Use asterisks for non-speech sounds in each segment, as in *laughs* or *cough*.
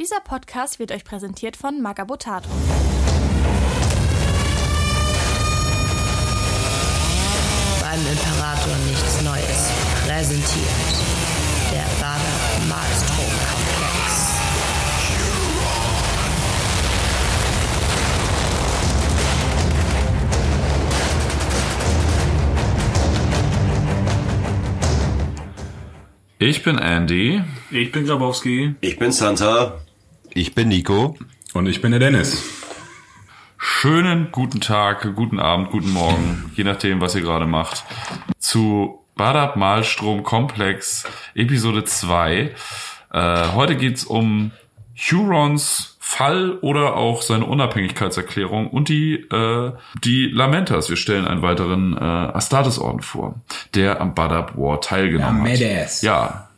Dieser Podcast wird euch präsentiert von Magabotato. Beim Imperator nichts Neues. Präsentiert der Bader Malstrom Komplex. Ich bin Andy. Ich bin Grabowski. Ich bin Santa. Ich bin Nico. Und ich bin der Dennis. Schönen guten Tag, guten Abend, guten Morgen, je nachdem, was ihr gerade macht, zu Badab Malstrom Komplex Episode 2. Äh, heute geht's um Hurons Fall oder auch seine Unabhängigkeitserklärung und die, äh, die Lamentas. Wir stellen einen weiteren äh, Astartes-Orden vor, der am Badab War teilgenommen Ja, hat. Ja,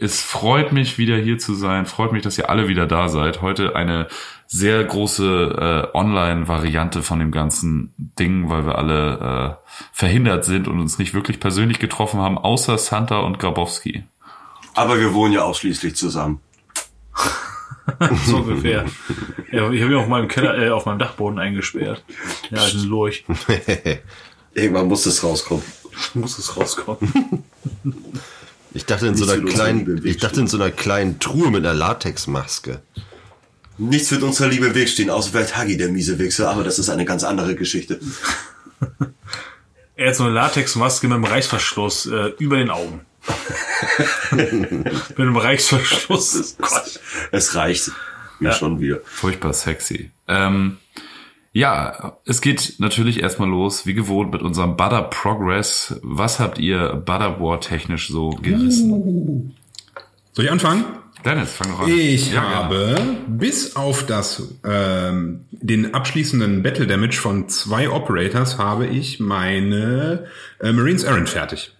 es freut mich wieder hier zu sein. Freut mich, dass ihr alle wieder da seid. Heute eine sehr große äh, Online-Variante von dem ganzen Ding, weil wir alle äh, verhindert sind und uns nicht wirklich persönlich getroffen haben, außer Santa und Grabowski. Aber wir wohnen ja ausschließlich zusammen. *laughs* So ungefähr. ja, ich habe ihn auf meinem Keller, äh, auf meinem Dachboden eingesperrt. Ja, ist ein Lurch. *laughs* Irgendwann muss das rauskommen. Muss es rauskommen. *laughs* Ich dachte in so einer kleinen, ich dachte in so einer kleinen Truhe mit einer Latexmaske. Nichts wird unserer Liebe im Weg stehen, außer vielleicht Hagi, der miese Wichser, aber das ist eine ganz andere Geschichte. Er hat so eine Latexmaske mit einem Reißverschluss äh, über den Augen. *laughs* mit einem Reißverschluss. Gott. Es reicht mir schon wieder. Furchtbar sexy. Ähm, ja, es geht natürlich erstmal los, wie gewohnt, mit unserem Butter Progress. Was habt ihr Butter War technisch so gerissen? Soll ich anfangen? Dennis, fang doch an. Ich Ja, habe bis auf das ähm, den abschließenden Battle Damage von zwei Operators habe ich meine äh, Marines Errand fertig.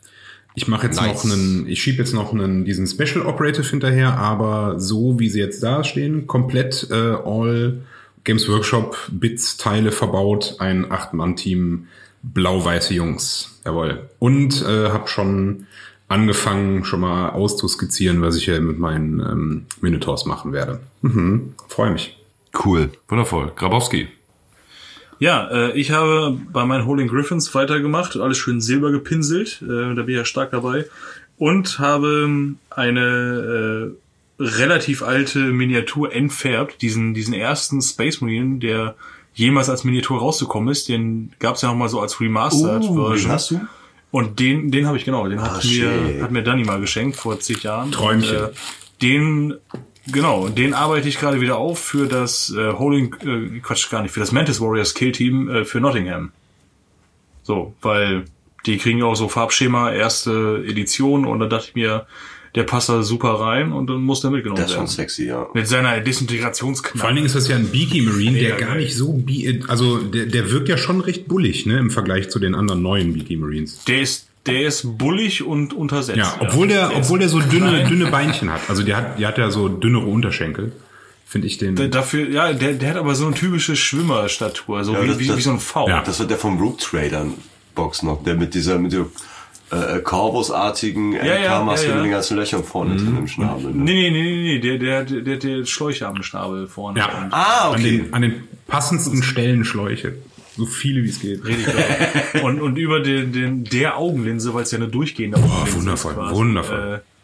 Ich mache jetzt Nice. noch einen, ich schiebe jetzt noch einen diesen Special Operative hinterher, aber so wie sie jetzt da stehen, komplett äh, all Games Workshop Bits Teile verbaut, ein acht Mann Team blau-weiße Jungs, jawohl. Und äh, habe schon angefangen, schon mal auszuskizzieren, was ich hier mit meinen ähm, Minotaurs machen werde. Mhm, Freue mich. Cool. Wundervoll. Grabowski. Ja, äh, ich habe bei meinen Holding Griffins weitergemacht, alles schön silber gepinselt, äh, da bin ich ja stark dabei. Und habe eine äh, relativ alte Miniatur entfärbt, diesen, diesen ersten Space Marine, der jemals als Miniatur rausgekommen ist. Den gab's ja noch mal so als Remastered den Version. hast du? Und den, den habe ich genau, den Ah, hat shit. mir, hat mir Danny mal geschenkt vor zig Jahren. Träumchen. Und, äh, den, genau, den arbeite ich gerade wieder auf für das äh, Holding, äh, Quatsch, gar nicht, für das Mantis Warriors Kill Team äh, für Nottingham. So, weil die kriegen ja auch so Farbschema, erste Edition und da dachte ich mir, der passt da super rein und dann muss der mitgenommen Das ist schon werden. sexy, ja. Mit seiner Desintegrationsknalle. Vor allen Dingen ist das ja ein Beaky Marine, der gar nicht so, bi- also der, der wirkt ja schon recht bullig, ne, im Vergleich zu den anderen neuen Beaky Marines. Der ist, der ist bullig und untersetzt. Ja, obwohl der, ist obwohl der so dünne, klein. dünne Beinchen hat. Also der hat, der hat ja so dünnere Unterschenkel. Finde ich den. Der- Dafür, ja, der, der hat aber so eine typische Schwimmerstatur, so Ja, wie, das- wie, das- wie so ein V. Ja. Das wird der vom Root Trader Box noch, der mit dieser, mit der äh, Corvus-artigen ja, LK-Maske ja, ja. mit den ganzen Löchern vorne drin im Schnabel. Ne? Nee, nee, nee, nee, nee, der, der, der, der, der Schläuche am Schnabel vorne. ja, Und Ah, an, okay. den, an den passendsten Stellen Schläuche. So viele wie es geht. Richtig *laughs* geil. und, und über den, den, der Augenlinse, weil es ja eine durchgehende Augenlinse wundervoll, ist quasi, wundervoll. Äh,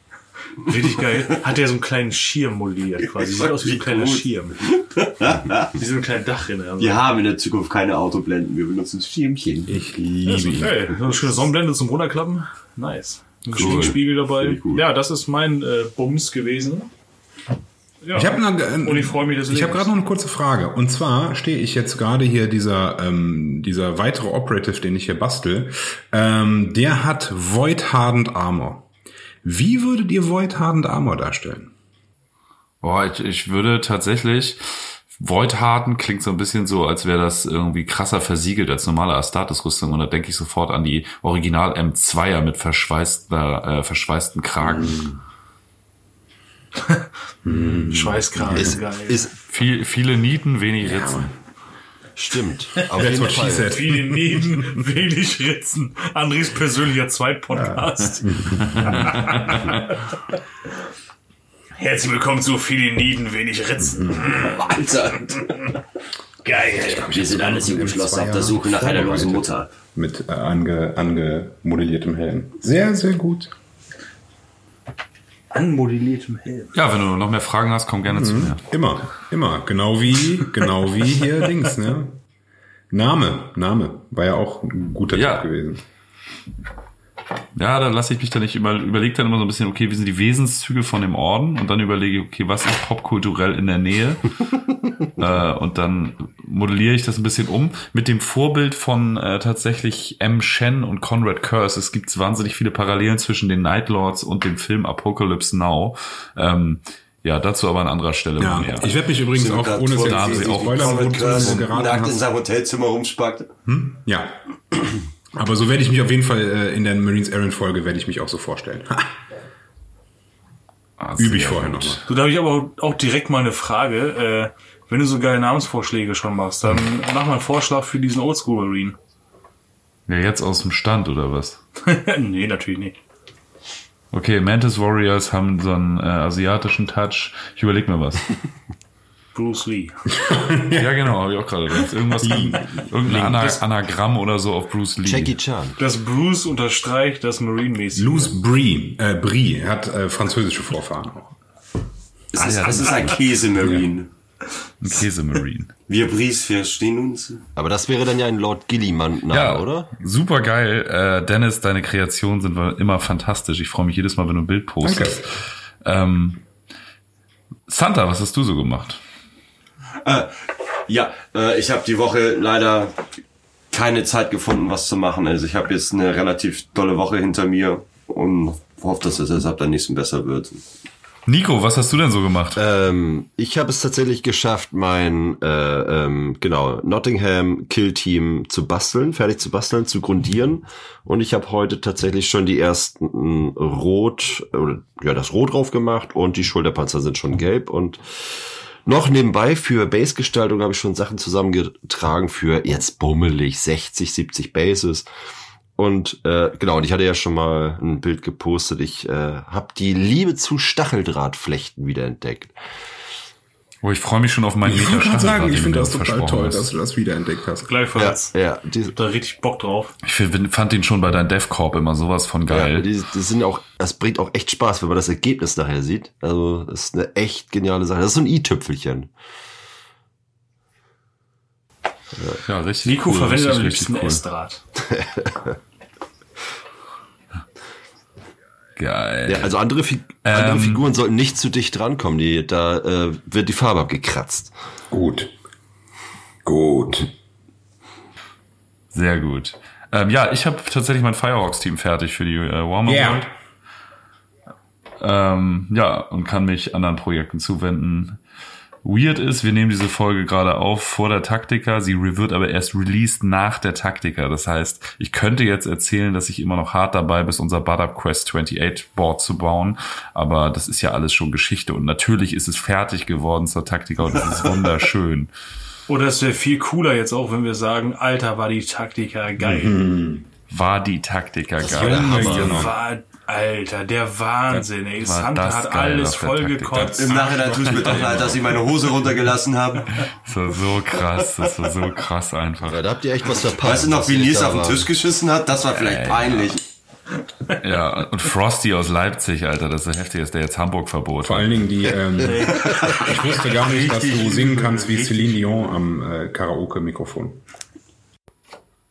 richtig geil. Hat der so einen kleinen Schirm modelliert quasi. Sieht aus wie so ein kleiner gut. Schirm. *laughs* wie so ein kleiner Dachrinne. Also. Wir haben in der Zukunft keine Autoblenden, wir benutzen Schirmchen. Ich liebe ihn. Hey, so eine schöne Sonnenblende zum Runterklappen. Nice. Ein Cool. Spiegel dabei. Ja, das ist mein äh, Bums gewesen. Ja. Ich habe Und ich freue mich, dass ich habe gerade noch eine kurze Frage. Und zwar stehe ich jetzt gerade hier dieser ähm, dieser weitere Operative, den ich hier bastel. Ähm, der hat Void Hardened Armor. Wie würdet ihr Void Hardened Armor darstellen? Boah, ich, ich würde tatsächlich. Void Harden klingt so ein bisschen so, als wäre das irgendwie krasser versiegelt als normale Astartes-Rüstung. Und da denke ich sofort an die Original M2er mit verschweißter, äh, verschweißten Kragen. *laughs* Schweißkram. Ist, geil. ist, Viel, viele Nieten, wenig Ritzen. Stimmt. *laughs* Auf That's jeden Fall. Viele Neben, *laughs* wenig Ritzen. Andres persönlicher Zweitpodcast. *laughs* Herzlich willkommen zu viele Nieden, wenig Ritzen. Alter. Geil. Wir sind alles Jugendschloss zwei auf der Suche nach einer losen. Mutter. Mit äh, ange, angemodelliertem Helm. Sehr, sehr gut. Anmodelliertem Helm. Ja, wenn du noch mehr Fragen hast, komm gerne zu mir. Immer, immer. Genau wie, genau wie hier *laughs* links, ne? Name, Name. War ja auch ein guter Ja. Tipp gewesen. Ja, da lasse ich mich dann nicht über, überlege dann immer so ein bisschen, okay, wie sind die Wesenszüge von dem Orden? Und dann überlege ich, okay, was ist popkulturell in der Nähe? *laughs* äh, und dann modelliere ich das ein bisschen um mit dem Vorbild von äh, tatsächlich M. Shen und Conrad Curse. Es gibt wahnsinnig viele Parallelen zwischen den Night Lords und dem Film Apocalypse Now. Ähm, ja, dazu aber an anderer Stelle Ja, mehr. ich werde mich übrigens auch, ohne es vor- da haben jetzt sie zu auch spoilern, Conrad wo nackt in seinem Hotelzimmer rumspackt. Ja. Aber so werde ich mich auf jeden Fall äh, in der Marines Errand Folge werde ich mich auch so vorstellen. Ah, Übe ich vorher gut. nochmal. Du, da habe ich aber auch direkt mal eine Frage. Äh, wenn du so geile Namensvorschläge schon machst, dann mach mal einen Vorschlag für diesen Oldschool Marine. Ja, jetzt aus dem Stand oder was? *laughs* nee, natürlich nicht. Okay, Mantis Warriors haben so einen äh, asiatischen Touch. Ich überlege mir was. *laughs* Bruce Lee. *laughs* ja, genau, habe ich auch gerade gedacht. Irgendwas, irgendein Ana Anagramm oder so auf Bruce Lee. Jackie Chan. Das Bruce unterstreicht das Marine-mäßige. Luz Brie, äh, Brie hat äh, französische Vorfahren auch. Es ist, ja, es ist ein Käsemarine. Ein Käsemarine. Wir Bries verstehen uns. Aber das wäre dann ja ein Lord Gilliman-Name, Ja, oder? super geil. Äh, Dennis, deine Kreationen sind immer fantastisch. Ich freue mich jedes Mal, wenn du ein Bild postest. Ähm, Santa, was hast du so gemacht? Ja, äh, ich habe die Woche leider keine Zeit gefunden, was zu machen. Also ich habe jetzt eine relativ tolle Woche hinter mir und hoffe, dass es ab der nächsten besser wird. Nico, was hast du denn so gemacht? Ähm, ich habe es tatsächlich geschafft, mein äh, ähm, genau Nottingham Kill Team zu basteln, fertig zu basteln, zu grundieren. Und ich habe heute tatsächlich schon die ersten Rot oder ja das Rot drauf gemacht und die Schulterpanzer sind schon gelb und noch nebenbei für Base-Gestaltung habe ich schon Sachen zusammengetragen für jetzt bummelig 60, 70 Bases. Und äh, genau, und ich hatte ja schon mal ein Bild gepostet. Ich äh, habe die Liebe zu Stacheldrahtflechten wiederentdeckt. Oh, ich freue mich schon auf meinen Ich wollte gerade sagen, ich finde das total toll, hast. dass du das wiederentdeckt hast. Ja, Gleichfalls. ja, die, Da richtig Bock drauf. Ich find, fand den schon bei deinem DevCorp immer sowas von geil. ja, die, die sind auch, das bringt auch echt Spaß, wenn man das Ergebnis nachher sieht. Also, das ist eine echt geniale Sache. Das ist so ein i-Tüpfelchen. Ja, richtig Nico cool, verwendet am richtig, liebsten richtig cool. S-Draht. *laughs* Geil. Ja, also andere, Fi Ähm. andere Figuren sollten nicht zu dicht rankommen. Die, da äh, wird die Farbe abgekratzt. Gut. Gut. Sehr gut. Ähm, ja, ich habe tatsächlich mein Firehawks-Team fertig für die äh, Warmer Yeah. World. Ähm, ja, und kann mich anderen Projekten zuwenden. Weird ist, wir nehmen diese Folge gerade auf vor der Taktika. Sie wird aber erst released nach der Taktika. Das heißt, ich könnte jetzt erzählen, dass ich immer noch hart dabei bin, unser Buttup Quest 28 Board zu bauen. Aber das ist ja alles schon Geschichte. Und natürlich ist es fertig geworden zur Taktika und das ist *laughs* wunderschön. Oder es wäre viel cooler jetzt auch, wenn wir sagen, Alter, war die Taktika geil. War die Taktika geil. Hammer. Genau. War, Alter, der Wahnsinn, ey. war Santa hat alles auf der voll Taktika. gekotzt. Im Nachhinein tut es mir doch leid, dass ich meine Hose runtergelassen habe. Das war so krass, das war so krass einfach. Ja, da habt ihr echt was verpasst. Weißt du noch, wie Nils auf den. Tisch geschissen hat? Das war vielleicht peinlich. Ja, und Frosty aus Leipzig, Alter, das ist so heftig, dass der jetzt Hamburg verbot Vor allen Dingen die, ähm, *laughs* ich wusste gar nicht, dass du singen kannst wie Celine Dion am äh, Karaoke-Mikrofon.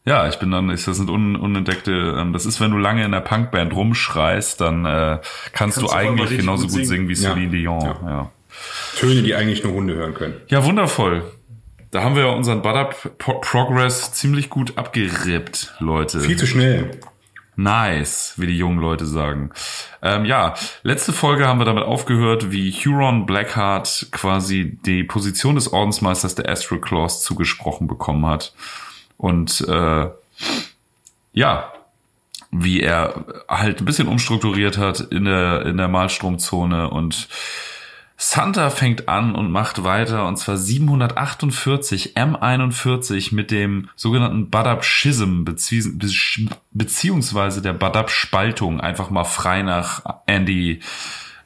Ja, ich bin dann, das sind un, unentdeckte, ähm, das ist, wenn du lange in der Punkband rumschreist, dann äh, kannst, du du eigentlich genauso gut gut singen, wie Ja. Celine Dion. Ja. Ja. Töne, die eigentlich nur Hunde hören können. ja, wundervoll. Da haben wir ja unseren Butter Pro Progress ziemlich gut abgerippt, Leute. Viel zu schnell. Nice, wie die jungen Leute sagen. Ähm, ja, letzte Folge haben wir damit aufgehört, wie Huron Blackheart quasi die Position des Ordensmeisters der Astral Claws zugesprochen bekommen hat. Und äh, ja, wie er halt ein bisschen umstrukturiert hat in der, in der Malstromzone. Und Santa fängt an und macht weiter und zwar 748 M41 mit dem sogenannten Badab Schism bezieh beziehungsweise der Badab Spaltung einfach mal frei nach Andy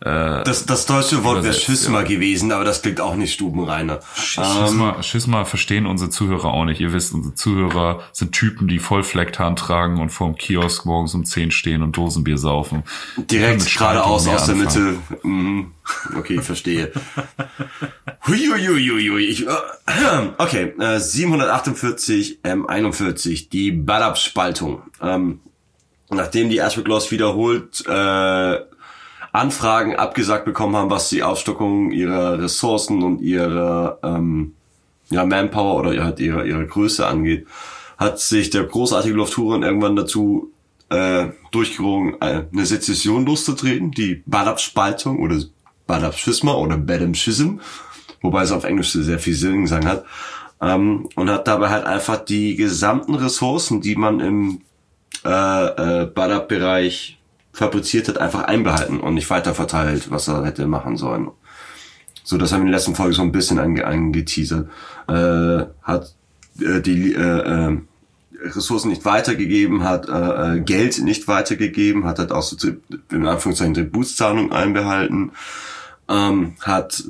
äh, Das, das deutsche Wort wäre Schisma ja. gewesen, aber das klingt auch nicht stubenreiner. Ähm, Schisma, Schisma verstehen unsere Zuhörer auch nicht. Ihr wisst, unsere Zuhörer sind Typen, die voll Fleckhahn tragen und vorm Kiosk morgens um 10 stehen und Dosenbier saufen. Direkt geradeaus aus der. Mitte. Mhm. Okay, verstehe. Huiuiuiui. Ich, äh, okay, äh, 748 M41, die Badab-Spaltung. Ähm, nachdem die Ashwick Laws wiederholt äh, Anfragen abgesagt bekommen haben, was die Aufstockung ihrer Ressourcen und ihrer ähm, ja, Manpower oder halt ihre, ihre Größe angeht, hat sich der großartige Lofturen irgendwann dazu äh, durchgerungen, äh, eine Sezession loszutreten, die Badab-Spaltung oder Badab-Schisma oder Badam-Schism, wobei es auf Englisch sehr viel Sinn gesagt hat, ähm, und hat dabei halt einfach die gesamten Ressourcen, die man im äh, äh, Badab-Bereich fabriziert hat, einfach einbehalten und nicht weiterverteilt, was er hätte machen sollen. So, das haben wir in der letzten Folge so ein bisschen ange angeteasert. Äh, hat äh, die äh, äh, Ressourcen nicht weitergegeben, hat äh, äh, Geld nicht weitergegeben, hat halt auch so in Anführungszeichen Tributszahlungen einbehalten, ähm, hat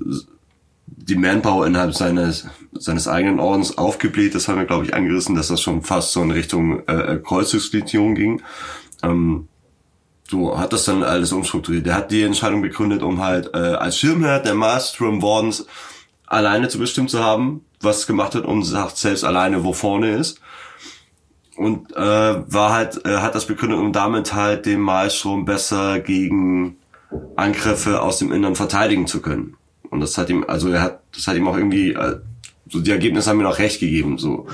die Manpower innerhalb seines seines eigenen Ordens aufgebläht. Das haben wir, glaube ich, angerissen, dass das schon fast so in Richtung äh, Kreuzungslegion ging. Ähm, so hat das dann alles umstrukturiert. Der hat die Entscheidung begründet, um halt äh, als Schirmherr der Maelstrom Wardens alleine zu bestimmen zu haben, was gemacht hat und sagt selbst alleine, wo vorne ist. Und äh, war halt, äh, hat das begründet, um damit halt den Maelstrom besser gegen Angriffe aus dem Innern verteidigen zu können. Und das hat ihm, also er hat, das hat ihm auch irgendwie, äh, so die Ergebnisse haben mir auch recht gegeben. So,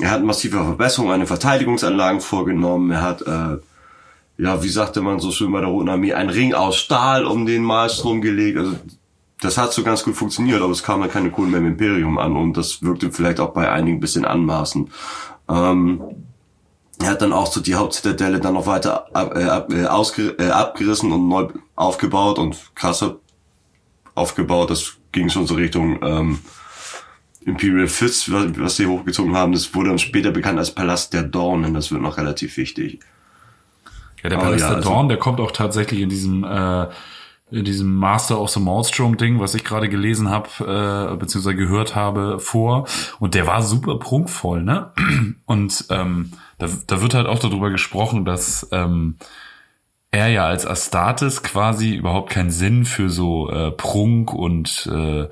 er hat massive Verbesserungen an den Verteidigungsanlagen vorgenommen. Er hat, äh, ja, wie sagte man so schön bei der Roten Armee, einen Ring aus Stahl um den Maelstrom gelegt. Also das hat so ganz gut funktioniert, aber es kam dann keine Kohlen mehr im Imperium an und das wirkte vielleicht auch bei einigen ein bisschen anmaßend. Ähm, er hat dann auch so die Hauptzitadelle dann noch weiter ab, äh, ab, äh, äh, abgerissen und neu aufgebaut und krasser aufgebaut. Das ging schon so Richtung ähm, Imperial Fist, was sie hochgezogen haben. Das wurde dann später bekannt als Palast der Dornen. Das wird noch relativ wichtig. Ja, der Oh, Palast ja, der also- Dawn, der kommt auch tatsächlich in diesem äh, in diesem Master of the Maelstrom Ding, was ich gerade gelesen habe äh, beziehungsweise gehört habe vor und der war super prunkvoll, ne? *clears throat* Und ähm, da, da wird halt auch darüber gesprochen, dass ähm, er ja als Astartes quasi überhaupt keinen Sinn für so äh, Prunk und äh,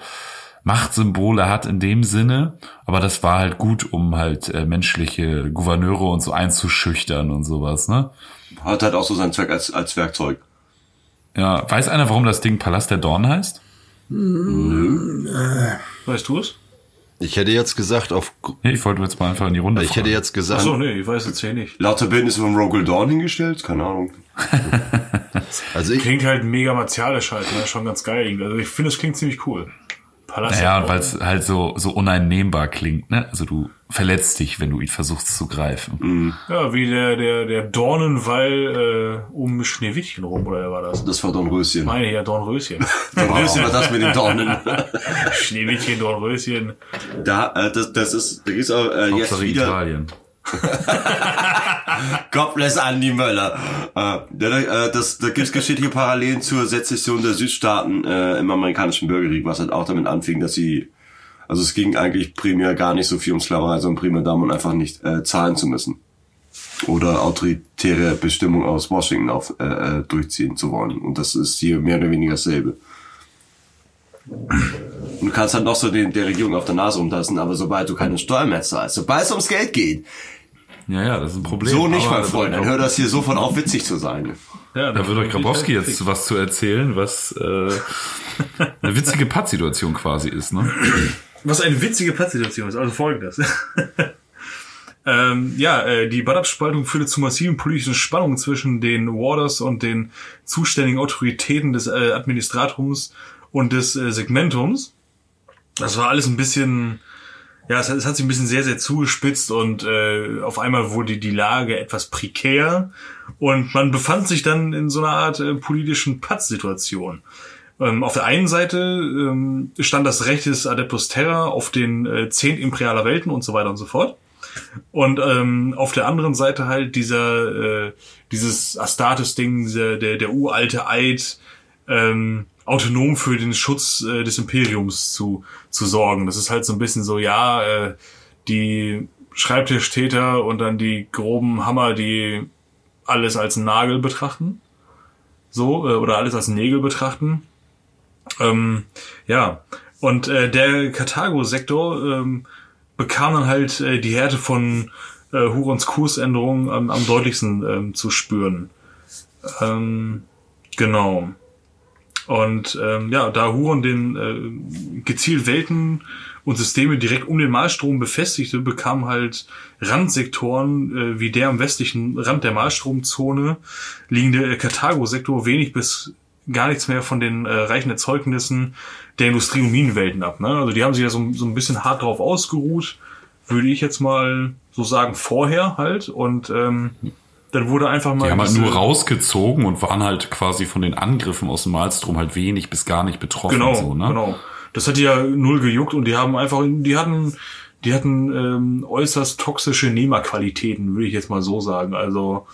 Machtsymbole hat in dem Sinne, aber das war halt gut, um halt äh, menschliche Gouverneure und so einzuschüchtern und sowas, ne? Hat halt auch so seinen Zweck als, als Werkzeug. Ja, weiß einer, warum das Ding Palast der Dorn heißt? Weißt du es? Ich hätte jetzt gesagt, auf, Nee, ich wollte jetzt mal einfach in die Runde ich hätte fragen. jetzt gesagt, Achso, nee, ich weiß jetzt hier nicht. Lauter Bildnisse von Rogel Dawn hingestellt? Keine Ahnung. also ich, Klingt halt mega martialisch halt, ne? Schon ganz geil. Also ich finde, es klingt ziemlich cool. Palast. Naja, weil es halt so, so uneinnehmbar klingt, ne? Also du verletzt dich, wenn du ihn versuchst zu greifen. Ja, wie der, der, der Dornenwall äh, um Schneewittchen rum, oder war das? Das war Dornröschen. Meine ja, Dornröschen. *laughs* Dann war das mit den Dornen. *laughs* Schneewittchen, Dornröschen. Da, äh, das, das ist, da gibt's auch äh, jetzt Hauptsache wieder Italien. *laughs* God bless Andy Möller. Äh, da, äh, das, da gibt's geschichtliche Parallelen zur Sezession der Südstaaten äh, im amerikanischen Bürgerkrieg, was halt auch damit anfing, dass sie, also es ging eigentlich primär gar nicht so viel um Sklaverei, sondern primär darum, um einfach nicht äh, zahlen zu müssen. Oder autoritäre Bestimmung aus Washington auf, äh, äh, durchziehen zu wollen. Und das ist hier mehr oder weniger dasselbe. Und du kannst halt noch so den, der Regierung auf der Nase rumtasten, aber sobald du keine Steuern mehr zahlst, sobald es ums Geld geht, Ja, ja, das ist ein Problem. so nicht, Aber mein Freund. Dann hört das hier sofort auf, witzig zu sein. Ja, Da wird euch Grabowski jetzt was zu erzählen, was äh, eine witzige Pattsituation quasi ist, ne? Was eine witzige Pattsituation ist, also folgendes. *laughs* ähm, ja, äh, die Badab-Spaltung führte zu massiven politischen Spannungen zwischen den Warders und den zuständigen Autoritäten des äh, Administratums und des äh, Segmentums. Das war alles ein bisschen, ja, es, hat- es hat sich ein bisschen sehr, sehr zugespitzt und äh, auf einmal wurde die Lage etwas prekär und man befand sich dann in so einer Art äh, politischen Pattsituation. Ähm, auf der einen Seite ähm, stand das Recht des Adeptus Terra auf den äh, zehn imperialer Welten und so weiter und so fort. Und ähm, auf der anderen Seite halt dieser äh, dieses Astartes-Ding, dieser, der, der uralte Eid, ähm, autonom für den Schutz äh, des Imperiums zu, zu sorgen. Das ist halt so ein bisschen so, ja, äh, die Schreibtischtäter und dann die groben Hammer, die alles als Nagel betrachten. So, äh, oder alles als Nägel betrachten. Ähm, ja, und äh, der Karthago-Sektor ähm, bekam dann halt äh, die Härte von äh, Hurons Kursänderung am, am deutlichsten ähm, zu spüren. Ähm, genau. Und ähm, ja, da Huron den äh, gezielt Welten und Systeme direkt um den Malstrom befestigte, bekam halt Randsektoren äh, wie der am westlichen Rand der Malstromzone liegende äh, Karthago-Sektor wenig bis gar nichts mehr von den äh, reichen Erzeugnissen der Industrie- und Minenwelten ab. Ne? Also die haben sich ja so, so ein bisschen hart drauf ausgeruht, würde ich jetzt mal so sagen, vorher halt. Und ähm, dann wurde einfach mal. Die haben halt nur rausgezogen und waren halt quasi von den Angriffen aus dem Malstrom halt wenig bis gar nicht betroffen. Genau, so, ne? genau. Das hat die ja null gejuckt und die haben einfach, die hatten, die hatten ähm, äußerst toxische Nehmerqualitäten, würde ich jetzt mal so sagen. Also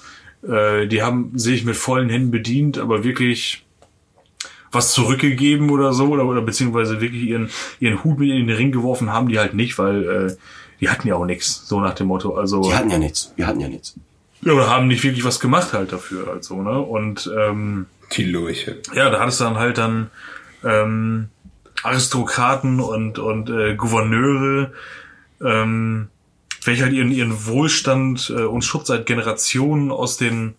äh, die haben sich mit vollen Händen bedient, aber wirklich was zurückgegeben oder so oder, oder beziehungsweise wirklich ihren ihren Hut mit in den Ring geworfen haben die halt nicht, weil äh, die hatten ja auch nichts, so nach dem Motto. Also Die hatten ja nichts. Wir hatten ja nichts. Ja, oder haben nicht wirklich was gemacht halt dafür, also ne und ähm, Die Lurche. ja, da hattest du dann halt dann ähm, Aristokraten und, und äh, Gouverneure, ähm, welche halt ihren, ihren Wohlstand äh, und Schutz seit Generationen aus den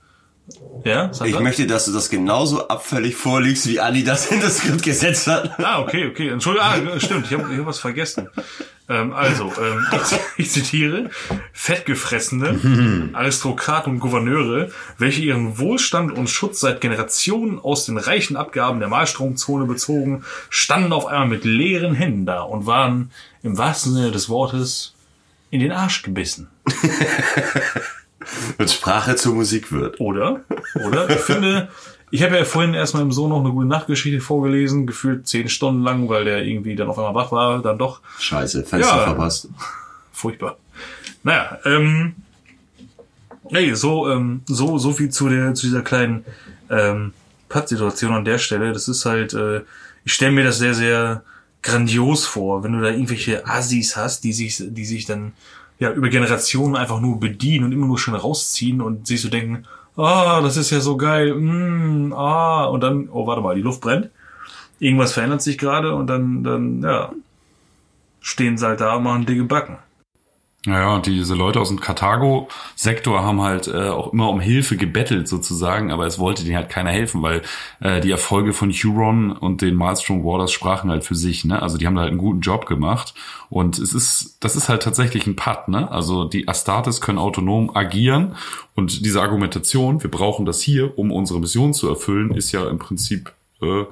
ja, Sandra? Ich möchte, dass du das genauso abfällig vorliegst, wie Adi das in das Skript gesetzt hat. Ah, okay, okay. Entschuldigung, ah, stimmt, ich habe ich hab was vergessen. Ähm, also, ähm, *laughs* ich, ich zitiere, fettgefressene *laughs* Aristokraten und Gouverneure, welche ihren Wohlstand und Schutz seit Generationen aus den reichen Abgaben der Malstromzone bezogen, standen auf einmal mit leeren Händen da und waren im wahrsten Sinne des Wortes in den Arsch gebissen. *laughs* *laughs* Wenn Sprache zur Musik wird. Oder? Oder? Ich finde, ich habe ja vorhin erst meinem Sohn noch eine gute Nachtgeschichte vorgelesen, gefühlt zehn Stunden lang, weil der irgendwie dann auf einmal wach war, dann doch Scheiße, Fenster Ja. verpasst. furchtbar. Naja, ähm, nee, so, ähm, so, so viel zu der, zu dieser kleinen, ähm, Pattsituation an der Stelle. Das ist halt, äh, ich stelle mir das sehr, sehr grandios vor, wenn du da irgendwelche Assis hast, die sich, die sich dann, ja, über Generationen einfach nur bedienen und immer nur schön rausziehen und sich so denken, ah, das ist ja so geil, mm, ah, und dann, oh, warte mal, die Luft brennt. Irgendwas verändert sich gerade und dann, dann, ja, stehen sie halt da und machen dicke Backen. Naja, und diese Leute aus dem Karthago-Sektor haben halt äh, auch immer um Hilfe gebettelt sozusagen, aber es wollte denen halt keiner helfen, weil äh, die Erfolge von Huron und den Maelstrom Warders sprachen halt für sich, ne? Also die haben da halt einen guten Job gemacht und es ist, das ist halt tatsächlich ein Patt, ne? Also die Astartes können autonom agieren und diese Argumentation, wir brauchen das hier, um unsere Mission zu erfüllen, ist ja im Prinzip äh,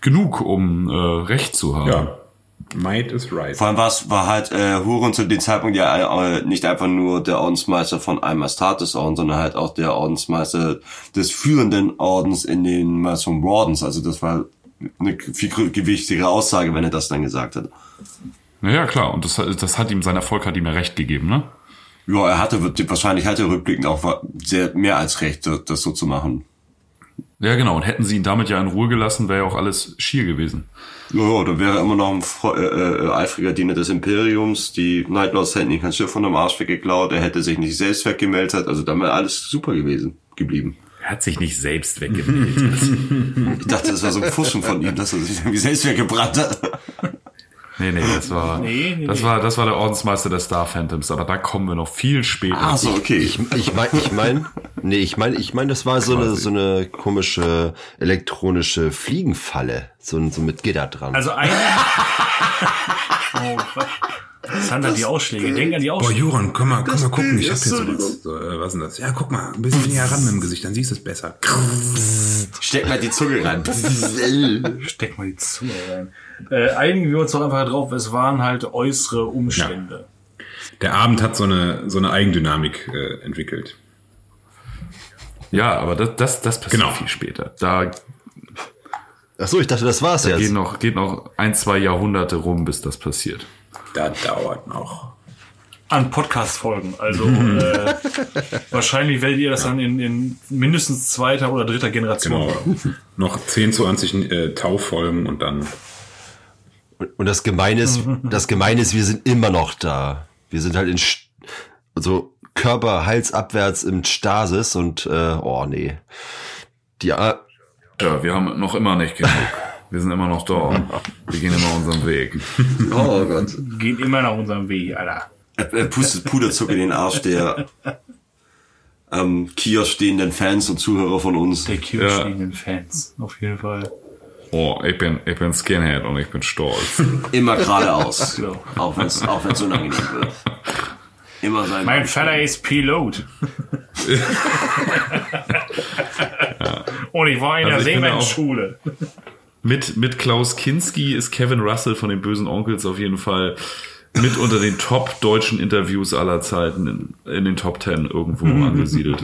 genug, um äh, Recht zu haben. Ja. Might is right. Vor allem war's, war halt äh, Huron zu dem Zeitpunkt ja äh, nicht einfach nur der Ordensmeister von einem Astartes-Orden, sondern halt auch der Ordensmeister des führenden Ordens in den Maelstrom Wardens. Also das war eine viel gewichtigere Aussage, wenn er das dann gesagt hat. Ja, klar, und das, das hat ihm, sein Erfolg hat ihm ja recht gegeben, ne? Ja, er hatte wahrscheinlich hatte er rückblickend auch sehr mehr als recht, das so zu machen. Ja, genau. Und hätten sie ihn damit ja in Ruhe gelassen, wäre ja auch alles schier gewesen. Ja, ja, da wäre er immer noch ein Fre äh, äh, eifriger Diener des Imperiums. Die Nightlords hätten ihn kein Schiff von dem Arsch weggeklaut. Er hätte sich nicht selbst weggemeldet. Also dann wäre alles super gewesen, geblieben. Er hat sich nicht selbst weggemeldet. *laughs* Ich dachte, das war so ein Fuschen von ihm, dass er sich irgendwie selbst weggebrannt hat. Nee, nee, das war, Nee, nee, das nee. war, das war der Ordensmeister der Star Phantoms. Aber da kommen wir noch viel später. Ach so, okay. Ich, ich meine, ich mein, nee, ich meine, ich meine, das war so eine, so eine komische elektronische Fliegenfalle, so, so mit Gitter dran. Also ein. *laughs* oh, Quatsch. Sandra, die Ausschläge. Denk an die Boah, Ausschläge. Juran, komm mal, komm mal gucken. Ich hab hier sowas. So, äh, was ist denn das? Ja, guck mal, ein bisschen näher ran mit dem Gesicht, dann siehst du es besser. Steck mal die Zunge rein. Steck mal die Zunge rein. Äh, einigen wir uns doch einfach drauf, es waren halt äußere Umstände. Der Abend hat so eine, so eine Eigendynamik äh, entwickelt. Ja, aber das, das, das passiert Genau. viel später. Da Ach so, ich dachte, das war's geht jetzt. noch, geht noch ein, zwei Jahrhunderte rum, bis das passiert. Da dauert noch. an Podcast-Folgen. Also äh, *laughs* wahrscheinlich werdet ihr das dann in, in mindestens zweiter oder dritter Generation Genau. Noch 10, 20 äh, Taufolgen und dann. Und, und das Gemeine ist, *laughs* das Gemeine ist, wir sind immer noch da. Wir sind halt in, St- also Körper, Hals abwärts im Stasis und, äh, oh nee. Die, Ja, wir haben noch immer nicht genug. Wir sind immer noch da. Wir gehen immer unseren Weg. *laughs* Oh Gott. Geht immer nach unserem Weg, Alter. Er, er pustet Puderzucker in den Arsch der am *laughs* Kiosk stehenden Fans und Zuhörer von uns. Der Q Ja. stehenden Fans, auf jeden Fall. Oh, ich bin, ich bin Skinhead und ich bin stolz. *laughs* Immer geradeaus. So. Auch wenn es auch wenn's unangenehm wird. Immer sein. Mein Vater ist Pilot. Und ich war in der Also Seemannsschule. Mit, mit Klaus Kinski ist Kevin Russell von den bösen Onkels auf jeden Fall mit unter den top deutschen Interviews aller Zeiten in, in den Top Ten irgendwo *laughs* angesiedelt.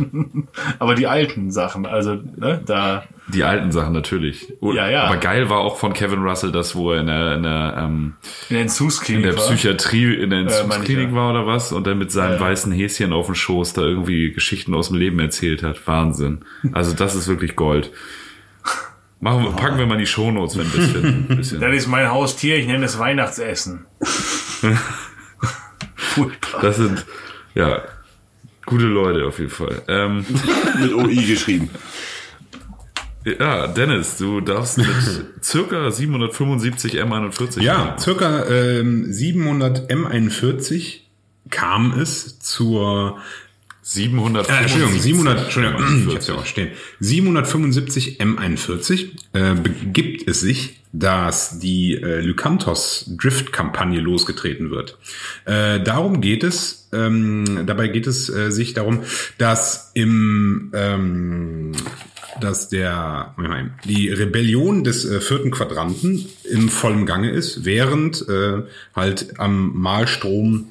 Aber die alten Sachen, also, ne, da, Die alten Sachen natürlich. Oh, Ja, ja. Aber geil war auch von Kevin Russell das, wo er in der, in der, ähm, in in Entzugsklinik der war. Psychiatrie, in der ich, Entzugsklinik ja. war oder was und dann mit seinem weißen Häschen auf dem Schoß da irgendwie Geschichten aus dem Leben erzählt hat. Wahnsinn. Also das ist wirklich Gold. Machen wir, packen wir mal in die Shownotes, wenn wir es finden. Ein bisschen. *laughs* Das ist mein Haustier, ich nenne es Weihnachtsessen. Furchtbar. Das sind, ja, gute Leute auf jeden Fall. Ähm, *laughs* Mit OI geschrieben. ja, Dennis, du darfst mit *laughs* circa 775 M41 Ja, circa ähm, 700 M41 kam es zur 700 Äh, Entschuldigung, 700, Entschuldigung, *clears throat* ich hab's ja auch stehen. 775 M41 äh, begibt es sich, dass die äh, Lycanthos Drift-Kampagne losgetreten wird. Äh, darum geht es, ähm, dabei geht es äh, sich darum, dass im ähm, dass der die Rebellion des äh, vierten Quadranten im vollen Gange ist, während äh, halt am Malstrom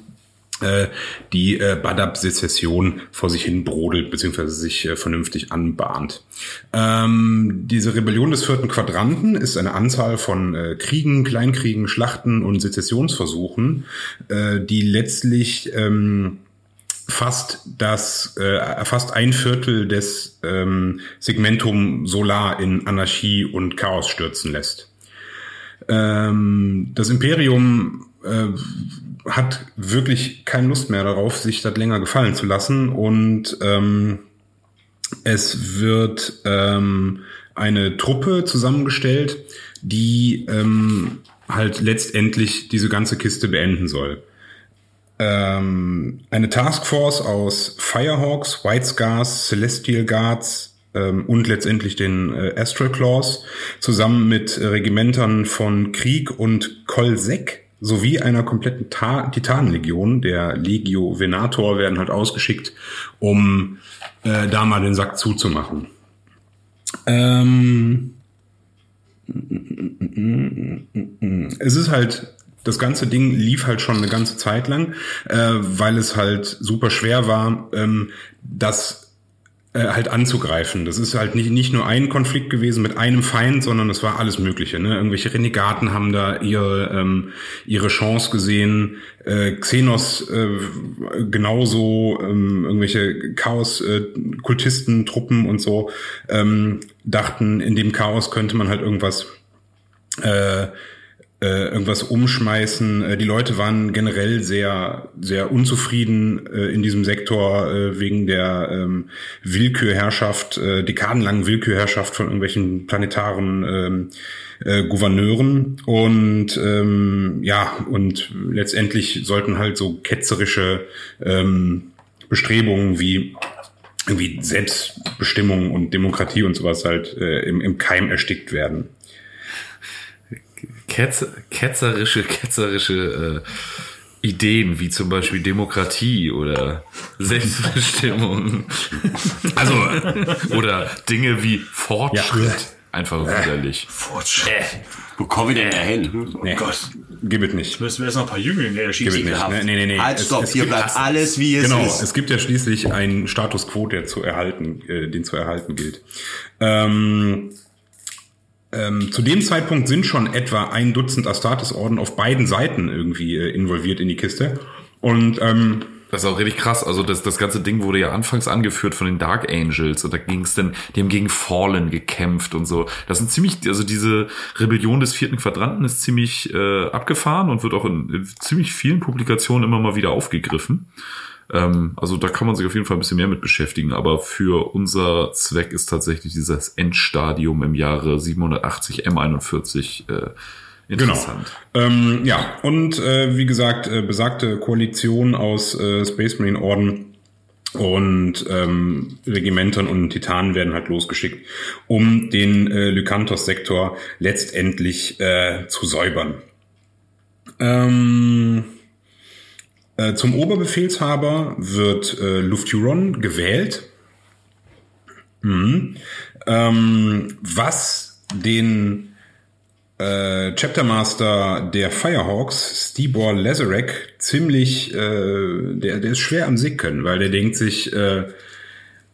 die äh, Badab-Sezession vor sich hin brodelt, beziehungsweise sich äh, vernünftig anbahnt. Ähm, diese Rebellion des vierten Quadranten ist eine Anzahl von äh, Kriegen, Kleinkriegen, Schlachten und Sezessionsversuchen, äh, die letztlich ähm, fast das äh, fast ein Viertel des ähm, Segmentum Solar in Anarchie und Chaos stürzen lässt. Ähm, das Imperium äh, hat wirklich keine Lust mehr darauf, sich das länger gefallen zu lassen und ähm, es wird ähm, eine Truppe zusammengestellt, die ähm, halt letztendlich diese ganze Kiste beenden soll. Ähm, eine Taskforce aus Firehawks, White Scars, Celestial Guards ähm, und letztendlich den äh, Astral Claws zusammen mit Regimentern von Krieg und Kolsek sowie einer kompletten Ta Titanenlegion, der Legio Venator, werden halt ausgeschickt, um äh, da mal den Sack zuzumachen. Ähm, es ist halt, das ganze Ding lief halt schon eine ganze Zeit lang, äh, weil es halt super schwer war, ähm, das äh, halt anzugreifen. Das ist halt nicht, nicht nur ein Konflikt gewesen mit einem Feind, sondern es war alles Mögliche. Ne? Irgendwelche Renegaten haben da ihre, ähm, ihre Chance gesehen, äh, Xenos äh, genauso, ähm, irgendwelche Chaos-Kultisten, Truppen und so ähm, dachten, in dem Chaos könnte man halt irgendwas äh, äh, irgendwas umschmeißen. Äh, die Leute waren generell sehr, sehr unzufrieden äh, in diesem Sektor äh, wegen der ähm, Willkürherrschaft, äh, dekadenlangen Willkürherrschaft von irgendwelchen planetaren ähm, äh, Gouverneuren. Und ähm, ja, und letztendlich sollten halt so ketzerische ähm, Bestrebungen wie irgendwie Selbstbestimmung und Demokratie und sowas halt im, im Keim erstickt werden. Ketz, ketzerische, ketzerische äh, Ideen, wie zum Beispiel Demokratie oder Selbstbestimmung. *laughs* Also oder Dinge wie Fortschritt. Ja. Einfach widerlich. Fortschritt. Wo kommen wir denn dahin? Nee. Gott. Gib es nicht. Müssen wir erst noch ein paar Jünglinge Gib es erschießen. nicht. Nee, nee, nee. nee. Halt, stopp, hier bleibt alles, wie es Genau, ist. es gibt ja schließlich einen Status quo, der zu erhalten, äh, den zu erhalten gilt. Ähm, ähm, zu dem Zeitpunkt sind schon etwa ein Dutzend Astartes-Orden auf beiden Seiten irgendwie äh, involviert in die Kiste. Und ähm, Das ist auch richtig krass. Also das, das ganze Ding wurde ja anfangs angeführt von den Dark Angels und da ging es dann, die haben gegen Fallen gekämpft und so. Das sind ziemlich, also diese Rebellion des vierten Quadranten ist ziemlich äh, abgefahren und wird auch in, in ziemlich vielen Publikationen immer mal wieder aufgegriffen. Ähm, also da kann man sich auf jeden Fall ein bisschen mehr mit beschäftigen. Aber für unser Zweck ist tatsächlich dieses Endstadium im Jahre 780 M41 äh, interessant. Genau. Ähm, ja, und äh, wie gesagt, äh, besagte Koalition aus äh, Space Marine Orden und ähm, Regimentern und Titanen werden halt losgeschickt, um den äh, Lykanthos-Sektor letztendlich äh, zu säubern. Ähm, äh, zum Oberbefehlshaber wird äh, Lufthuron gewählt, mhm. ähm, was den äh, Chaptermaster der Firehawks, Stibor Lazarek, ziemlich, äh, der, der ist schwer am Sicken, weil der denkt sich, äh,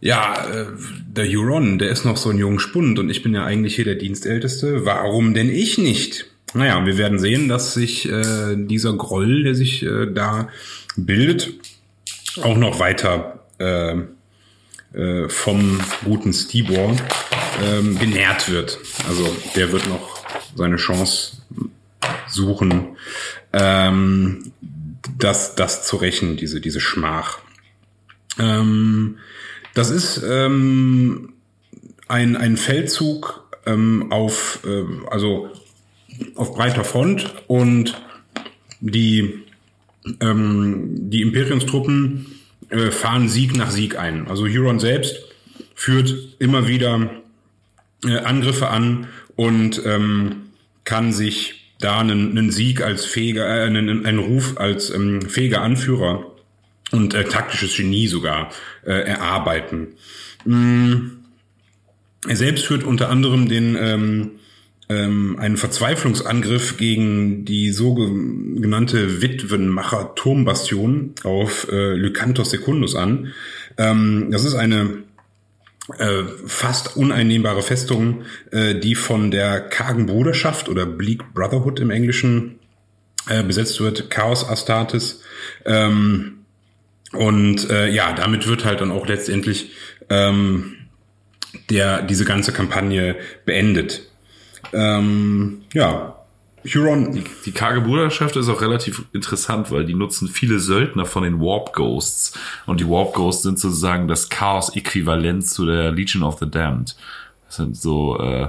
ja, äh, der Huron, der ist noch so ein junger Spund und ich bin ja eigentlich hier der Dienstälteste. Warum denn ich nicht? Naja, wir werden sehen, dass sich äh, dieser Groll, der sich äh, da bildet, auch noch weiter äh, äh, vom guten Stibor ähm, genährt wird. Also der wird noch seine Chance suchen, ähm, das, das zu rächen, diese, diese Schmach. Ähm, das ist ähm, ein, ein Feldzug ähm, auf, äh, also auf breiter Front und die, ähm, die Imperiumstruppen äh, fahren Sieg nach Sieg ein. Also Huron selbst führt immer wieder äh, Angriffe an und ähm, kann sich da einen, einen Sieg als fähiger, äh, einen, einen Ruf als ähm, fähiger Anführer und äh, taktisches Genie sogar äh, erarbeiten. Mm. Er selbst führt unter anderem den ähm, ähm, einen Verzweiflungsangriff gegen die sogenannte Witwenmacher Turmbastion auf äh, Lykanthos Secundus an. Ähm, das ist eine äh, fast uneinnehmbare Festung, äh, die von der kargen Bruderschaft oder Bleak Brotherhood im Englischen äh, besetzt wird, Chaos Astartes. Ähm, und äh, ja, damit wird halt dann auch letztendlich ähm, der diese ganze Kampagne beendet. Ähm, ja, Huron. Die, die karge Bruderschaft ist auch relativ interessant, weil die nutzen viele Söldner von den Warp Ghosts. Und die Warp Ghosts sind sozusagen das Chaos-Äquivalent zu der Legion of the Damned. Das sind so äh,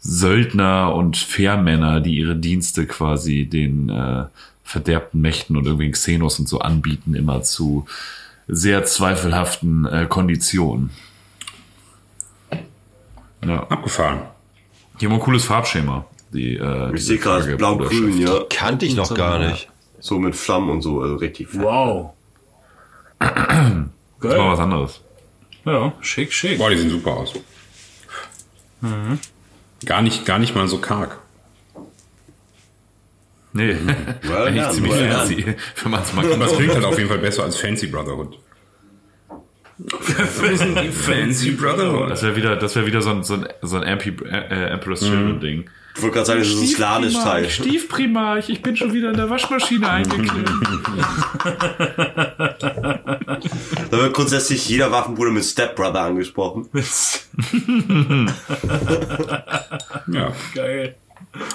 Söldner und Fairmänner, die ihre Dienste quasi den äh, verderbten Mächten und irgendwie Xenos und so anbieten, immer zu sehr zweifelhaften äh, Konditionen. Ja. Abgefahren. Die haben ein cooles Farbschema. Die, äh, Ich sehe gerade blau-grün, ja. Kannte ich noch gar nicht. So mit Flammen und so, also richtig. Wow. Das war Geil. was anderes. Ja, schick, schick. Boah, die sehen super aus. Gar nicht, gar nicht mal so karg. Nee, Well *laughs* eigentlich ziemlich well fancy, wenn man es mal Aber es klingt halt auf jeden Fall besser als Fancy Brotherhood. Fancy Brotherhood. Das wäre wieder, das wäre wieder so ein, so ein, so ein MP, äh, Emperor's Children Ding. Ich wollte gerade sagen, das ist ein Slanisch-Teil. Stiefprimarch, ich bin schon wieder in der Waschmaschine *laughs* eingeklemmt. Da wird grundsätzlich jeder Waffenbruder mit Stepbrother angesprochen. *laughs* *laughs* Ja, Geil.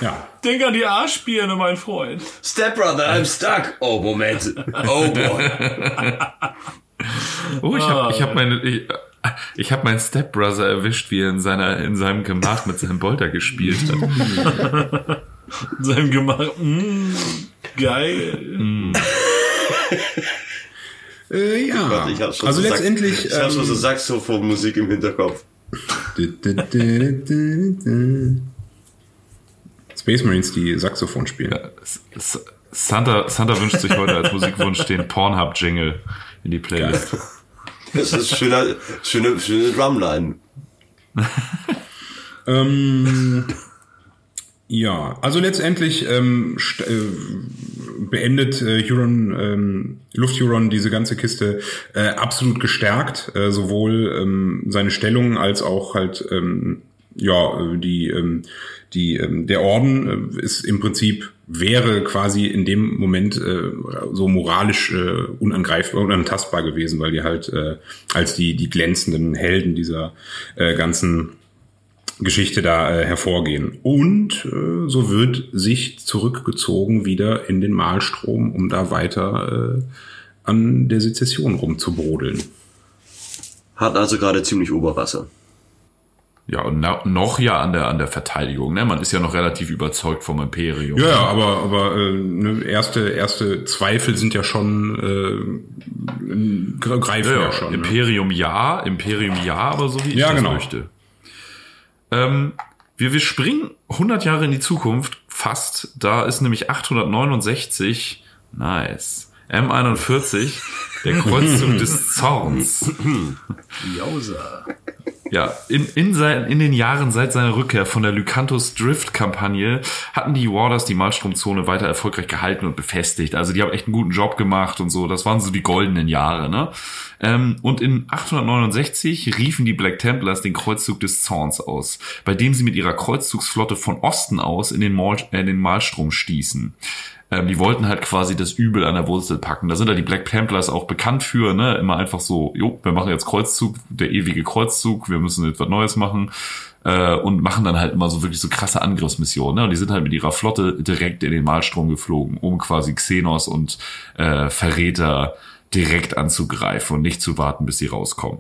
ja. Denk an die Arschbirne, mein Freund. Stepbrother, I'm stuck. Oh, Moment. Oh, boy. Oh, ich habe ich hab meine, ich, ich habe meinen Stepbrother erwischt, wie er in seiner, in seinem Gemach mit seinem Bolter gespielt hat. Sein Gemach. Mm, geil. Äh, ja. Warte, ich schon also so letztendlich. Sax ich hab schon so ähm, Saxophon-Musik im Hinterkopf. Space Marines, die Saxophon spielen. Santa, Santa wünscht sich heute als Musikwunsch den Pornhub-Jingle in die Playlist. Das ist schöner, schöne, schöne Drumline. *laughs* Ähm, ja, also letztendlich ähm, st- äh, beendet äh, Huron, ähm, Lufthuron diese ganze Kiste äh, absolut gestärkt, äh, sowohl ähm, seine Stellung als auch halt ähm, ja, äh, die, ähm, die, ähm, der Orden äh, ist im Prinzip wäre quasi in dem Moment äh, so moralisch äh, unangreifbar, unantastbar gewesen, weil die halt äh, als die, die glänzenden Helden dieser äh, ganzen Geschichte da äh, hervorgehen. Und äh, so wird sich zurückgezogen wieder in den Mahlstrom, um da weiter äh, an der Sezession rumzubrodeln. Hat also gerade ziemlich Oberwasser. Ja, und na, noch ja an der, an der Verteidigung. Ne? Man ist ja noch relativ überzeugt vom Imperium. Ja, aber, aber äh, ne, erste, erste Zweifel sind ja schon äh, greifen ja, ja, schon. ne? Imperium ja, Imperium ja, aber so wie ich Ja, das genau. möchte. Ähm, wir, wir springen 100 Jahre in die Zukunft, fast. Da ist nämlich 869, nice, M41, der Kreuzzug *laughs* des Zorns. Jausa. Ja, in, in, sein, in den Jahren seit seiner Rückkehr von der Lycanthus Drift-Kampagne hatten die Warders die Malstromzone weiter erfolgreich gehalten und befestigt. Also die haben echt einen guten Job gemacht und so. Das waren so die goldenen Jahre, ne? Ähm, und in 869 riefen die Black Templars den Kreuzzug des Zorns aus, bei dem sie mit ihrer Kreuzzugsflotte von Osten aus in den, Mal, äh, den Malstrom stießen. Ähm, die wollten halt quasi das Übel an der Wurzel packen. Da sind ja die Black Templars auch bekannt für, ne? Immer einfach so, jo, wir machen jetzt Kreuzzug, der ewige Kreuzzug, wir müssen jetzt was Neues machen. Äh, und machen dann halt immer so wirklich so krasse Angriffsmissionen. Ne? Und die sind halt mit ihrer Flotte direkt in den Malstrom geflogen, um quasi Xenos und äh, Verräter direkt anzugreifen und nicht zu warten, bis sie rauskommen.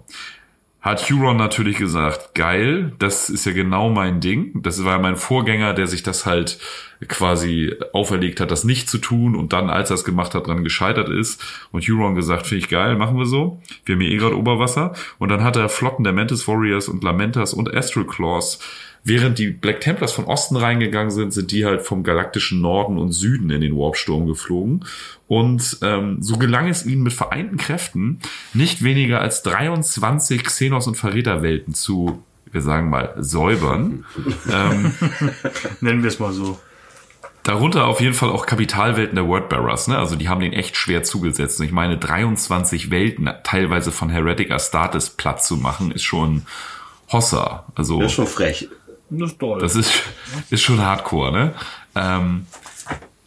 Hat Huron natürlich gesagt, geil, das ist ja genau mein Ding. Das war ja mein Vorgänger, der sich das halt quasi auferlegt hat, das nicht zu tun und dann, als er es gemacht hat, dran gescheitert ist. Und Huron gesagt, finde ich geil, machen wir so. Wir haben hier eh gerade Oberwasser. Und dann hat er Flotten der Mantis Warriors und Lamentas und Astral Claws Während die Black Templars von Osten reingegangen sind, sind die halt vom galaktischen Norden und Süden in den Warpsturm geflogen. Und ähm, so gelang es ihnen mit vereinten Kräften, nicht weniger als 23 Xenos- und Verräterwelten zu, wir sagen mal, säubern. *laughs* ähm, Nennen wir es mal so. Darunter auf jeden Fall auch Kapitalwelten der Wordbearers, ne? Also die haben den echt schwer zugesetzt. Und ich meine, 23 Welten teilweise von Heretic Astartes platt zu machen, ist schon Hossa. Also Das ist schon frech. Das ist toll. das ist, ist schon hardcore, ne? Ähm,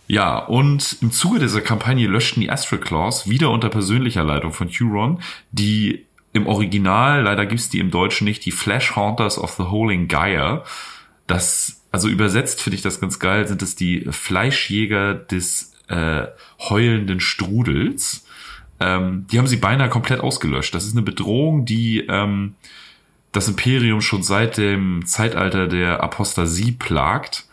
ja, und im Zuge dieser Kampagne löschten die Astral Claws wieder unter persönlicher Leitung von Huron die im Original, leider gibt's die im Deutschen nicht, die Flash Haunters of the Holing Gaia. Das, also übersetzt finde ich das ganz geil, sind es die Fleischjäger des äh, heulenden Strudels. Ähm, die haben sie beinahe komplett ausgelöscht. Das ist eine Bedrohung, die ähm, das Imperium schon seit dem Zeitalter der Apostasie plagt.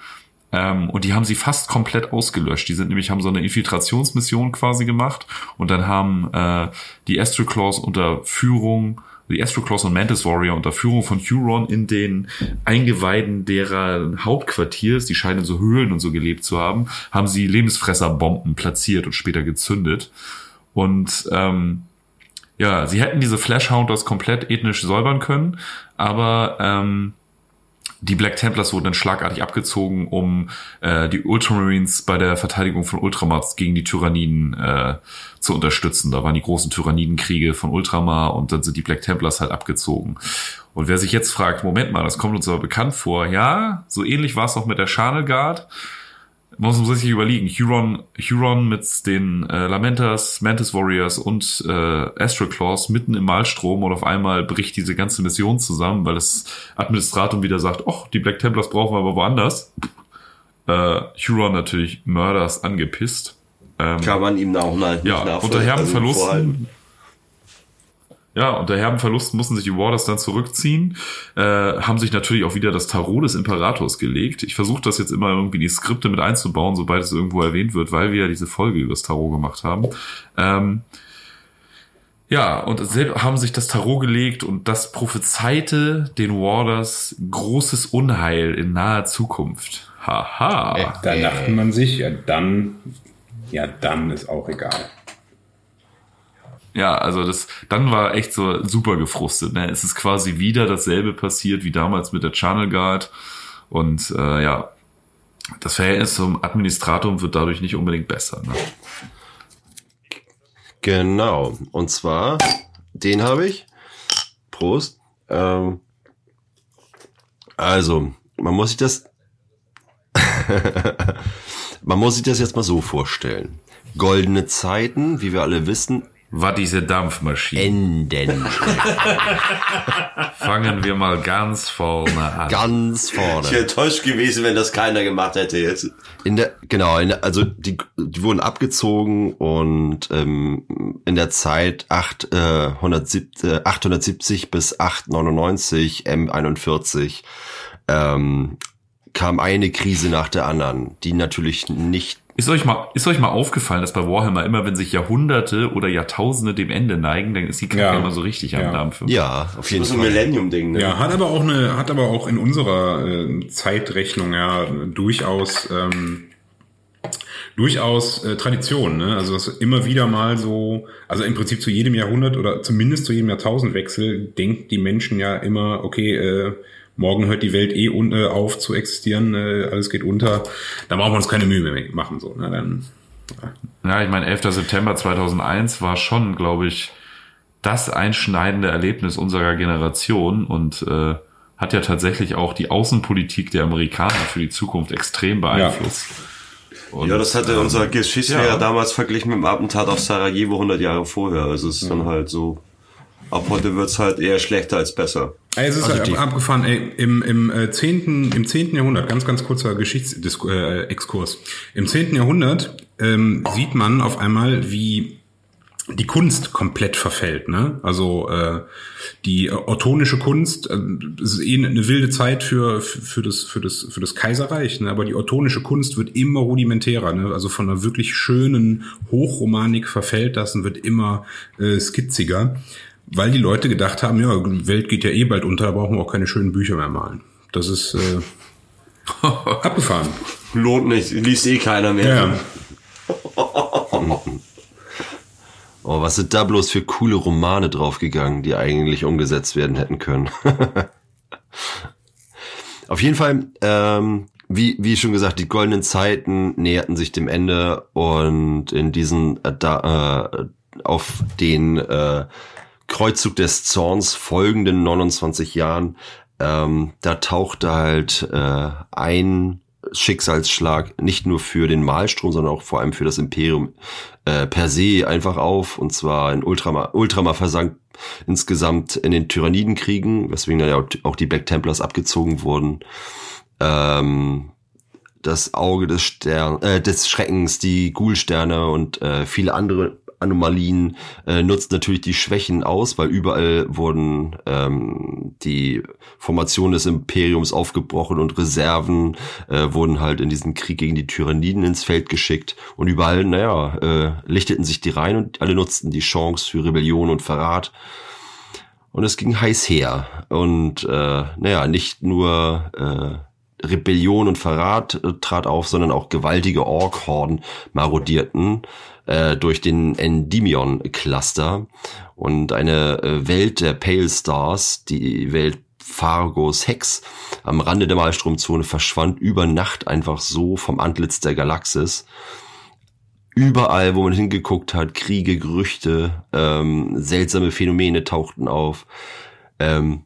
Ähm, und die haben sie fast komplett ausgelöscht. Die sind nämlich, haben so eine Infiltrationsmission quasi gemacht und dann haben äh, die Astral Claws unter Führung, die Astral Claws und Mantis Warrior unter Führung von Huron in den Eingeweiden derer Hauptquartiers, die scheinen in so Höhlen und so gelebt zu haben, haben sie Lebensfresserbomben platziert und später gezündet. Und ähm, ja, sie hätten diese Flashhounders komplett ethnisch säubern können, aber ähm, die Black Templars wurden dann schlagartig abgezogen, um äh, die Ultramarines bei der Verteidigung von Ultramars gegen die Tyranniden äh, zu unterstützen. Da waren die großen Tyrannidenkriege von Ultramar und dann sind die Black Templars halt abgezogen. Und wer sich jetzt fragt, Moment mal, das kommt uns aber bekannt vor. Ja, so ähnlich war es auch mit der Channel Guard. Man muss sich überlegen, Huron, Huron mit den äh, Lamentas, Mantis Warriors und äh, Astral Claws mitten im Malstrom und auf einmal bricht diese ganze Mission zusammen, weil das Administratum wieder sagt, ach, die Black Templars brauchen wir aber woanders. Äh, Huron natürlich Mörders angepisst. Ähm, Kann man ihm da auch mal ja, unter herben also. Verlusten. Ja, unter herben Verlusten mussten sich die Warders dann zurückziehen, äh, haben sich natürlich auch wieder das Tarot des Imperators gelegt. Ich versuche das jetzt immer irgendwie in die Skripte mit einzubauen, sobald es irgendwo erwähnt wird, weil wir ja diese Folge über das Tarot gemacht haben. Ähm, ja, und selber haben sich das Tarot gelegt und das prophezeite den Warders großes Unheil in naher Zukunft. Haha. Äh, da dachte man sich, ja dann, ja dann ist auch egal. Ja, also das, dann war echt so super gefrustet. Ne? Es ist quasi wieder dasselbe passiert wie damals mit der Channel Guard. Und äh, ja, das Verhältnis zum Administratum wird dadurch nicht unbedingt besser. Ne? Genau. Und zwar, den habe ich. Prost. Ähm, Also, man muss sich das, *laughs* man muss sich das jetzt mal so vorstellen. Goldene Zeiten, wie wir alle wissen, War diese Dampfmaschine. enden *laughs* Fangen wir mal ganz vorne an. ganz Ich wäre vorne. enttäuscht gewesen, wenn das keiner gemacht hätte jetzt. In der, genau, in der, also die, die wurden abgezogen und ähm, in der Zeit 8, äh, 170, äh, 870 bis 899 M41 ähm, kam eine Krise nach der anderen, die natürlich nicht Ist euch mal, ist euch mal aufgefallen, dass bei Warhammer immer, wenn sich Jahrhunderte oder Jahrtausende dem Ende neigen, dann ist die Kacke Ja. immer so richtig am Ja. Dampfen. Ja, auf jeden Das ist ein Fall. Millennium-Ding, ne? Ja, hat aber auch eine, hat aber auch in unserer äh, Zeitrechnung ja durchaus ähm, durchaus äh, Tradition, ne? Also ist immer wieder mal so, also im Prinzip zu jedem Jahrhundert oder zumindest zu jedem Jahrtausendwechsel denkt die Menschen ja immer, okay, äh, morgen hört die Welt eh un äh, auf zu existieren, äh, alles geht unter, da brauchen wir uns keine Mühe mehr machen, so, ne? Dann, Ja, ich meine, 11. September 2001 war schon, glaube ich, das einschneidende Erlebnis unserer Generation und äh, hat ja tatsächlich auch die Außenpolitik der Amerikaner für die Zukunft extrem beeinflusst. Und, Ja, das hatte ähm, unser Geschichtslehrer ja. damals verglichen mit dem Attentat auf Sarajevo 100 Jahre vorher. Also es ist dann halt so, ab heute wird's halt eher schlechter als besser. Ey, es ist Also halt die- abgefahren, ey, im, im, äh, 10., im 10. Jahrhundert, ganz, ganz kurzer Geschichtsexkurs, äh, Exkurs. Im 10. Jahrhundert ähm, sieht man auf einmal, wie die Kunst komplett verfällt, ne? Also äh, die äh, ottonische Kunst, äh, es ist eh eine wilde Zeit für, für, für, das, für, das, für das Kaiserreich, ne? aber die ottonische Kunst wird immer rudimentärer, ne? Also von einer wirklich schönen Hochromanik verfällt das und wird immer äh, skizziger, weil die Leute gedacht haben, ja, die Welt geht ja eh bald unter, da brauchen wir auch keine schönen Bücher mehr malen. Das ist äh, *laughs* abgefahren. Lohnt nicht, liest eh keiner mehr. Ja. *laughs* Oh, was sind da bloß für coole Romane draufgegangen, die eigentlich umgesetzt werden hätten können. *laughs* Auf jeden Fall, ähm, wie, wie schon gesagt, die goldenen Zeiten näherten sich dem Ende und in diesen äh, da, äh, auf den äh, Kreuzzug des Zorns folgenden 29 Jahren, ähm, da tauchte halt äh, ein Schicksalsschlag nicht nur für den Malstrom, sondern auch vor allem für das Imperium äh, per se einfach auf. Und zwar in Ultramar, Ultramar versank insgesamt in den Tyrannidenkriegen, weswegen dann ja auch die Black Templars abgezogen wurden. Ähm, das Auge des Stern, äh, des Schreckens, die Ghoul-Sterne und äh, viele andere Anomalien äh, nutzt natürlich die Schwächen aus, weil überall wurden ähm, die Formationen des Imperiums aufgebrochen und Reserven äh, wurden halt in diesen Krieg gegen die Tyranniden ins Feld geschickt und überall, naja, äh, lichteten sich die rein und alle nutzten die Chance für Rebellion und Verrat. Und es ging heiß her. Und äh, naja, nicht nur äh, Rebellion und Verrat äh, trat auf, sondern auch gewaltige Ork-Horden marodierten äh, durch den Endymion-Cluster und eine äh, Welt der Pale Stars, die Welt Fargos Hex am Rande der Malstromzone verschwand über Nacht einfach so vom Antlitz der Galaxis. Überall, wo man hingeguckt hat, Kriege, Gerüchte, ähm, seltsame Phänomene tauchten auf. Ähm,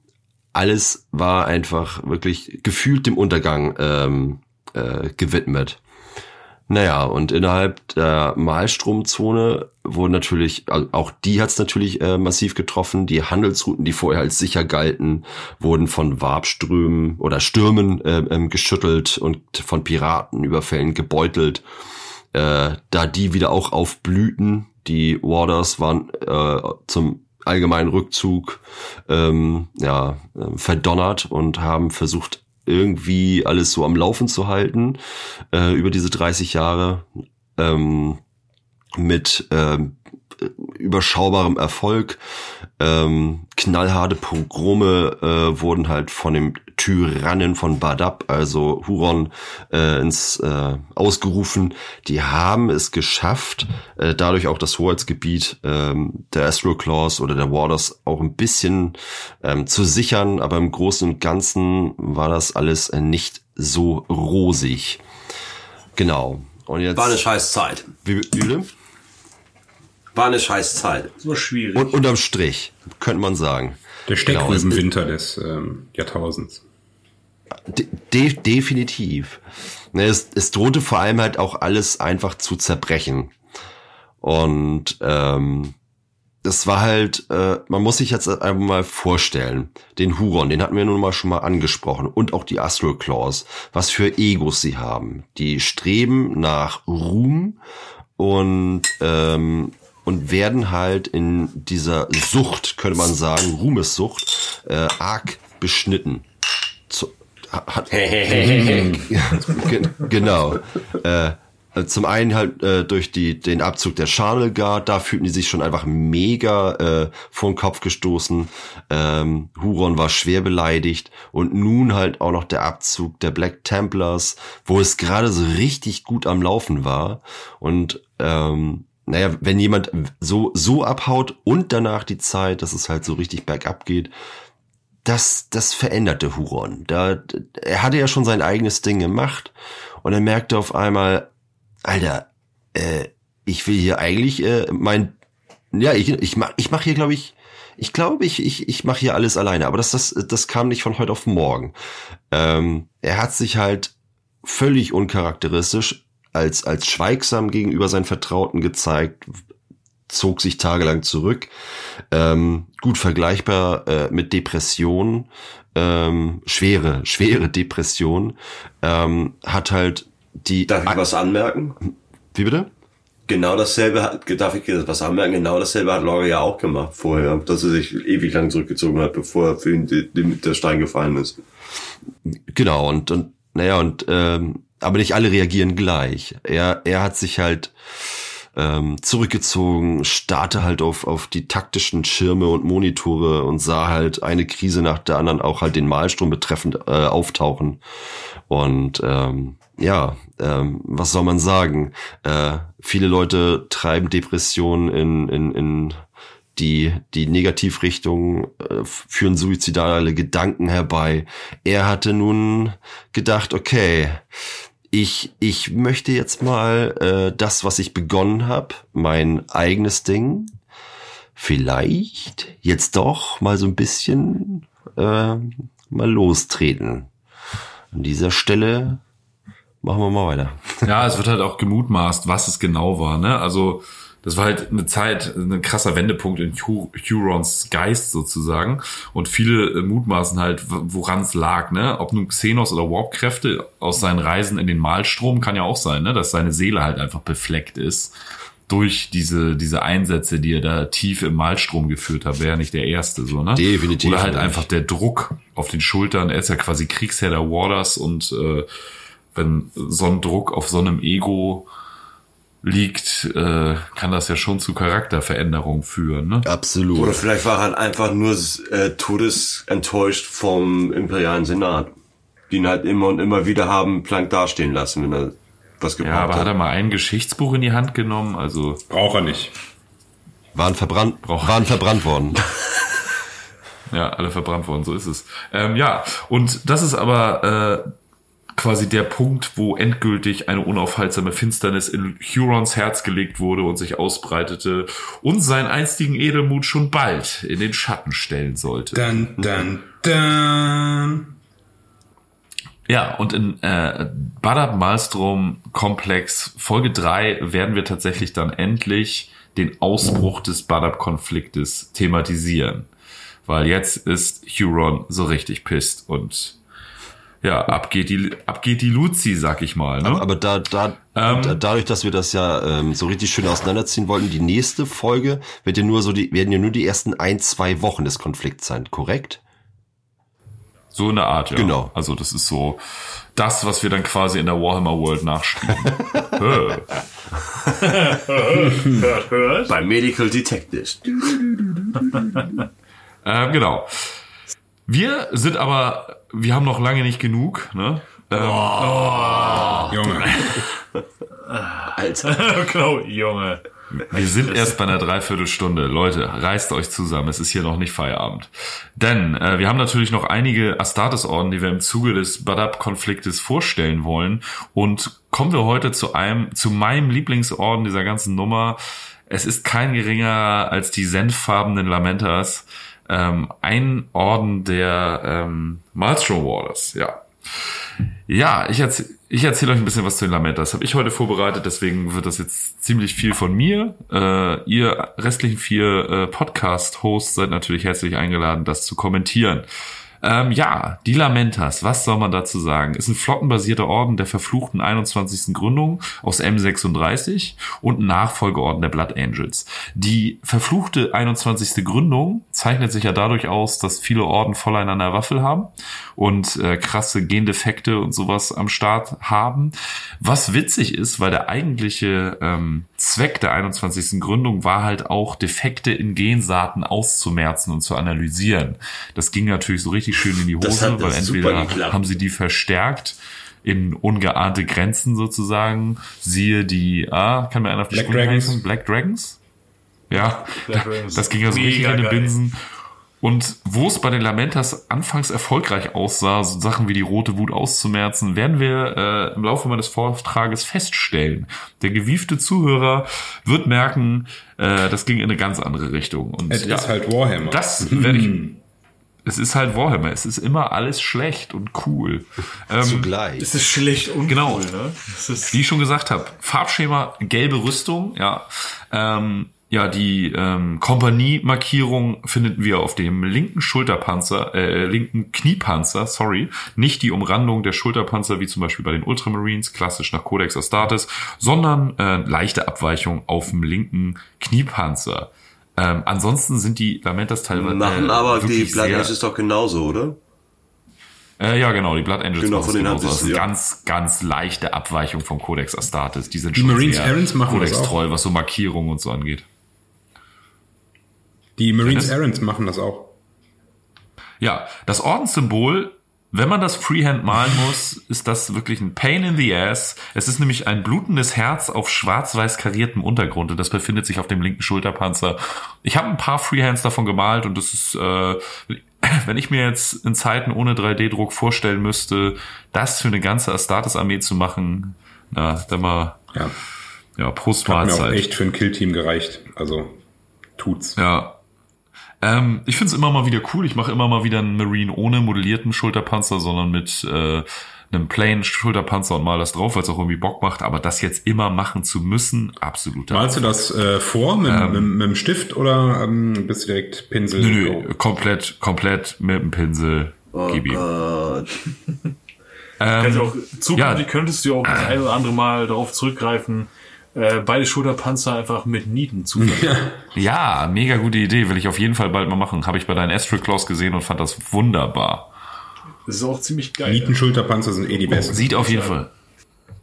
alles war einfach wirklich gefühlt dem Untergang ähm, äh, gewidmet. Naja, und innerhalb der Malstromzone wurden natürlich, also auch die hat es natürlich äh, massiv getroffen. Die Handelsrouten, die vorher als sicher galten, wurden von Wabströmen oder Stürmen äh, ähm, geschüttelt und von Piratenüberfällen gebeutelt. Äh, da die wieder auch aufblühten. Die Warders waren äh, zum allgemeinen Rückzug ähm, ja, äh, verdonnert und haben versucht, irgendwie alles so am Laufen zu halten äh, über diese 30 Jahre ähm, mit ähm, überschaubarem Erfolg. Ähm, knallharte Pogrome äh, wurden halt von dem Tyrannen von Badab, also Huron, äh, ins äh, ausgerufen. Die haben es geschafft, äh, dadurch auch das Hoheitsgebiet ähm, der Astroclaws oder der Warders auch ein bisschen ähm, zu sichern, aber im Großen und Ganzen war das alles äh, nicht so rosig. Genau. Und jetzt War eine scheiß Zeit. wie, wie? War eine scheiß Zeit. War schwierig. Und unterm Strich, könnte man sagen. Der Genau, Steckrübenwinter des ähm, Jahrtausends. De definitiv. Ne, es, es drohte vor allem halt auch alles einfach zu zerbrechen. Und ähm, das war halt, äh, man muss sich jetzt einfach mal vorstellen, den Huron, den hatten wir nun mal schon mal angesprochen, und auch die Astral Claws, was für Egos sie haben. Die streben nach Ruhm und ähm, und werden halt in dieser Sucht, könnte man sagen, Ruhmessucht, äh, arg beschnitten. Zu, hat, genau. Äh, zum einen halt äh, durch die, den Abzug der Channel Guard, da fühlten die sich schon einfach mega äh, vor den Kopf gestoßen. Ähm, Huron war schwer beleidigt und nun halt auch noch der Abzug der Black Templars, wo es gerade so richtig gut am Laufen war. Und ähm, naja, wenn jemand so, so abhaut und danach die Zeit, dass es halt so richtig bergab geht, das, das veränderte Huron. Da, er hatte ja schon sein eigenes Ding gemacht und er merkte auf einmal, Alter, äh, ich will hier eigentlich äh, mein, ja, ich, ich mach, ich mach hier, glaube ich, ich glaube, ich, ich, ich mache hier alles alleine, aber das, das, das kam nicht von heute auf morgen. Ähm, er hat sich halt völlig uncharakteristisch als, als schweigsam gegenüber seinen Vertrauten gezeigt, zog sich tagelang zurück. Ähm, gut vergleichbar äh, mit Depressionen, ähm, schwere, schwere Depression, ähm, hat halt die. Darf ich was anmerken? Wie bitte? Genau dasselbe hat, darf ich was anmerken, genau dasselbe hat Laura ja auch gemacht vorher, dass er sich ewig lang zurückgezogen hat, bevor für ihn die, die, der Stein gefallen ist. Genau, und, und naja, und ähm, aber nicht alle reagieren gleich. Er, er hat sich halt ähm, zurückgezogen, starrte halt auf, auf die taktischen Schirme und Monitore und sah halt eine Krise nach der anderen auch halt den Malstrom betreffend äh, auftauchen. Und ähm, ja, ähm, was soll man sagen? Äh, viele Leute treiben Depressionen in, in, in die, die Negativrichtung äh, führen suizidale Gedanken herbei. Er hatte nun gedacht, okay, ich, ich möchte jetzt mal äh, das, was ich begonnen habe, mein eigenes Ding, vielleicht jetzt doch mal so ein bisschen äh, mal lostreten. An dieser Stelle machen wir mal weiter. Ja, es wird halt auch gemutmaßt, was es genau war. Ne? Also das war halt eine Zeit, ein krasser Wendepunkt in Hurons Geist sozusagen. Und viele äh, mutmaßen halt, woran es lag, ne? Ob nun Xenos oder Warp-Kräfte aus seinen Reisen in den Malstrom kann ja auch sein, ne? Dass seine Seele halt einfach befleckt ist durch diese, diese Einsätze, die er da tief im Malstrom geführt hat, wäre ja nicht der erste, so, ne? Definitiv. Oder halt einfach der Druck auf den Schultern. Er ist ja quasi Kriegsherr der Warders und äh, wenn so ein Druck auf so einem Ego liegt, äh, kann das ja schon zu Charakterveränderungen führen. Ne? Absolut. Oder vielleicht war er halt einfach nur äh, todesenttäuscht vom imperialen Senat, die ihn halt immer und immer wieder haben plank dastehen lassen, wenn er was gebraucht Ja, aber hat. hat er mal ein Geschichtsbuch in die Hand genommen? Also Braucht er nicht. Waren verbrannt, Braucht- waren verbrannt worden. *laughs* *laughs* ja, alle verbrannt worden, so ist es. Ähm, ja, und das ist aber äh, quasi der Punkt, wo endgültig eine unaufhaltsame Finsternis in Hurons Herz gelegt wurde und sich ausbreitete und seinen einstigen Edelmut schon bald in den Schatten stellen sollte. Dann, dann, dann. Ja, und in äh, Badab Malstrom Komplex Folge 3 werden wir tatsächlich dann endlich den Ausbruch des Badab-Konfliktes thematisieren. Weil jetzt ist Huron so richtig pisst und ja, ab geht die, ab geht die Luzi, sag ich mal. Ne? Aber da, da, Ähm. da, dadurch, dass wir das ja ähm, so richtig schön auseinanderziehen wollten, die nächste Folge wird ja nur so die, werden ja nur die ersten ein, zwei Wochen des Konflikts sein, korrekt? So eine Art, ja. Genau. Also das ist so das, was wir dann quasi in der Warhammer World nachspielen. *laughs* Hö. Hört, hört. Bei Medical Detectives. ähm, genau. Wir sind aber, wir haben noch lange nicht genug. Ne? Ähm, Junge. *laughs* Alter. genau, Junge. Wir sind erst bei einer Dreiviertelstunde. Leute, reißt euch zusammen. Es ist hier noch nicht Feierabend. Denn äh, wir haben natürlich noch einige Astartes-Orden, die wir im Zuge des Badab-Konfliktes vorstellen wollen. Und kommen wir heute zu einem, zu meinem Lieblingsorden dieser ganzen Nummer. Es ist kein geringer als die senffarbenen Lamentas. Ähm, ein Orden der ähm, Maelstrom Warders, ja. Ja, ich erzähle ich erzähl euch ein bisschen was zu den Lamentas. Habe ich heute vorbereitet, deswegen wird das jetzt ziemlich viel von mir. Äh, ihr restlichen vier äh, Podcast-Hosts seid natürlich herzlich eingeladen, das zu kommentieren. Ähm, ja, die Lamentas, was soll man dazu sagen? Ist ein flottenbasierter Orden der verfluchten 21. Gründung aus M36 und ein Nachfolgeorden der Blood Angels. Die verfluchte 21. Gründung zeichnet sich ja dadurch aus, dass viele Orden voneinander Waffel haben und äh, krasse Gendefekte und sowas am Start haben. Was witzig ist, weil der eigentliche ähm, Zweck der 21. Gründung war halt auch Defekte in Gensaaten auszumerzen und zu analysieren. Das ging natürlich so richtig schön in die Das Hose, weil entweder haben sie die verstärkt in ungeahnte Grenzen sozusagen. Siehe die, ah, kann mir einer auf die Black Sprünge Dragons. Black Dragons? Ja, Black Dragons. das ging ja so richtig Mega in den geil. Und wo es bei den Lamentas anfangs erfolgreich aussah, so Sachen wie die rote Wut auszumerzen, werden wir äh, im Laufe meines Vortrages feststellen. Der gewiefte Zuhörer wird merken, äh, das ging in eine ganz andere Richtung. Und Es ja, ist halt Warhammer. das werde ich. Es ist halt Warhammer. Es ist immer alles schlecht und cool. Ähm, Zugleich. Das ist schlecht und Genau. cool, ne? Das ist wie ich schon gesagt habe, Farbschema gelbe Rüstung, ja. Ähm, ja, die ähm, Kompaniemarkierung finden wir auf dem linken Schulterpanzer, äh, linken Kniepanzer, sorry, nicht die Umrandung der Schulterpanzer wie zum Beispiel bei den Ultramarines, klassisch nach Codex Astartes, sondern äh, leichte Abweichung auf dem linken Kniepanzer. Ähm, ansonsten sind die Lamentas teilweise Machen äh, aber die Blood Angels ist doch genauso, oder? äh, ja, genau, die Blood Angels. Genau, machen von genauso. Das ist ja. ganz, ganz leichte Abweichung vom Codex Astartes. Die sind Die schon Marines sehr Errants machen das auch. Codex-treu, was so Markierungen und so angeht. Die Marines? Errands machen das auch. Ja, das Ordenssymbol, wenn man das Freehand malen muss, ist das wirklich ein Pain in the Ass. Es ist nämlich ein blutendes Herz auf schwarz-weiß kariertem Untergrund und das befindet sich auf dem linken Schulterpanzer. Ich habe ein paar Freehands davon gemalt und das ist, äh, wenn ich mir jetzt in Zeiten ohne 3D-Druck vorstellen müsste, das für eine ganze Astartes-Armee zu machen, na, dann mal, Ja. ja, Prost Hat mir auch echt für ein Killteam gereicht. Also tut's. Ja. Ähm, ich finde es immer mal wieder cool. Ich mache immer mal wieder einen Marine ohne modellierten Schulterpanzer, sondern mit äh, einem plain Schulterpanzer und mal das drauf, weil es auch irgendwie Bock macht. Aber das jetzt immer machen zu müssen, absoluter. Malst du das äh, vor mit, mit, mit dem Stift oder ähm, bist du direkt Pinsel? Nö, nö, komplett, komplett mit dem Pinsel. Oh Gib ihm. Gott. Kannst du auch, zukünftig ja. könntest du auch das ein oder andere Mal darauf zurückgreifen, äh, beide Schulterpanzer einfach mit Nieten zu *laughs* Ja, mega gute Idee. Will ich auf jeden Fall bald mal machen. Habe ich bei deinen Astral Claws gesehen und fand das wunderbar. Das ist auch ziemlich geil. Nietenschulterpanzer sind eh die besten. Sieht auf jeden Fall.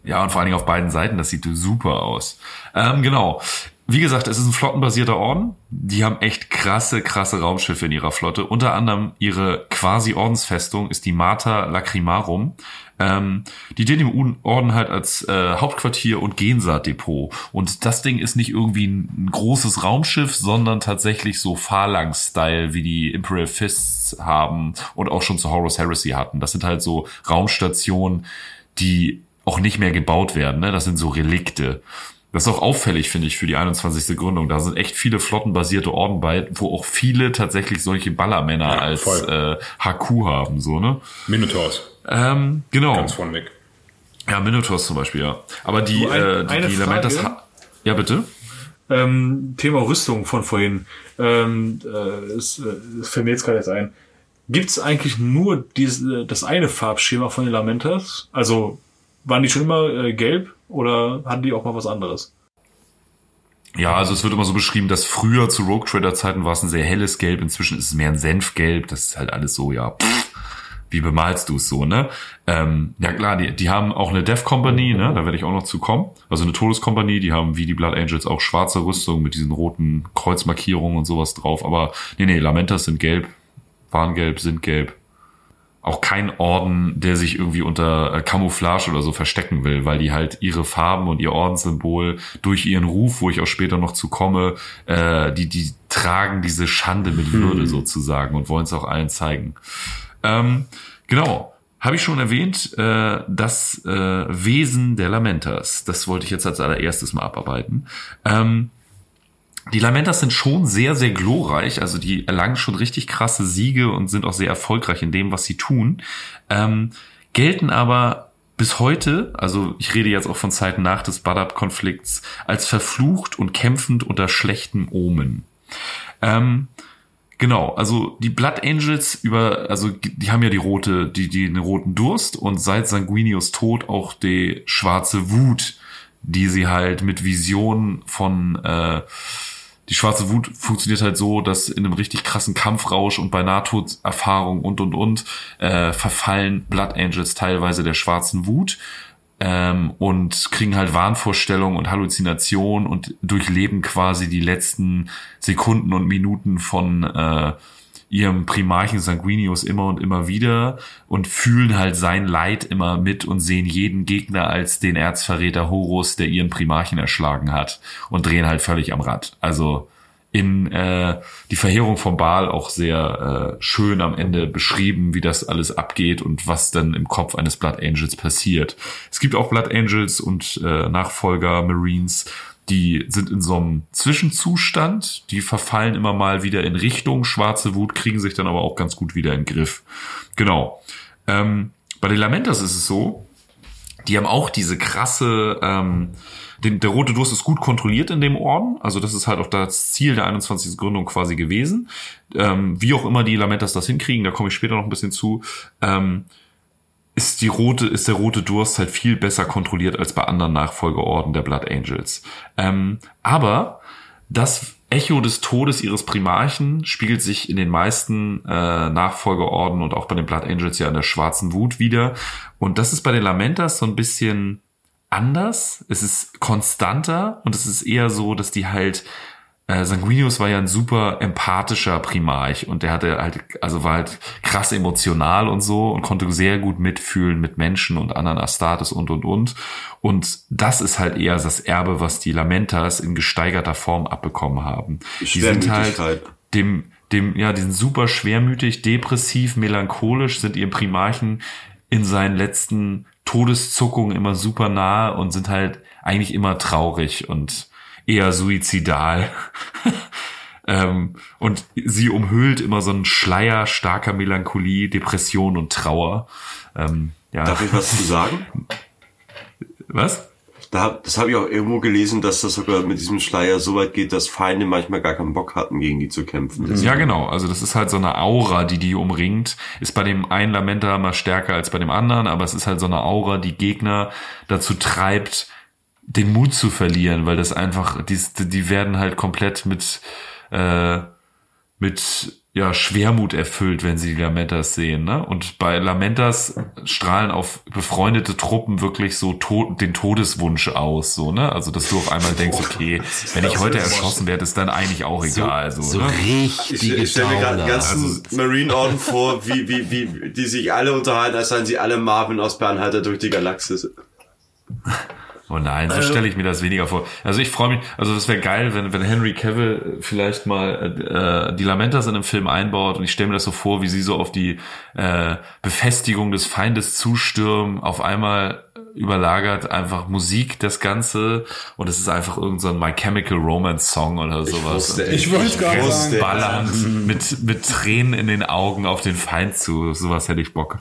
Ja, und vor allen Dingen auf beiden Seiten, das sieht super aus. Ähm, genau. Wie gesagt, es ist ein flottenbasierter Orden. Die haben echt krasse, krasse Raumschiffe in ihrer Flotte. Unter anderem ihre quasi Ordensfestung ist die Mater Lacrimarum. Ähm, die dient dem Orden halt als äh, Hauptquartier und Gensaaddepot. Und das Ding ist nicht irgendwie ein, ein großes Raumschiff, sondern tatsächlich so Phalanx-Style, wie die Imperial Fists haben und auch schon zu Horus Heresy hatten. Das sind halt so Raumstationen, die auch nicht mehr gebaut werden. Ne? Das sind so Relikte. Das ist auch auffällig, finde ich, für die 21. Gründung. Da sind echt viele flottenbasierte Orden bei, wo auch viele tatsächlich solche Ballermänner Ja, als voll. äh, HQ haben, so, ne? Minotaurs. Ähm, genau. Ganz vorneweg. Ja, Minotaurs zum Beispiel, ja. Aber die, ein- äh, die, die ha- Ja, bitte? Ähm, Thema Rüstung von vorhin. Ähm, äh, es, äh, es fällt mir jetzt gerade jetzt ein. Gibt es eigentlich nur diese, das eine Farbschema von den Lamentas? Also waren die schon immer äh, gelb oder hatten die auch mal was anderes? Ja, also es wird immer so beschrieben, dass früher zu Rogue Trader Zeiten war es ein sehr helles Gelb, inzwischen ist es mehr ein Senfgelb, das ist halt alles so, ja, pff, wie bemalst du es so, ne? Ähm, ja klar, die, die haben auch eine Death Company, ne? Da werde ich auch noch zu kommen. Also eine Todeskompanie, die haben wie die Blood Angels auch schwarze Rüstung mit diesen roten Kreuzmarkierungen und sowas drauf. Aber nee, nee, Lamentas sind gelb, waren gelb, sind gelb. Auch kein Orden, der sich irgendwie unter äh, Camouflage oder so verstecken will, weil die halt ihre Farben und ihr Ordenssymbol durch ihren Ruf, wo ich auch später noch zu komme, äh, die, die tragen diese Schande mit Würde sozusagen und wollen es auch allen zeigen. Ähm, genau. Habe ich schon erwähnt, äh, das äh, Wesen der Lamentas. Das wollte ich jetzt als allererstes mal abarbeiten. Ähm, die Lamentas sind schon sehr, sehr glorreich. Also die erlangen schon richtig krasse Siege und sind auch sehr erfolgreich in dem, was sie tun. Ähm, gelten aber bis heute, also ich rede jetzt auch von Zeiten nach des Badab-Konflikts, als verflucht und kämpfend unter schlechtem Omen. Ähm, genau, also die Blood Angels über, also die haben ja die rote, die, die den roten Durst und seit Sanguinius Tod auch die schwarze Wut, die sie halt mit Visionen von äh, die schwarze Wut funktioniert halt so, dass in einem richtig krassen Kampfrausch und bei Nahtoderfahrung und und und äh, verfallen Blood Angels teilweise der schwarzen Wut ähm, und kriegen halt Wahnvorstellungen und Halluzinationen und durchleben quasi die letzten Sekunden und Minuten von äh, ihrem Primarchen Sanguinius immer und immer wieder und fühlen halt sein Leid immer mit und sehen jeden Gegner als den Erzverräter Horus, der ihren Primarchen erschlagen hat und drehen halt völlig am Rad. Also in äh, die Verheerung von Baal auch sehr äh, schön am Ende beschrieben, wie das alles abgeht und was dann im Kopf eines Blood Angels passiert. Es gibt auch Blood Angels und äh, Nachfolger Marines, die sind in so einem Zwischenzustand, die verfallen immer mal wieder in Richtung schwarze Wut, kriegen sich dann aber auch ganz gut wieder in den Griff. Genau. Ähm, bei den Lamentas ist es so, die haben auch diese krasse, ähm, den, der rote Durst ist gut kontrolliert in dem Orden, also das ist halt auch das Ziel der 21. Gründung quasi gewesen. Ähm, wie auch immer die Lamentas das hinkriegen, da komme ich später noch ein bisschen zu. Ähm, ist die rote, ist der rote Durst halt viel besser kontrolliert als bei anderen Nachfolgeorden der Blood Angels. Ähm, aber das Echo des Todes ihres Primarchen spiegelt sich in den meisten äh, Nachfolgeorden und auch bei den Blood Angels ja in der schwarzen Wut wieder. Und das ist bei den Lamentas so ein bisschen anders. Es ist konstanter und es ist eher so, dass die halt äh, Sanguinius war ja ein super empathischer Primarch und der hatte halt, also war halt krass emotional und so und konnte sehr gut mitfühlen mit Menschen und anderen Astartes und und und. Und das ist halt eher das Erbe, was die Lamentas in gesteigerter Form abbekommen haben. Die sind halt dem, dem, ja, die sind super schwermütig, depressiv, melancholisch, sind ihrem Primarchen in seinen letzten Todeszuckungen immer super nahe und sind halt eigentlich immer traurig und eher suizidal. *laughs* ähm, und sie umhüllt immer so einen Schleier starker Melancholie, Depression und Trauer. Ähm, ja. Darf ich was zu sagen? *laughs* Was? Da, das habe ich auch irgendwo gelesen, dass das sogar mit diesem Schleier so weit geht, dass Feinde manchmal gar keinen Bock hatten, gegen die zu kämpfen. Das ja, genau. Also das ist halt so eine Aura, die die umringt. Ist bei dem einen Lamenta mal stärker als bei dem anderen, aber es ist halt so eine Aura, die Gegner dazu treibt, den Mut zu verlieren, weil das einfach, die, die werden halt komplett mit, äh, mit ja, Schwermut erfüllt, wenn sie die Lamentas sehen. Ne? Und bei Lamentas strahlen auf befreundete Truppen wirklich so to den Todeswunsch aus. So, ne? Also, dass du auf einmal denkst, okay, *laughs* wenn ich heute erschossen werde, ist dann eigentlich auch egal. So, so, so ne? richtig. Ich, ich stelle mir gerade einen ganzen also, Marine-Orden vor, wie, wie, wie, die sich alle unterhalten, als seien sie alle Marvin aus Bernhalter durch die Galaxis. *laughs* Oh nein, so also, stelle ich mir das weniger vor. Also ich freue mich, also das wäre geil, wenn, wenn Henry Cavill vielleicht mal äh, die Lamentas in einem Film einbaut und ich stelle mir das so vor, wie sie so auf die äh, Befestigung des Feindes zustürmen, auf einmal überlagert einfach Musik das Ganze und es ist einfach irgendein so My Chemical Romance Song oder sowas. Ich, wollte gerade sagen. Ballern mit, mit Tränen in den Augen auf den Feind zu. Sowas hätte ich Bock.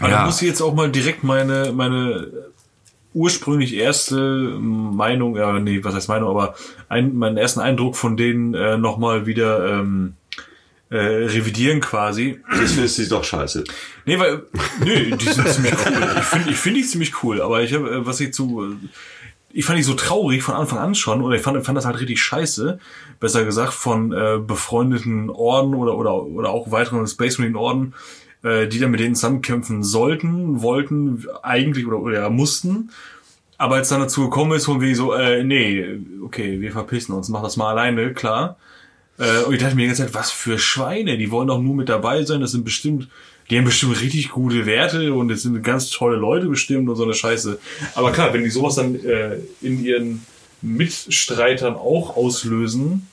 Aber ja. da muss ich jetzt auch mal direkt meine, meine ursprünglich erste Meinung, ja, nee, was heißt Meinung, aber ein, meinen ersten Eindruck von denen äh, nochmal wieder ähm, äh, revidieren quasi. Das findest du doch scheiße. Nee, weil, nee, die sind ziemlich cool. Ich finde ich finde die ziemlich cool, aber ich habe, äh, was ich zu, ich fand die so traurig von Anfang an schon, oder ich fand, fand das halt richtig scheiße, besser gesagt, von äh, befreundeten Orden oder, oder, oder auch weiteren Space Marine Orden, äh, die dann mit denen zusammenkämpfen sollten, wollten, eigentlich oder, oder mussten. Aber als dann dazu gekommen ist, von wegen so, äh, nee, okay, wir verpissen uns, mach das mal alleine, klar. Äh, und ich dachte mir die ganze Zeit, was für Schweine, die wollen doch nur mit dabei sein, das sind bestimmt, die haben bestimmt richtig gute Werte und es sind ganz tolle Leute bestimmt und so eine Scheiße. Aber klar, wenn die sowas dann äh, in ihren Mitstreitern auch auslösen,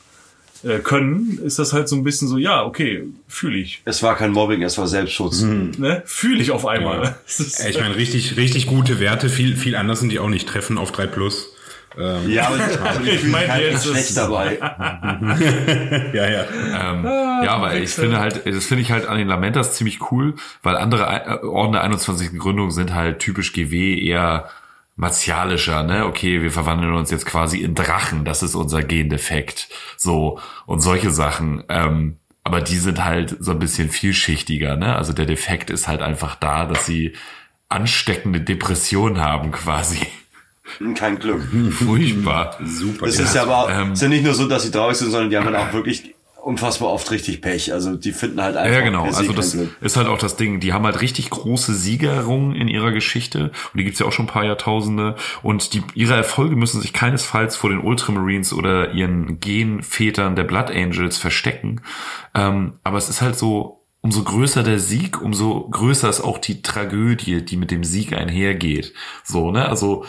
äh, können, ist das halt so ein bisschen so, ja, okay, fühle ich. Es war kein Mobbing, es war Selbstschutz. Mhm. Ne? Fühle ich auf einmal. Ja. *laughs* ich meine, richtig, richtig gute Werte, viel, viel anders sind die auch nicht treffen auf 3 Plus. Ähm, Ja, aber, *laughs* ich, Ich meine jetzt, schlecht dabei. *laughs* ja, ja. Ähm, ja, aber ich finde halt, das finde ich halt an den Lamentas ziemlich cool, weil andere äh, Orden der 21. Gründung sind halt typisch GW eher martialischer, ne? Okay, wir verwandeln uns jetzt quasi in Drachen, das ist unser Gendefekt. So, und solche Sachen. Ähm, aber die sind halt so ein bisschen vielschichtiger, ne? Also der Defekt ist halt einfach da, dass sie ansteckende Depressionen haben quasi. Kein Glück. Furchtbar. Super. Es ist ja aber ähm, es ist ja nicht nur so, dass sie traurig sind, sondern die haben halt auch *clears throat* wirklich unfassbar oft richtig Pech. Also die finden halt einfach Ja, genau. Also das ist halt auch das Ding. Die haben halt richtig große Siegerungen in ihrer Geschichte. Und die gibt's ja auch schon ein paar Jahrtausende. Und die, ihre Erfolge müssen sich keinesfalls vor den Ultramarines oder ihren Genvätern der Blood Angels verstecken. Ähm, aber es ist halt so, umso größer der Sieg, umso größer ist auch die Tragödie, die mit dem Sieg einhergeht. So, ne? Also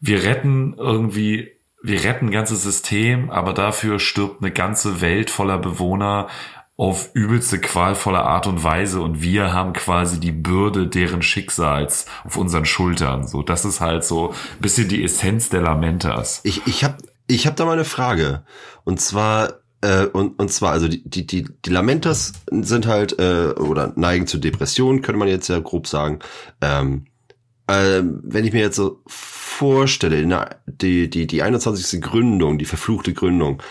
wir retten irgendwie, wir retten ein ganzes System, aber dafür stirbt eine ganze Welt voller Bewohner auf übelste qualvolle Art und Weise und wir haben quasi die Bürde deren Schicksals auf unseren Schultern. So, das ist halt so ein bisschen die Essenz der Lamentas. Ich, ich habe ich hab da mal eine Frage. Und zwar, äh, und, und zwar, also die, die, die, die Lamentas sind halt, äh, oder neigen zu Depressionen, könnte man jetzt ja grob sagen. Ähm, ähm, wenn ich mir jetzt so vorstelle, der, die, die, die 21. Gründung, die verfluchte Gründung,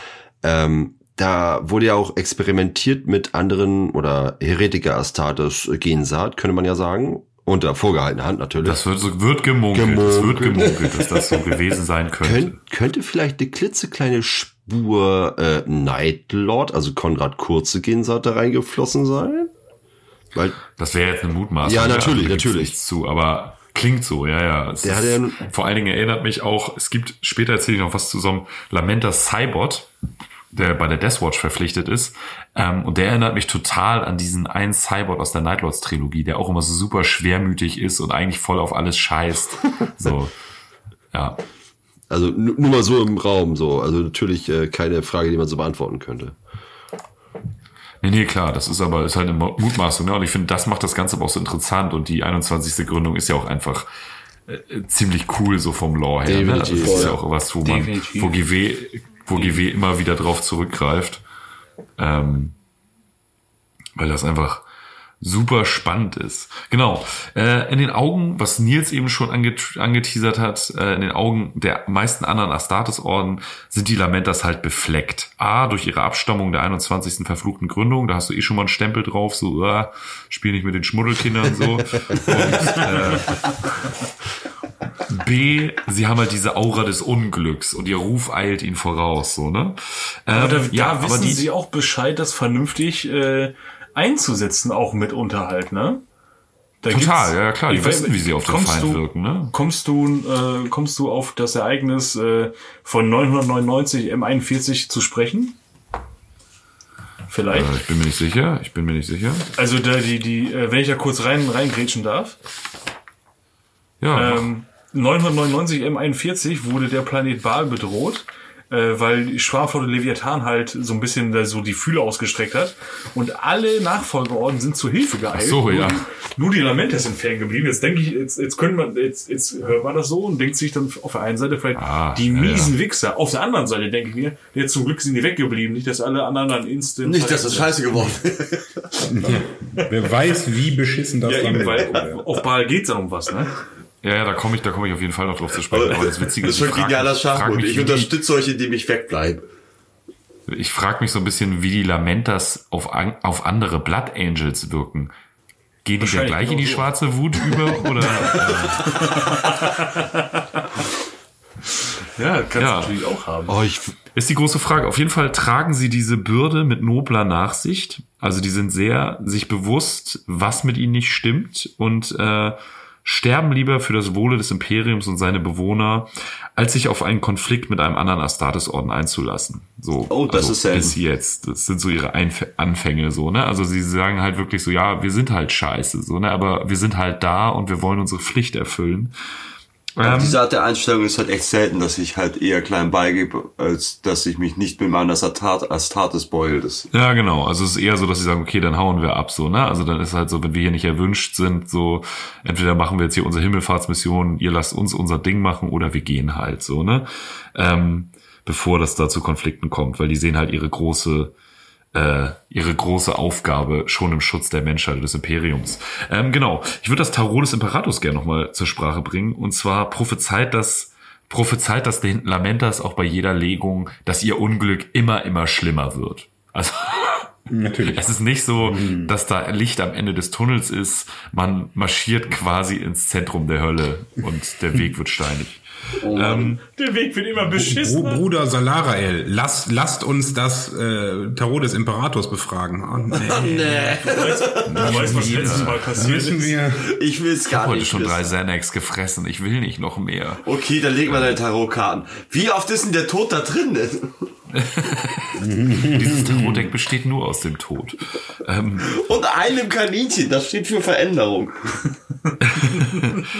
ähm, da wurde ja auch experimentiert mit anderen oder Heretiker Astartes Gensaat, könnte man ja sagen. Unter vorgehaltener Hand natürlich. Das wird, wird gemunkelt. Es wird Gemunkelt. gemunkelt, dass das so gewesen sein könnte. Könnt, könnte vielleicht eine klitzekleine Spur äh, Nightlord, also Konrad Kurze Gensaat da reingeflossen sein? Weil Das wäre jetzt eine Mutmaßung. Ja, natürlich, gibt's natürlich. Zu, aber klingt so, ja, ja. Es Der hat ja vor allen Dingen erinnert mich auch, es gibt, später erzähle ich noch was zu so einem Lamenta Cybot, der bei der Deathwatch verpflichtet ist. Ähm, und der erinnert mich total an diesen einen Cybot aus der Nightlords Trilogie, der auch immer so super schwermütig ist und eigentlich voll auf alles scheißt. *laughs* so, ja. Also nu- nur mal so im Raum so. Also natürlich äh, keine Frage, die man so beantworten könnte. Nee, nee, klar, das ist aber, ist halt eine Mutmaßung, ne? Und ich finde, das macht das Ganze aber auch so interessant und die 21. Gründung ist ja auch einfach äh, ziemlich cool so vom Lore her, ne? Also das ist ja ja. auch was, wo man, Definitiv. wo GW, wo GW immer wieder drauf zurückgreift. Ähm, weil das einfach super spannend ist. Genau. Äh, in den Augen, was Nils eben schon anget angeteasert hat, äh, in den Augen der meisten anderen Astartes-Orden sind die Lamentas halt befleckt. A, durch ihre Abstammung der 21. verfluchten Gründung, da hast du eh schon mal einen Stempel drauf, so, uh, spiel nicht mit den Schmuddelkindern so. *laughs* Und, äh, B, sie haben halt diese Aura des Unglücks und ihr Ruf eilt ihnen voraus, so, ne? Ähm, Aber da, ja, da aber wissen die, sie auch Bescheid, das vernünftig äh, einzusetzen, auch mit Unterhalt, ne? Da Total, ja, klar, die wissen, wie sie auf den Feind du, wirken, ne? Kommst du, äh, kommst du auf das Ereignis äh, von 999 M41 zu sprechen? Vielleicht. Äh, ich bin mir nicht sicher, ich bin mir nicht sicher. Also da die, die, äh, wenn ich da kurz rein reingrätschen darf. Ja, Ähm, 999 M41 wurde der Planet Baal bedroht, äh, weil die Schwarmflotte Leviathan halt so ein bisschen da so die Fühler ausgestreckt hat. Und alle Nachfolgeorden sind zur Hilfe geeilt. Ach so, nur, ja. die, nur die Lamentas sind fern geblieben. Jetzt denke ich, jetzt, jetzt können man, jetzt, jetzt hört man das so und denkt sich dann auf der einen Seite vielleicht Ah, die ja, miesen Wichser. Auf der anderen Seite denke ich mir, jetzt zum Glück sind die weggeblieben. Nicht, dass alle anderen dann instant. Nicht, dass das scheiße geworden Wer weiß, wie beschissen das Ja, dann eben, weil wäre. auf, auf Baal geht's dann um was, ne? Ja, ja, da komme ich, da komme ich auf jeden Fall noch drauf zu sprechen. Aber das Witzige *laughs* Das ist, ist ich schon frage genialer Schachmut. Ich die, unterstütze euch, indem ich wegbleibe. ich frag mich so ein bisschen, wie die Lamentas auf, an- auf andere Blood Angels wirken. Gehen die da Wahrscheinlich gleich in die so. schwarze Wut über *laughs* oder? Ja, kannst Ja. du natürlich auch haben. Oh, ich, Ist die große Frage. Auf jeden Fall tragen sie diese Bürde mit nobler Nachsicht. Also die sind sehr sich bewusst, was mit ihnen nicht stimmt und äh, sterben lieber für das Wohle des Imperiums und seine Bewohner, als sich auf einen Konflikt mit einem anderen Astartes-Orden einzulassen. So, Oh, das also ist selten. bis jetzt. Das sind so ihre Einf Anfänge so, ne? Also sie sagen halt wirklich so, ja, wir sind halt scheiße, so, ne? Aber wir sind halt da und wir wollen unsere Pflicht erfüllen. Aber diese Art der Einstellung ist halt echt selten, dass ich halt eher klein beigebe, als dass ich mich nicht mit meiner Astartes beule. Das Ja, genau. Also es ist eher so, dass sie sagen, okay, dann hauen wir ab, so, ne? Also dann ist halt so, wenn wir hier nicht erwünscht sind, so, entweder machen wir jetzt hier unsere Himmelfahrtsmission, ihr lasst uns unser Ding machen oder wir gehen halt, so, ne? Ähm, bevor das da zu Konflikten kommt, weil die sehen halt ihre große, äh, ihre große Aufgabe schon im Schutz der Menschheit des Imperiums. Ähm, genau. Ich würde das Tarot des Imperators gerne nochmal zur Sprache bringen. Und zwar prophezeit das, prophezeit das den Lamentas auch bei jeder Legung, dass ihr Unglück immer, immer schlimmer wird. Also, *laughs* Natürlich. es ist nicht so, dass da Licht am Ende des Tunnels ist. Man marschiert quasi ins Zentrum der Hölle und der Weg wird steinig. Ähm, Der Weg wird immer beschissen. Bruder Salarael, lasst, lasst uns das äh, Tarot des Imperators befragen. Oh, nee. Du weißt, was letztes Mal passiert Müssen ist. wir. ich will es gar heute nicht schon drei wissen. Xanax gefressen. Ich will nicht noch mehr. Okay, dann leg mal deine Tarotkarten. Wie oft ist denn der Tod da drin? *laughs* Dieses Tarotdeck besteht nur aus dem Tod. Ähm, Und einem Kaninchen, das steht für Veränderung. *laughs*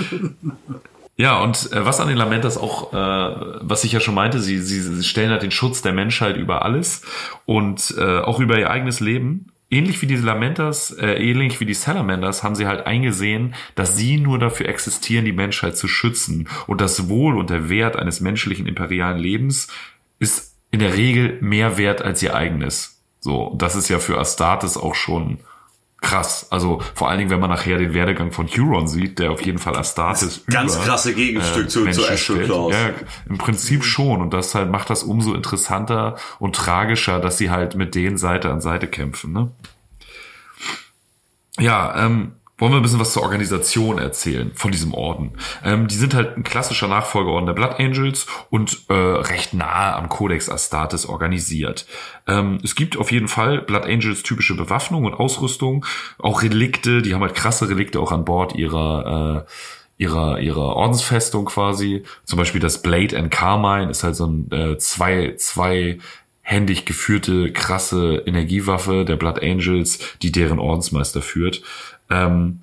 Ja, und äh, was an den Lamentas auch, äh, was ich ja schon meinte, sie, sie, sie stellen halt den Schutz der Menschheit über alles und äh, auch über ihr eigenes Leben. Ähnlich wie die Lamentas, äh, ähnlich wie die Salamanders, haben sie halt eingesehen, dass sie nur dafür existieren, die Menschheit zu schützen. Und das Wohl und der Wert eines menschlichen imperialen Lebens ist in der Regel mehr wert als ihr eigenes. So, das ist ja für Astartes auch schon krass. Also vor allen Dingen, wenn man nachher den Werdegang von Huron sieht, der auf jeden Fall Astartes Ganz über, krasse Gegenstück zu, zu Astral stellt. Claws. Ja, im Prinzip schon. Und das halt macht das umso interessanter und tragischer, dass sie halt mit denen Seite an Seite kämpfen. Ne? Ja, ähm, wollen wir ein bisschen was zur Organisation erzählen von diesem Orden. Ähm, die sind halt ein klassischer Nachfolgeorden der Blood Angels und äh, recht nahe am Codex Astartes organisiert. Ähm, es gibt auf jeden Fall Blood Angels typische Bewaffnung und Ausrüstung, auch Relikte, die haben halt krasse Relikte auch an Bord ihrer äh, ihrer ihrer Ordensfestung quasi. Zum Beispiel das Blade and Carmine ist halt so ein äh, zwei zwei händig geführte krasse Energiewaffe der Blood Angels, die deren Ordensmeister führt. Ähm,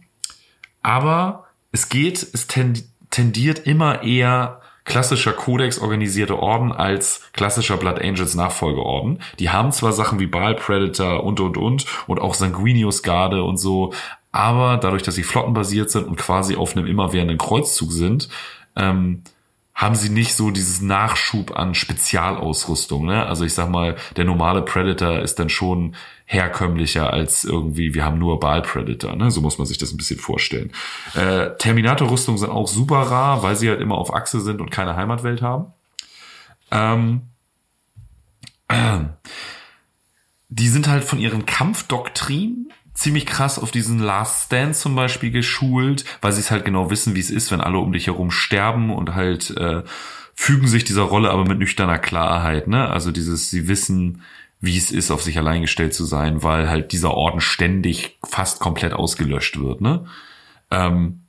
aber es geht, es tend- tendiert immer eher klassischer Kodex organisierte Orden als klassischer Blood Angels Nachfolgeorden. Die haben zwar Sachen wie Baal Predator und und und und auch Sanguinius Garde und so, aber dadurch, dass sie flottenbasiert sind und quasi auf einem immerwährenden Kreuzzug sind, ähm, haben sie nicht so dieses Nachschub an Spezialausrüstung. Ne? Also ich sag mal, der normale Predator ist dann schon herkömmlicher als irgendwie, wir haben nur Baal Predator. Ne? So muss man sich das ein bisschen vorstellen. Äh, Terminator-Rüstungen sind auch super rar, weil sie halt immer auf Achse sind und keine Heimatwelt haben. Ähm, die sind halt von ihren Kampfdoktrinen ziemlich krass auf diesen Last Stand zum Beispiel geschult, weil sie es halt genau wissen, wie es ist, wenn alle um dich herum sterben und halt äh, fügen sich dieser Rolle aber mit nüchterner Klarheit, ne? Also dieses, sie wissen, wie es ist, auf sich allein gestellt zu sein, weil halt dieser Orden ständig fast komplett ausgelöscht wird, ne? Ähm,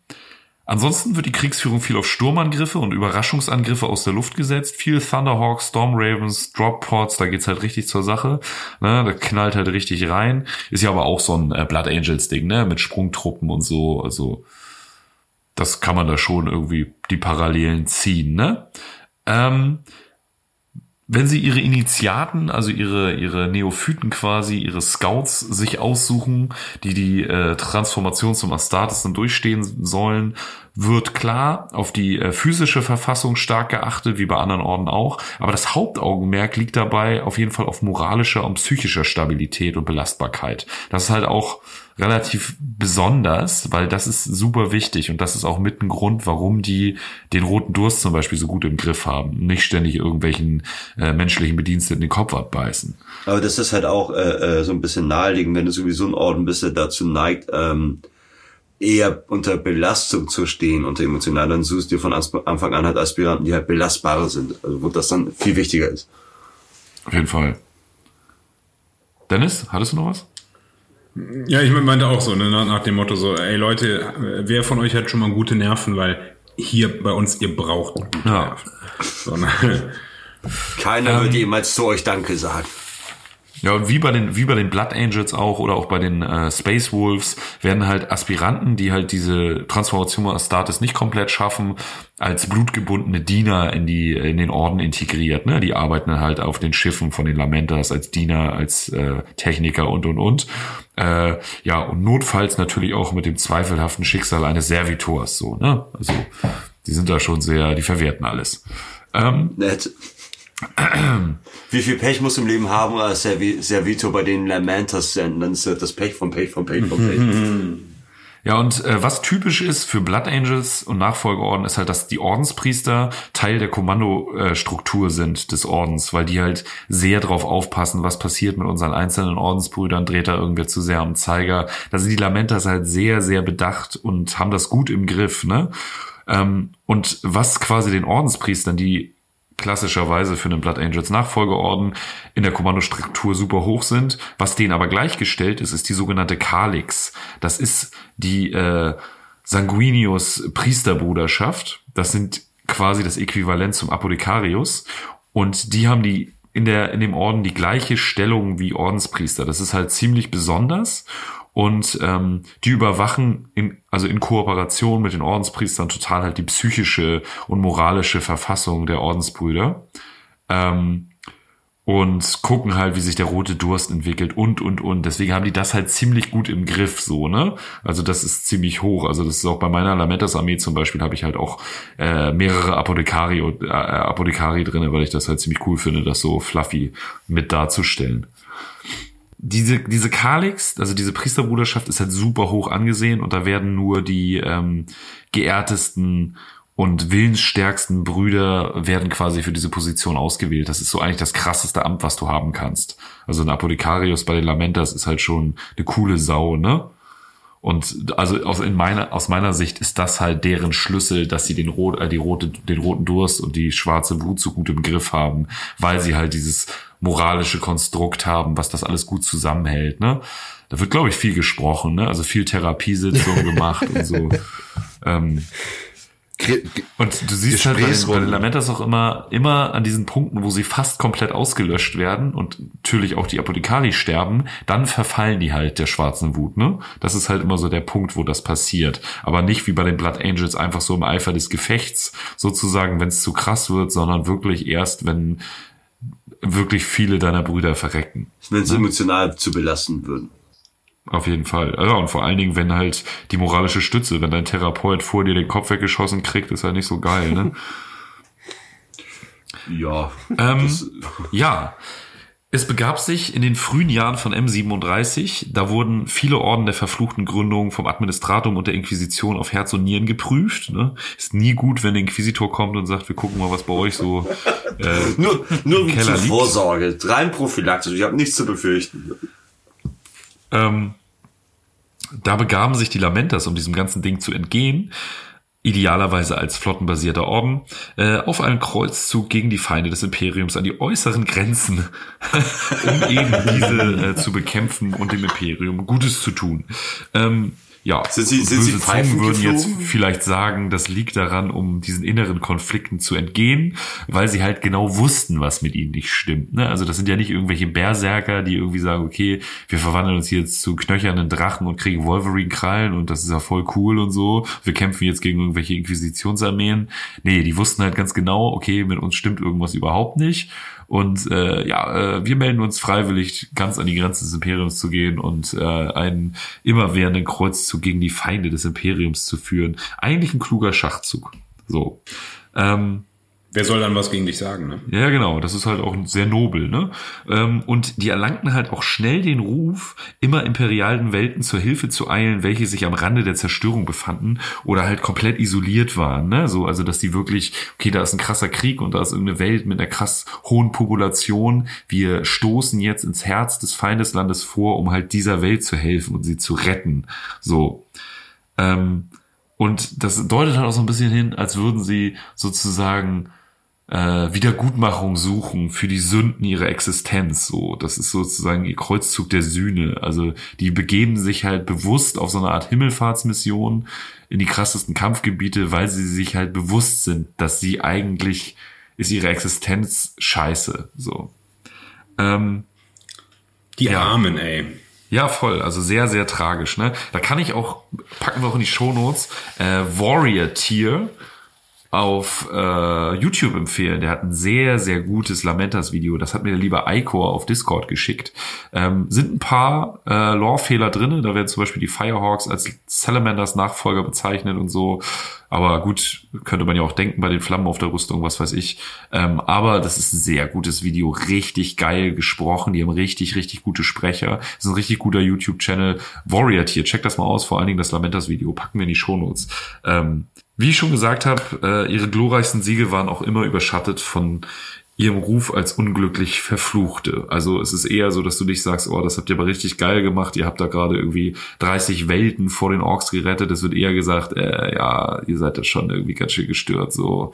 Ansonsten wird die Kriegsführung viel auf Sturmangriffe und Überraschungsangriffe aus der Luft gesetzt. Viel Thunderhawks, Storm Ravens, Drop Pods, da geht's halt richtig zur Sache. Ne, da knallt halt richtig rein. Ist ja aber auch so ein äh, Blood Angels Ding, ne, mit Sprungtruppen und so. Also das kann man da schon irgendwie die Parallelen ziehen, ne? Ähm, wenn sie ihre Initiaten, also ihre, ihre Neophyten quasi, ihre Scouts sich aussuchen, die die äh, Transformation zum Astartes dann durchstehen sollen, wird klar auf die äh, physische Verfassung stark geachtet, wie bei anderen Orden auch. Aber das Hauptaugenmerk liegt dabei auf jeden Fall auf moralischer und psychischer Stabilität und Belastbarkeit. Das ist halt auch relativ besonders, weil das ist super wichtig und das ist auch mit ein Grund, warum die den roten Durst zum Beispiel so gut im Griff haben. Nicht ständig irgendwelchen äh, menschlichen Bediensteten den Kopf abbeißen. Aber das ist halt auch äh, äh, so ein bisschen naheliegend, wenn du sowieso ein Orden bist, der dazu neigt, ähm, eher unter Belastung zu stehen, unter emotional, dann suchst du dir von Anfang an halt Aspiranten, die halt belastbarer sind. Also wo das dann viel wichtiger ist. Auf jeden Fall. Dennis, hattest du noch was? Ja, ich meinte auch so, ne, nach dem Motto so, ey Leute, äh, wer von euch hat schon mal gute Nerven, weil hier bei uns, ihr braucht gute Ja. Nerven. So, ne? Keiner wird jemals zu euch Danke sagen. Ja, und wie bei den, wie bei den Blood Angels auch oder auch bei den äh, Space Wolves werden halt Aspiranten, die halt diese Transformation aus Status nicht komplett schaffen, als blutgebundene Diener in die, in den Orden integriert. Ne? Die arbeiten halt auf den Schiffen von den Lamentas als Diener, als äh, Techniker und und und. Äh, ja, und notfalls natürlich auch mit dem zweifelhaften Schicksal eines Servitors, so, ne? Also, die sind da schon sehr, die verwerten alles. Ähm, Nett. *clears throat* Wie viel Pech muss im Leben haben, als Servi Servito bei den Lamentas senden? Dann ist das Pech von Pech von Pech von Pech. *laughs* Ja, und äh, was typisch ist für Blood Angels und Nachfolgeorden, ist halt, dass die Ordenspriester Teil der Kommandostruktur sind des Ordens, weil die halt sehr drauf aufpassen, was passiert mit unseren einzelnen Ordensbrüdern, dreht da irgendwer zu sehr am Zeiger. Da sind die Lamentas halt sehr, sehr bedacht und haben das gut im Griff, ne? Ähm, und was quasi den Ordenspriestern, die klassischerweise für einen Blood Angels Nachfolgeorden in der Kommandostruktur super hoch sind. Was denen aber gleichgestellt ist, ist die sogenannte Kalix. Das ist die äh, Sanguinius Priesterbruderschaft. Das sind quasi das Äquivalent zum Apothekarius. Und die haben die in der, in dem Orden die gleiche Stellung wie Ordenspriester. Das ist halt ziemlich besonders und ähm, die überwachen in, also in Kooperation mit den Ordenspriestern total halt die psychische und moralische Verfassung der Ordensbrüder ähm, und gucken halt, wie sich der rote Durst entwickelt und und und. Deswegen haben die das halt ziemlich gut im Griff, so ne. Also das ist ziemlich hoch. Also das ist auch bei meiner Lamentas Armee zum Beispiel habe ich halt auch äh, mehrere Apothekari äh, Apothekari drinne, weil ich das halt ziemlich cool finde, das so fluffy mit darzustellen diese, diese Kalix, also diese Priesterbruderschaft ist halt super hoch angesehen und da werden nur die ähm, geehrtesten und willensstärksten Brüder werden quasi für diese Position ausgewählt. Das ist so eigentlich das krasseste Amt, was du haben kannst. Also ein Apothekarius bei den Lamentas ist halt schon eine coole Sau, ne? Und also aus, in meiner, aus meiner Sicht ist das halt deren Schlüssel, dass sie den, rot, äh, die rote, den roten Durst und die schwarze Wut so gut im Griff haben, weil sie halt dieses moralische Konstrukt haben, was das alles gut zusammenhält. Ne? Da wird, glaube ich, viel gesprochen, ne? also viel Therapiesitzungen *laughs* gemacht und so. Ähm, und du siehst halt bei den, bei den Lamentas auch immer, immer an diesen Punkten, wo sie fast komplett ausgelöscht werden und natürlich auch die Apothekari sterben, dann verfallen die halt der schwarzen Wut, ne? Das ist halt immer so der Punkt, wo das passiert. Aber nicht wie bei den Blood Angels einfach so im Eifer des Gefechts, sozusagen, wenn es zu krass wird, sondern wirklich erst, wenn wirklich viele deiner Brüder verrecken. Wenn sie emotional zu belasten würden. Auf jeden Fall. Ja, und vor allen Dingen, wenn halt die moralische Stütze, wenn dein Therapeut vor dir den Kopf weggeschossen kriegt, ist halt nicht so geil, ne? *laughs* ja. Ähm, ja. Es begab sich in den frühen Jahren von M37, da wurden viele Orden der verfluchten Gründung vom Administratum und der Inquisition auf Herz und Nieren geprüft. Ne? Ist nie gut, wenn der Inquisitor kommt und sagt, wir gucken mal, was bei euch so äh, *laughs* nur nur zur Vorsorge, rein prophylaktisch. Ich habe nichts zu befürchten. Ähm, da begaben sich die Lamentas, um diesem ganzen Ding zu entgehen, idealerweise als flottenbasierter Orden, äh, auf einen Kreuzzug gegen die Feinde des Imperiums an die äußeren Grenzen, *laughs* um eben diese äh, zu bekämpfen und dem Imperium Gutes zu tun. Ähm, ja, sind Sie, sind Sie Zungen würden jetzt vielleicht sagen, das liegt daran, um diesen inneren Konflikten zu entgehen, weil sie halt genau wussten, was mit ihnen nicht stimmt. Ne? Also das sind ja nicht irgendwelche Berserker, die irgendwie sagen, okay, wir verwandeln uns jetzt zu knöchernen Drachen und kriegen Wolverine-Krallen und das ist ja voll cool und so. Wir kämpfen jetzt gegen irgendwelche Inquisitionsarmeen. Nee, die wussten halt ganz genau, okay, mit uns stimmt irgendwas überhaupt nicht. Und äh, ja, äh, wir melden uns freiwillig, ganz an die Grenzen des Imperiums zu gehen und äh, einen immerwährenden Kreuzzug gegen die Feinde des Imperiums zu führen. Eigentlich ein kluger Schachzug. So. Ähm, Wer soll dann was gegen dich sagen, ne? Ja, genau. Das ist halt auch sehr nobel, ne? Ähm, und die erlangten halt auch schnell den Ruf, immer imperialen Welten zur Hilfe zu eilen, welche sich am Rande der Zerstörung befanden oder halt komplett isoliert waren, ne? So, also, dass die wirklich, okay, da ist ein krasser Krieg und da ist irgendeine Welt mit einer krass hohen Population. Wir stoßen jetzt ins Herz des Feindeslandes vor, um halt dieser Welt zu helfen und sie zu retten. So. Ähm, und das deutet halt auch so ein bisschen hin, als würden sie sozusagen äh, Wiedergutmachung suchen für die Sünden ihrer Existenz. So, das ist sozusagen ihr Kreuzzug der Sühne. Also die begeben sich halt bewusst auf so eine Art Himmelfahrtsmission in die krassesten Kampfgebiete, weil sie sich halt bewusst sind, dass sie eigentlich ist ihre Existenz scheiße. So. Ähm, Die Ja. Armen, ey. Ja, voll. Also sehr, sehr tragisch. Ne? Da kann ich auch, packen wir auch in die Shownotes, äh, Warrior Tier auf äh, YouTube empfehlen. Der hat ein sehr, sehr gutes Lamentas-Video. Das hat mir der liebe Icor auf Discord geschickt. Ähm, sind ein paar äh, Lore-Fehler drinne. Da werden zum Beispiel die Firehawks als Salamanders Nachfolger bezeichnet und so. Aber gut, könnte man ja auch denken bei den Flammen auf der Rüstung, was weiß ich. Ähm, aber das ist ein sehr gutes Video. Richtig geil gesprochen. Die haben richtig, richtig gute Sprecher. Das ist ein richtig guter YouTube-Channel. Warrior Tier, check das mal aus. Vor allen Dingen das Lamentas-Video. Packen wir in die Shownotes. Ähm, wie ich schon gesagt habe, äh, ihre glorreichsten Siege waren auch immer überschattet von ihrem Ruf als unglücklich Verfluchte. Also es ist eher so, dass du dich sagst, oh, das habt ihr aber richtig geil gemacht, ihr habt da gerade irgendwie 30 Welten vor den Orks gerettet. Es wird eher gesagt, äh, ja, ihr seid da schon irgendwie ganz schön gestört. So,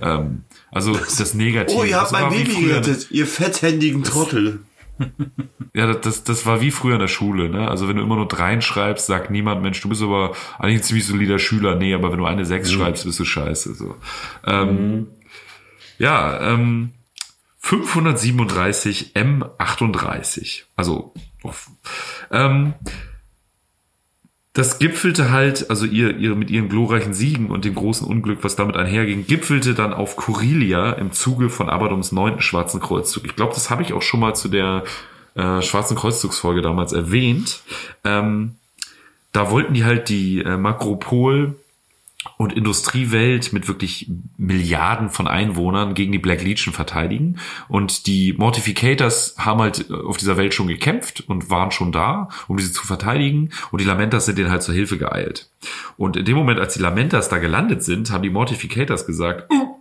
ähm, also das Negative. Oh, ihr habt mein Baby gerettet, ihr fetthändigen Trottel. *laughs* Ja, das, das, war wie früher in der Schule, ne? Also wenn du immer nur dreien schreibst, sagt niemand, Mensch, du bist aber eigentlich ein ziemlich solider Schüler. Nee, aber wenn du eine sechs schreibst, bist du scheiße. So. Ähm, Ja, ähm, 537 M38. Also ähm, das gipfelte halt, also ihr, ihr mit ihren glorreichen Siegen und dem großen Unglück, was damit einherging, gipfelte dann auf Kurilia im Zuge von Abadoms neunten Schwarzen Kreuzzug. Ich glaube, das habe ich auch schon mal zu der äh, Schwarzen Kreuzzugsfolge damals erwähnt. Ähm, da wollten die halt die äh, Makropol und Industriewelt mit wirklich Milliarden von Einwohnern gegen die Black Legion verteidigen. Und die Mortificators haben halt äh, auf dieser Welt schon gekämpft und waren schon da, um diese zu verteidigen. Und die Lamentas sind denen halt zur Hilfe geeilt. Und in dem Moment, als die Lamentas da gelandet sind, haben die Mortificators gesagt, "Uh,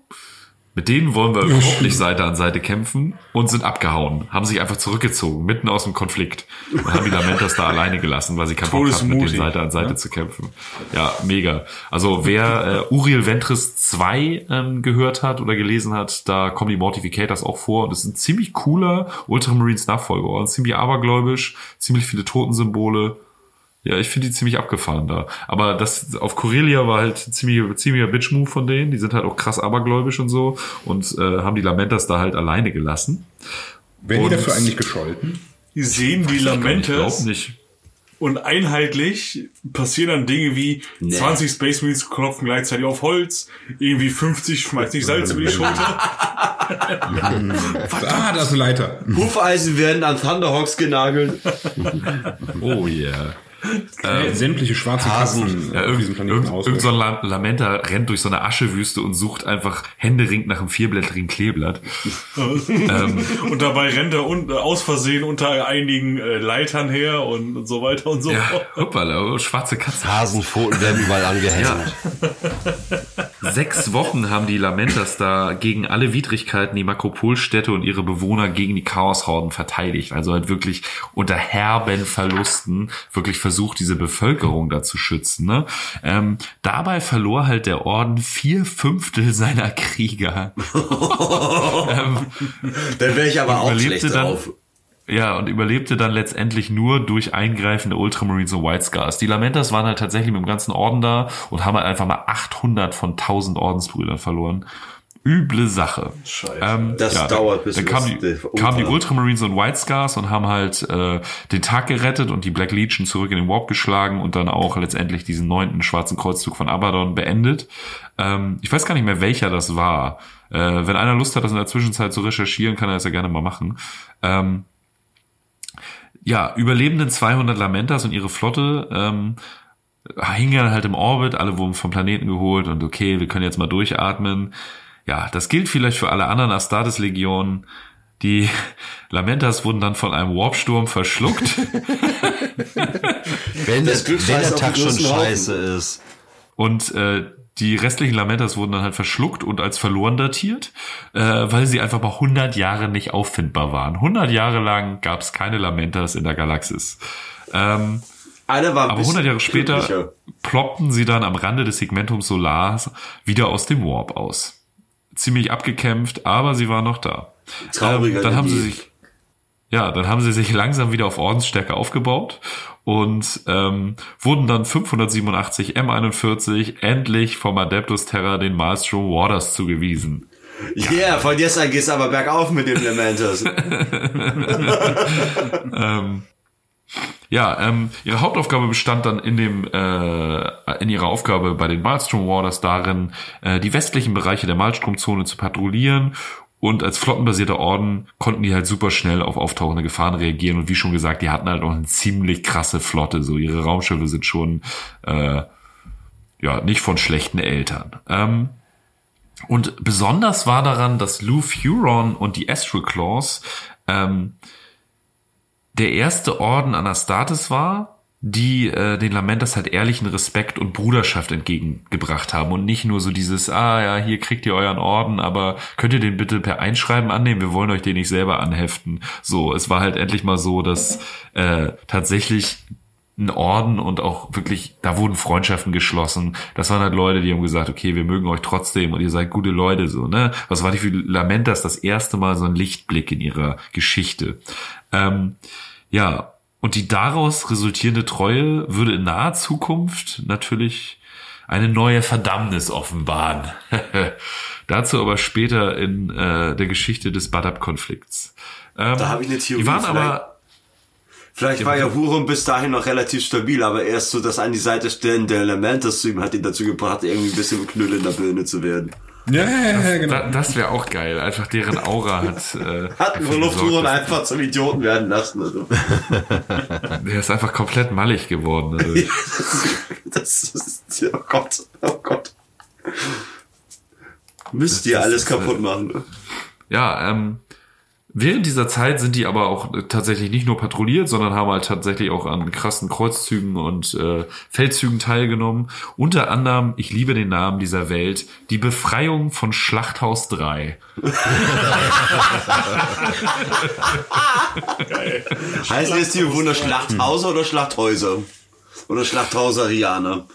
mit denen wollen wir überhaupt nicht Seite an Seite kämpfen und sind abgehauen, haben sich einfach zurückgezogen, mitten aus dem Konflikt und haben die Lamentas da alleine gelassen, weil sie keinen Bock hatten, mit denen Seite an Seite zu kämpfen. Ja, mega. Also wer äh, Uriel Ventris 2 ähm, gehört hat oder gelesen hat, da kommen die Mortificators auch vor und es ist ein ziemlich cooler Ultramarines Nachfolger, ziemlich abergläubisch, ziemlich viele Totensymbole. Ja, ich finde die ziemlich abgefahren da. Aber das auf Corelia war halt ziemlich, ziemlicher Bitch-Move von denen. Die sind halt auch krass abergläubisch und so und äh, haben die Lamentas da halt alleine gelassen. Werden Und- die dafür eigentlich gescholten? Die sehen die Ich Lamentas glaube nicht. und einheitlich passieren dann Dinge wie 20 Space Marines klopfen gleichzeitig auf Holz, irgendwie 50 schmeißt nicht Salz über die *laughs* Schulter. Ah, das ist eine Leiter. Hufeisen werden an Thunderhawks genagelt. *laughs* Oh yeah. Äh, Sämtliche schwarze Kassen Ja, irgend, Planeten irgend, aus. irgend so ein La- Lamenta rennt durch so eine Aschewüste und sucht einfach händeringend nach einem vierblättrigen Kleeblatt. und dabei rennt er un aus Versehen unter einigen äh, Leitern her und, und so weiter und so Ja, fort. hoppala, oh, schwarze Katze. Hasenpfoten werden überall angehängt. *laughs* Sechs Wochen haben die Lamentas da gegen alle Widrigkeiten die Makropolstädte und ihre Bewohner gegen die Chaoshorden verteidigt. Also halt wirklich unter herben Verlusten wirklich versucht, diese Bevölkerung da zu schützen. Ne? Ähm, dabei verlor halt der Orden vier Fünftel seiner Krieger. *laughs* ähm, Dann wäre ich aber auch schlecht dann- drauf. Ja, und überlebte dann letztendlich nur durch eingreifende Ultramarines und White Scars. Die Lamentas waren halt tatsächlich mit dem ganzen Orden da und haben halt einfach mal 800 von 1000 Ordensbrüdern verloren. Üble Sache. Scheiße. Ähm, Das dauert, bis dann kamen die, kamen die. Ultramarines und White Scars und haben halt äh, den Tag gerettet und die Black Legion zurück in den Warp geschlagen und dann auch letztendlich diesen neunten schwarzen Kreuzzug von Abaddon beendet. Ähm, ich weiß gar nicht mehr, welcher das war. Äh, wenn einer Lust hat, das in der Zwischenzeit zu recherchieren, kann er das ja gerne mal machen. Ähm, ja, überlebenden 200 Lamentas und ihre Flotte ähm, hingen dann halt im Orbit, alle wurden vom Planeten geholt und okay, wir können jetzt mal durchatmen. Ja, das gilt vielleicht für alle anderen Astartes-Legionen. Die *laughs* Lamentas wurden dann von einem Warpsturm verschluckt. *laughs* Wenn, Das wenn der Tag schon scheiße ist. Und äh, die restlichen Lamentas wurden dann halt verschluckt und als verloren datiert, äh, weil sie einfach mal 100 Jahre nicht auffindbar waren. 100 Jahre lang gab es keine Lamentas in der Galaxis. Ähm, Einer war ein aber 100 Jahre später glücklicher. ploppten sie dann am Rande des Segmentums Solars wieder aus dem Warp aus. Ziemlich abgekämpft, aber sie waren noch da. Trauriger Ähm, dann haben sie sich ja, dann haben sie sich langsam wieder auf Ordensstärke aufgebaut und ähm, wurden dann 587 M41 endlich vom Adeptus Terra den Maelstrom Warders zugewiesen. Ja, yeah, von jetzt an geht's aber bergauf mit den Lamentos. *laughs* *laughs* ähm, ja, ähm, ihre Hauptaufgabe bestand dann in dem äh, in ihrer Aufgabe bei den Maelstrom Warders darin, äh, die westlichen Bereiche der Maelstromzone zu patrouillieren und als flottenbasierter Orden konnten die halt super schnell auf auftauchende Gefahren reagieren und wie schon gesagt, die hatten halt auch eine ziemlich krasse Flotte. So ihre Raumschiffe sind schon äh, ja nicht von schlechten Eltern. Ähm, und besonders war daran, dass Lou Furon und die Astral Claws ähm, der erste Orden Anastartes war, die äh, den Lamentas halt ehrlichen Respekt und Bruderschaft entgegengebracht haben und nicht nur so dieses, ah ja, hier kriegt ihr euren Orden, aber könnt ihr den bitte per Einschreiben annehmen, wir wollen euch den nicht selber anheften. So, es war halt endlich mal so, dass äh, tatsächlich ein Orden und auch wirklich, da wurden Freundschaften geschlossen. Das waren halt Leute, die haben gesagt, okay, wir mögen euch trotzdem und ihr seid gute Leute, so, ne? Was war die für Lamentas das erste Mal so ein Lichtblick in ihrer Geschichte? Ähm, ja, und die daraus resultierende Treue würde in naher Zukunft natürlich eine neue Verdammnis offenbaren. *laughs* Dazu aber später in äh, der Geschichte des Badab-Konflikts. Ähm, da habe ich eine Theorie. Die waren aber Vielleicht war ja Huron bis dahin noch relativ stabil, aber erst so das an die Seite stellen der Elementus zu ihm hat ihn dazu gebracht, irgendwie ein bisschen Knüll in der Birne zu werden. Ja, ja, ja, genau. Das, das wäre auch geil. Einfach deren Aura hat. Äh, *laughs* hat Lufthuron einfach zum Idioten werden lassen. Also. *laughs* Der ist einfach komplett mallig geworden. Also. *laughs* das ist. Oh Gott, oh Gott. Müsst ihr alles kaputt machen. Ja, ähm, Während dieser Zeit sind die aber auch tatsächlich nicht nur patrouilliert, sondern haben halt tatsächlich auch an krassen Kreuzzügen und äh, Feldzügen teilgenommen. Unter anderem, ich liebe den Namen dieser Welt, die Befreiung von Schlachthaus 3. Geil. *laughs* Heißt jetzt die Wunder Schlachthauser oder Schlachthäuser? Oder Schlachthauserianer?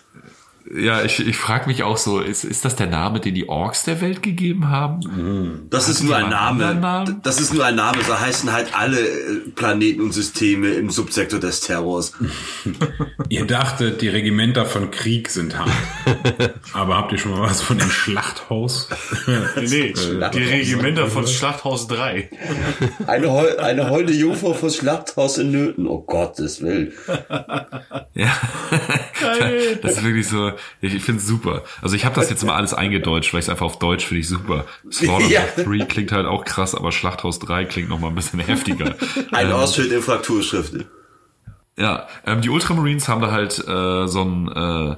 Ja, ich, ich frage mich auch so, ist, ist das der Name, den die Orks der Welt gegeben haben? Das ist nur ein Name. Das ist nur ein Name. So heißen halt alle äh, Planeten und Systeme im Subsektor des Terrors. *laughs* *laughs* ihr dachtet, die Regimenter von Krieg sind hart. *laughs* Aber habt ihr schon mal was von dem Schlachthaus? nee, die Regimenter von Schlachthaus 3. Eine, Heu eine holde Jungfrau von Schlachthaus in Nöten. Oh Gottes Willen. Ja. Geil. Das ist wirklich so, ich, ich finde es super. Also ich habe das jetzt mal alles eingedeutscht, weil ich es einfach auf Deutsch finde ich super. Slaughter ja. 3 klingt halt auch krass, aber Schlachthaus 3 klingt noch mal ein bisschen *laughs* heftiger. Ein ähm, Ausschnitt in Frakturschriften. Ja, ähm, die Ultramarines haben da halt äh, so ein äh,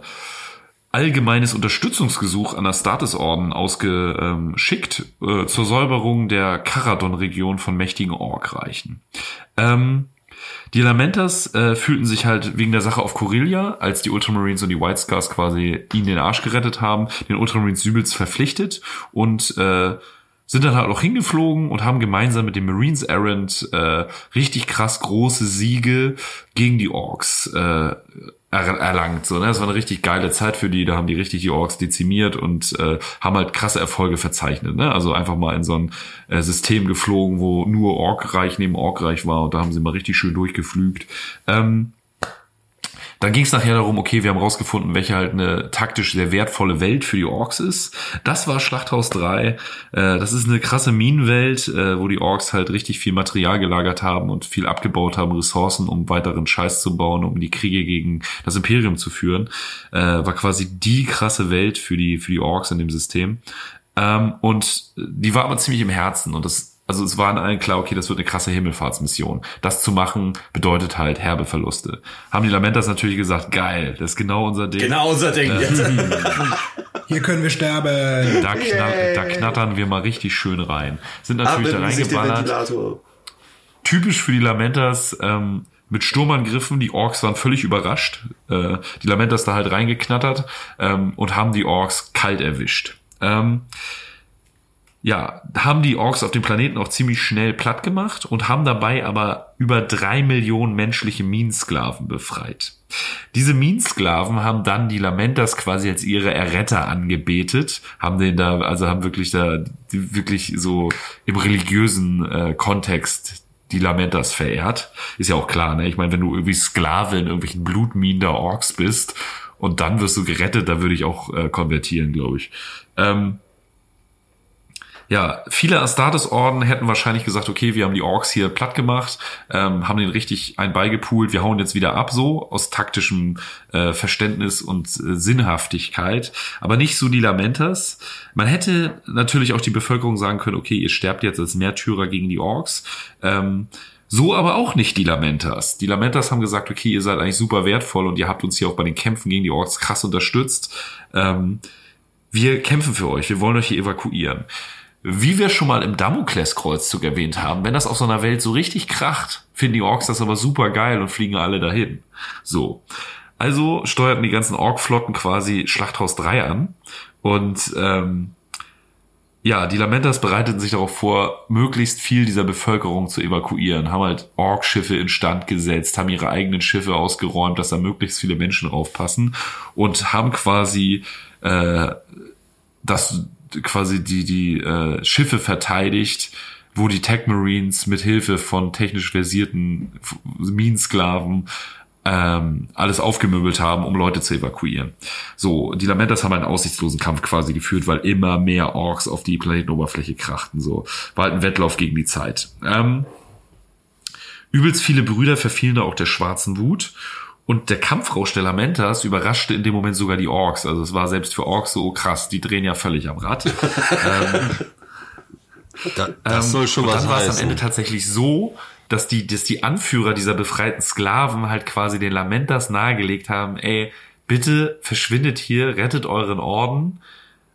allgemeines Unterstützungsgesuch an das Statusorden ausgeschickt äh, zur Säuberung der Karadon-Region von mächtigen Orkreichen. Ähm, die Lamentas äh, fühlten sich halt wegen der Sache auf Corellia, als die Ultramarines und die White Scars quasi ihnen den Arsch gerettet haben, den Ultramarines übelst verpflichtet und äh, sind dann halt auch hingeflogen und haben gemeinsam mit dem Marines Errant äh, richtig krass große Siege gegen die Orks äh, erlangt. So, ne? Das war eine richtig geile Zeit für die. Da haben die richtig die Orks dezimiert und äh, haben halt krasse Erfolge verzeichnet. Ne? Also einfach mal in so ein äh, System geflogen, wo nur Orkreich neben Orkreich war und da haben sie mal richtig schön durchgeflügt. Ähm, dann ging es nachher darum, okay, wir haben rausgefunden, welche halt eine taktisch sehr wertvolle Welt für die Orks ist. Das war Schlachthaus 3. Äh, das ist eine krasse Minenwelt, äh, wo die Orks halt richtig viel Material gelagert haben und viel abgebaut haben, Ressourcen, um weiteren Scheiß zu bauen, um die Kriege gegen das Imperium zu führen. Äh, war quasi die krasse Welt für die, für die Orks in dem System. Ähm, und die war aber ziemlich im Herzen und das also es war allen klar, okay, das wird eine krasse Himmelfahrtsmission. Das zu machen bedeutet halt herbe Verluste. Haben die Lamentas natürlich gesagt, geil, das ist genau unser Ding. Genau unser Ding. Äh, *laughs* Hier können wir sterben. Da, knat da knattern wir mal richtig schön rein. Sind natürlich da reingeballert. Typisch für die Lamentas, ähm, mit Sturmangriffen. Die Orks waren völlig überrascht. Äh, die Lamentas da halt reingeknattert ähm, und haben die Orks kalt erwischt. Ähm, ja, haben die Orks auf dem Planeten auch ziemlich schnell platt gemacht und haben dabei aber über drei Millionen menschliche Minensklaven befreit. Diese Minensklaven haben dann die Lamentas quasi als ihre Erretter angebetet, haben den da, also haben wirklich da, wirklich so im religiösen äh, Kontext die Lamentas verehrt. Ist ja auch klar, ne? Ich meine, wenn du irgendwie Sklave in irgendwelchen Blutminen der Orks bist und dann wirst du gerettet, da würde ich auch äh, konvertieren, glaube ich. Ähm, ja, viele Astartes-Orden hätten wahrscheinlich gesagt, okay, wir haben die Orks hier platt gemacht, ähm, haben den richtig ein beigepoolt, wir hauen jetzt wieder ab, so aus taktischem äh, Verständnis und äh, Sinnhaftigkeit, aber nicht so die Lamentas. Man hätte natürlich auch die Bevölkerung sagen können, okay, ihr sterbt jetzt als Märtyrer gegen die Orks. Ähm, so aber auch nicht die Lamentas. Die Lamentas haben gesagt, okay, ihr seid eigentlich super wertvoll und ihr habt uns hier auch bei den Kämpfen gegen die Orks krass unterstützt. Ähm, wir kämpfen für euch, wir wollen euch hier evakuieren. Wie wir schon mal im Damokleskreuzzug erwähnt haben, wenn das auf so einer Welt so richtig kracht, finden die Orks das aber super geil und fliegen alle dahin. So. Also steuerten die ganzen Ork-Flotten quasi Schlachthaus 3 an und ähm, ja, die Lamentas bereiteten sich darauf vor, möglichst viel dieser Bevölkerung zu evakuieren, haben halt Ork-Schiffe instand gesetzt, haben ihre eigenen Schiffe ausgeräumt, dass da möglichst viele Menschen draufpassen und haben quasi äh, das quasi die die äh, Schiffe verteidigt, wo die Tech Marines mit Hilfe von technisch versierten Minensklaven ähm, alles aufgemöbelt haben, um Leute zu evakuieren. So, die Lamentas haben einen aussichtslosen Kampf quasi geführt, weil immer mehr Orks auf die Planetenoberfläche krachten. So, war halt ein Wettlauf gegen die Zeit. Ähm, übelst viele Brüder verfielen da auch der schwarzen Wut. Und der Kampfrausch der Lamentas überraschte in dem Moment sogar die Orks. Also es war selbst für Orks so krass, die drehen ja völlig am Rad. *laughs* ähm, Da, das soll schon und was dann war es am. Ende tatsächlich so, dass die, dass die Anführer dieser befreiten Sklaven halt quasi den Lamentas nahegelegt haben, ey, bitte verschwindet hier, rettet euren Orden,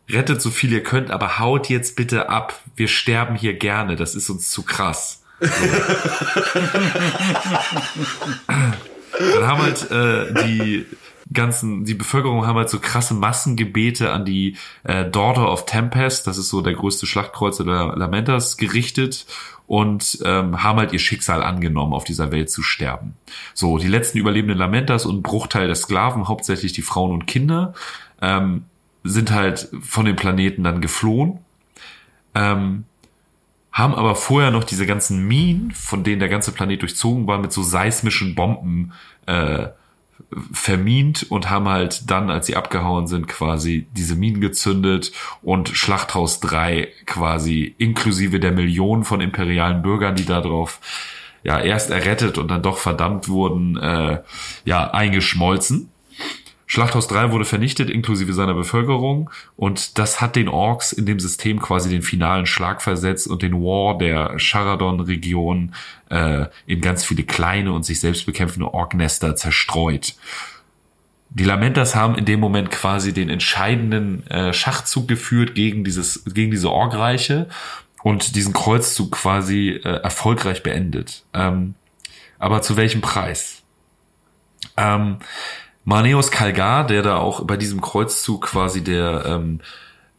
rettet so viel ihr könnt, aber haut jetzt bitte ab. Wir sterben hier gerne, das ist uns zu krass. *laughs* So. *laughs* Dann haben halt äh, die ganzen, die Bevölkerung haben halt so krasse Massengebete an die äh, Daughter of Tempest, das ist so der größte Schlachtkreuzer der Lamentas, gerichtet und ähm, haben halt ihr Schicksal angenommen, auf dieser Welt zu sterben. So, die letzten überlebenden Lamentas und Bruchteil der Sklaven, hauptsächlich die Frauen und Kinder, ähm, sind halt von dem Planeten dann geflohen. Ähm, haben aber vorher noch diese ganzen Minen, von denen der ganze Planet durchzogen war, mit so seismischen Bomben äh, vermint und haben halt dann, als sie abgehauen sind, quasi diese Minen gezündet und Schlachthaus 3 quasi inklusive der Millionen von imperialen Bürgern, die darauf ja erst errettet und dann doch verdammt wurden, äh, ja eingeschmolzen. Schlachthaus 3 wurde vernichtet, inklusive seiner Bevölkerung. Und das hat den Orks in dem System quasi den finalen Schlag versetzt und den War der Charadon-Region äh, in ganz viele kleine und sich selbst bekämpfende Orknester zerstreut. Die Lamentas haben in dem Moment quasi den entscheidenden äh, Schachzug geführt gegen dieses, gegen diese Orgreiche und diesen Kreuzzug quasi äh, erfolgreich beendet. Ähm, aber zu welchem Preis? Ähm, Maneos Kalgar, der da auch bei diesem Kreuzzug quasi der ähm,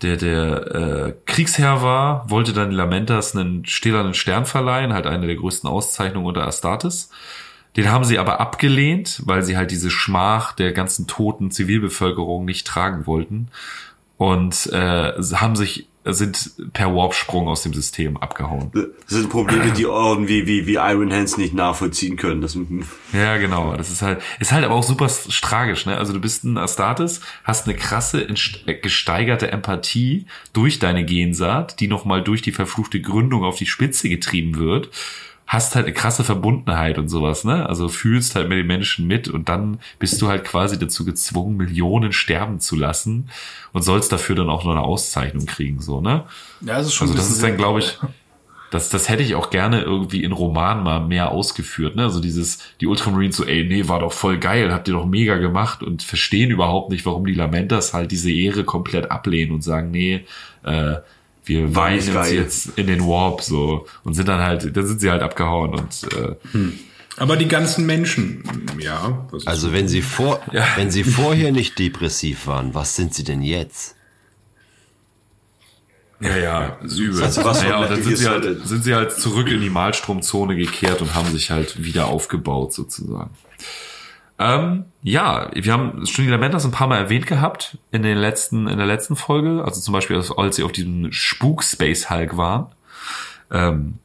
der der äh, Kriegsherr war, wollte dann Lamentas einen stählernen Stern verleihen, halt eine der größten Auszeichnungen unter Astartes. Den haben sie aber abgelehnt, weil sie halt diese Schmach der ganzen toten Zivilbevölkerung nicht tragen wollten und äh, haben sich sind per Warpsprung aus dem System abgehauen. Das sind Probleme, die Orden wie, wie, Iron Hands nicht nachvollziehen können. Das, *laughs* Ja, genau. Das ist halt, ist halt aber auch super tragisch, ne? Also du bist ein Astartes, hast eine krasse, äh, gesteigerte Empathie durch deine Gensaat, die nochmal durch die verfluchte Gründung auf die Spitze getrieben wird. Hast halt eine krasse Verbundenheit und sowas, ne? Also fühlst halt mit den Menschen mit und dann bist du halt quasi dazu gezwungen, Millionen sterben zu lassen und sollst dafür dann auch noch eine Auszeichnung kriegen, so, ne? Ja, das ist schon Also das ist dann, glaube ich, das, das hätte ich auch gerne irgendwie in Roman mal mehr ausgeführt. Ne? Also dieses, die Ultramarines so, ey, nee, war doch voll geil, habt ihr doch mega gemacht und verstehen überhaupt nicht, warum die Lamentas halt diese Ehre komplett ablehnen und sagen, nee, äh, wir weinen uns geil. jetzt in den Warp so und sind dann halt, dann sind sie halt abgehauen und äh, Aber die ganzen Menschen, ja. Also wenn sie vor, Ja. wenn sie vorher nicht depressiv waren, was sind sie denn jetzt? Ja, ja, ist übel. Also was naja, von und dann sind sie, halt, sind sie halt zurück in die Malstromzone gekehrt und haben sich halt wieder aufgebaut, sozusagen. Ähm, ja, wir haben die Lamentas ein paar Mal erwähnt gehabt in den letzten, in der letzten Folge, also zum Beispiel, als, sie auf diesem Spuk Space Hulk waren, ähm,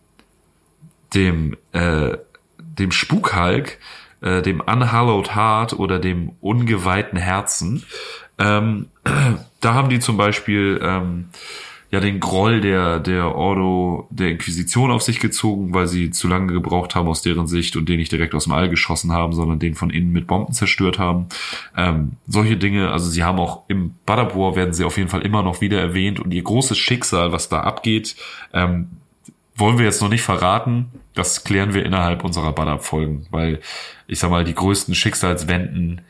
dem, äh, dem Spuk Hulk, äh, dem Unhallowed Heart oder dem ungeweihten Herzen, ähm, *clears throat* da haben die zum Beispiel ähm, ja den Groll der der Ordo der Inquisition auf sich gezogen, weil sie zu lange gebraucht haben aus deren Sicht und den nicht direkt aus dem All geschossen haben, sondern den von innen mit Bomben zerstört haben. Ähm, solche Dinge, also sie haben auch im War werden sie auf jeden Fall immer noch wieder erwähnt und ihr großes Schicksal, was da abgeht, ähm, wollen wir jetzt noch nicht verraten. Das klären wir innerhalb unserer Badab-Folgen, weil ich sag mal, die größten Schicksalswenden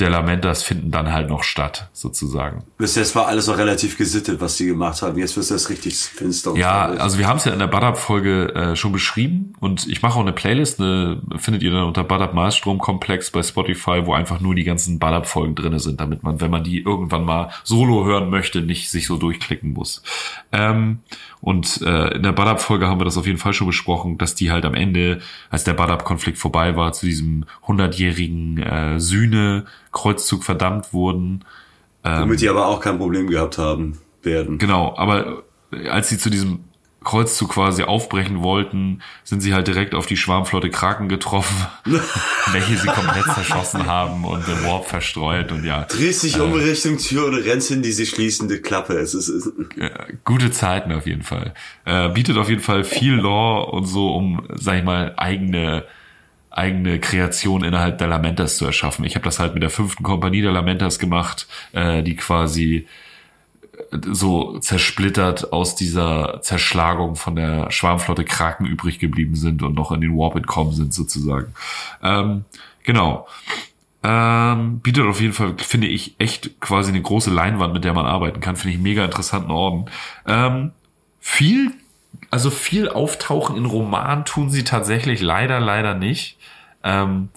der Lamentas finden dann halt noch statt, sozusagen. Bis jetzt war alles noch relativ gesittet, was sie gemacht haben. Jetzt wird das richtig finster. Ja, also wir haben es ja in der Badab-Folge äh, schon beschrieben und ich mache auch eine Playlist, eine, findet ihr dann unter Badab Malstrom Komplex bei Spotify, wo einfach nur die ganzen Badab-Folgen drinne sind, damit man, wenn man die irgendwann mal solo hören möchte, nicht sich so durchklicken muss. Ähm, und äh, in der Badab-Folge haben wir das auf jeden Fall schon besprochen, dass die halt am Ende, als der Badab-Konflikt vorbei war, zu diesem hundertjährigen äh, Sühne-Kreuzzug verdammt wurden. Womit die aber auch kein Problem gehabt haben werden. Genau, aber äh, als sie zu diesem Kreuzzug quasi aufbrechen wollten, sind sie halt direkt auf die Schwarmflotte Kraken getroffen, *laughs* welche sie komplett zerschossen haben und den Warp verstreut und ja, Drehst dich um Richtung Tür und rennst in diese schließende Klappe. Es ist, es äh, gute Zeiten auf jeden Fall. Äh, bietet auf jeden Fall viel Lore und so, um, sag ich mal, eigene eigene Kreation innerhalb der Lamentas zu erschaffen. Ich habe das halt mit der fünften Kompanie der Lamentas gemacht, äh, die quasi so zersplittert aus dieser Zerschlagung von der Schwarmflotte Kraken übrig geblieben sind und noch in den Warp entkommen sind sozusagen. Ähm, genau. Ähm, bietet auf jeden Fall, finde ich, echt quasi eine große Leinwand, mit der man arbeiten kann. Finde ich mega interessanten Orden. Ähm, viel, also viel auftauchen in Roman tun sie tatsächlich leider, leider nicht. Ähm,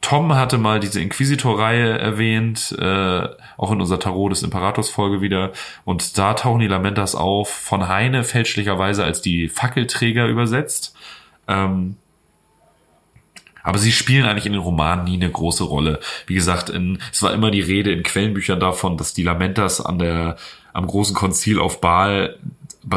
Tom hatte mal diese Inquisitor-Reihe erwähnt, äh, auch in unserer Tarot des Imperators-Folge wieder. Und da tauchen die Lamentas auf, von Heine fälschlicherweise als die Fackelträger übersetzt. Ähm, aber sie spielen eigentlich in den Romanen nie eine große Rolle. Wie gesagt, in, es war immer die Rede in Quellenbüchern davon, dass die Lamentas an der, am großen Konzil auf Baal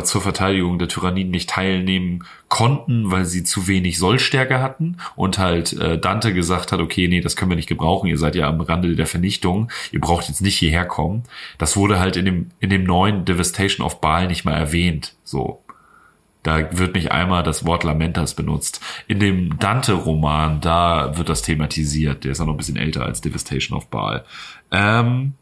zur Verteidigung der Tyranniden nicht teilnehmen konnten, weil sie zu wenig Sollstärke hatten und halt äh, Dante gesagt hat, okay, nee, das können wir nicht gebrauchen, ihr seid ja am Rande der Vernichtung, ihr braucht jetzt nicht hierher kommen. Das wurde halt in dem, in dem neuen Devastation of Baal nicht mal erwähnt, so. Da wird nicht einmal das Wort Lamentas benutzt. In dem Dante-Roman, da wird das thematisiert. Der ist auch noch ein bisschen älter als Devastation of Baal. Ähm,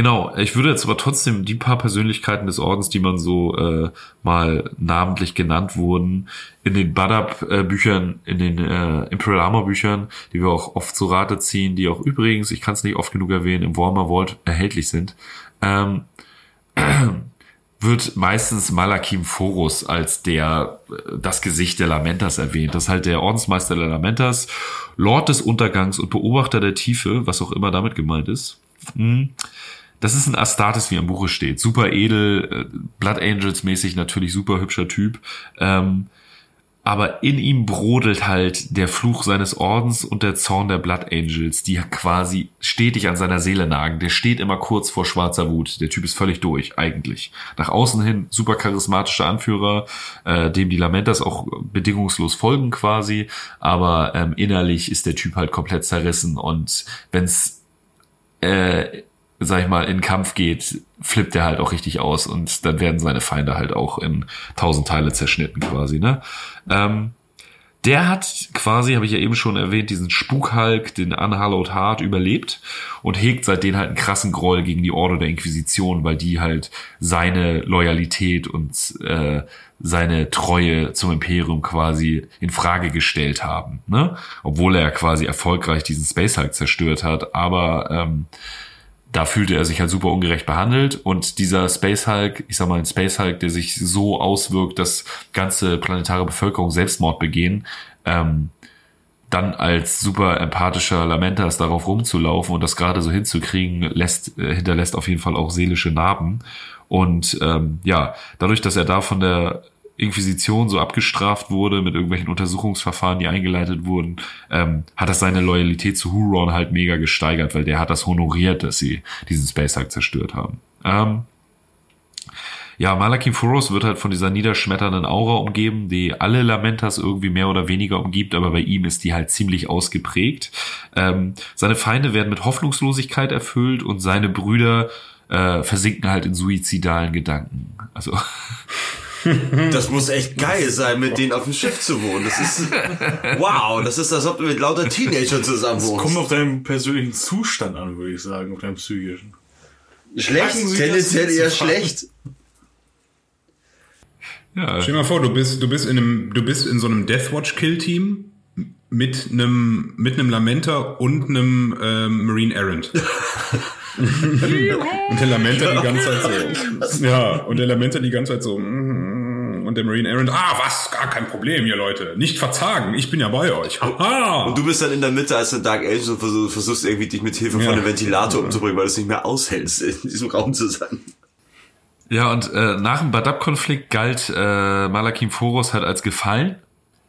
Genau, ich würde jetzt aber trotzdem die paar Persönlichkeiten des Ordens, die man so äh, mal namentlich genannt wurden, in den Badab-Büchern, in den äh, Imperial Armor-Büchern, die wir auch oft zu Rate ziehen, die auch übrigens, ich kann es nicht oft genug erwähnen, im Warmer Vault erhältlich sind, ähm, *clears throat* wird meistens Malakim Phorus als der äh, das Gesicht der Lamentas erwähnt. Das ist halt der Ordensmeister der Lamentas, Lord des Untergangs und Beobachter der Tiefe, was auch immer damit gemeint ist. Hm. Das ist ein Astartes, wie am Buche steht. Super edel, äh, Blood Angels mäßig natürlich super hübscher Typ. Ähm, aber in ihm brodelt halt der Fluch seines Ordens und der Zorn der Blood Angels, die quasi stetig an seiner Seele nagen. Der steht immer kurz vor schwarzer Wut. Der Typ ist völlig durch, eigentlich. Nach außen hin super charismatischer Anführer, äh, dem die Lamentas auch bedingungslos folgen quasi. Aber ähm, innerlich ist der Typ halt komplett zerrissen. Und wenn's äh, sag ich mal, in Kampf geht, flippt er halt auch richtig aus und dann werden seine Feinde halt auch in tausend Teile zerschnitten quasi, ne? Ähm, der hat quasi, habe ich ja eben schon erwähnt, diesen Spukhulk, den Unhallowed Heart überlebt und hegt seitdem halt einen krassen Groll gegen die Ordo der Inquisition, weil die halt seine Loyalität und äh, seine Treue zum Imperium quasi in Frage gestellt haben, ne? Obwohl er quasi erfolgreich diesen Space Hulk zerstört hat, aber ähm, da fühlte er sich halt super ungerecht behandelt und dieser Space Hulk, ich sag mal ein Space Hulk, der sich so auswirkt, dass ganze planetare Bevölkerung Selbstmord begehen, ähm, dann als super empathischer Lamentas darauf rumzulaufen und das gerade so hinzukriegen, lässt, äh, hinterlässt auf jeden Fall auch seelische Narben. Und ähm, ja, dadurch, dass er da von der Inquisition so abgestraft wurde mit irgendwelchen Untersuchungsverfahren, die eingeleitet wurden, ähm, hat das seine Loyalität zu Huron halt mega gesteigert, weil der hat das honoriert, dass sie diesen Space Hulk zerstört haben. Ähm, ja, Malakim Furos wird halt von dieser niederschmetternden Aura umgeben, die alle Lamentas irgendwie mehr oder weniger umgibt, aber bei ihm ist die halt ziemlich ausgeprägt. Ähm, seine Feinde werden mit Hoffnungslosigkeit erfüllt und seine Brüder äh, versinken halt in suizidalen Gedanken. Also *laughs* Das muss echt geil sein, mit denen auf dem Schiff zu wohnen. Das ist, wow, das ist, als ob du mit lauter Teenagern zusammen Kommt wohnst. auf deinen persönlichen Zustand an, würde ich sagen, auf deinen psychischen. Schlecht, tendenziell das eher schlecht. ja, Stell dir mal vor, du bist, du bist in einem, du bist in so einem Deathwatch-Kill-Team mit einem, mit einem Lamenter und einem ähm, Marine Errant. *laughs* und der Lamenter die ganze Zeit so. Ja, und der Lamenter die ganze Zeit so. mm, Und der Marine Errant, ah, was? Gar kein Problem hier, Leute. Nicht verzagen, ich bin ja bei euch. Haha. Und du bist dann in der Mitte als der Dark Angel und versuchst, versuchst irgendwie dich mit Hilfe Ja. von einem Ventilator umzubringen, weil du es nicht mehr aushältst, in diesem Raum zu sein. Ja, und äh, nach dem Badab-Konflikt galt äh, Malakim Foros halt als gefallen.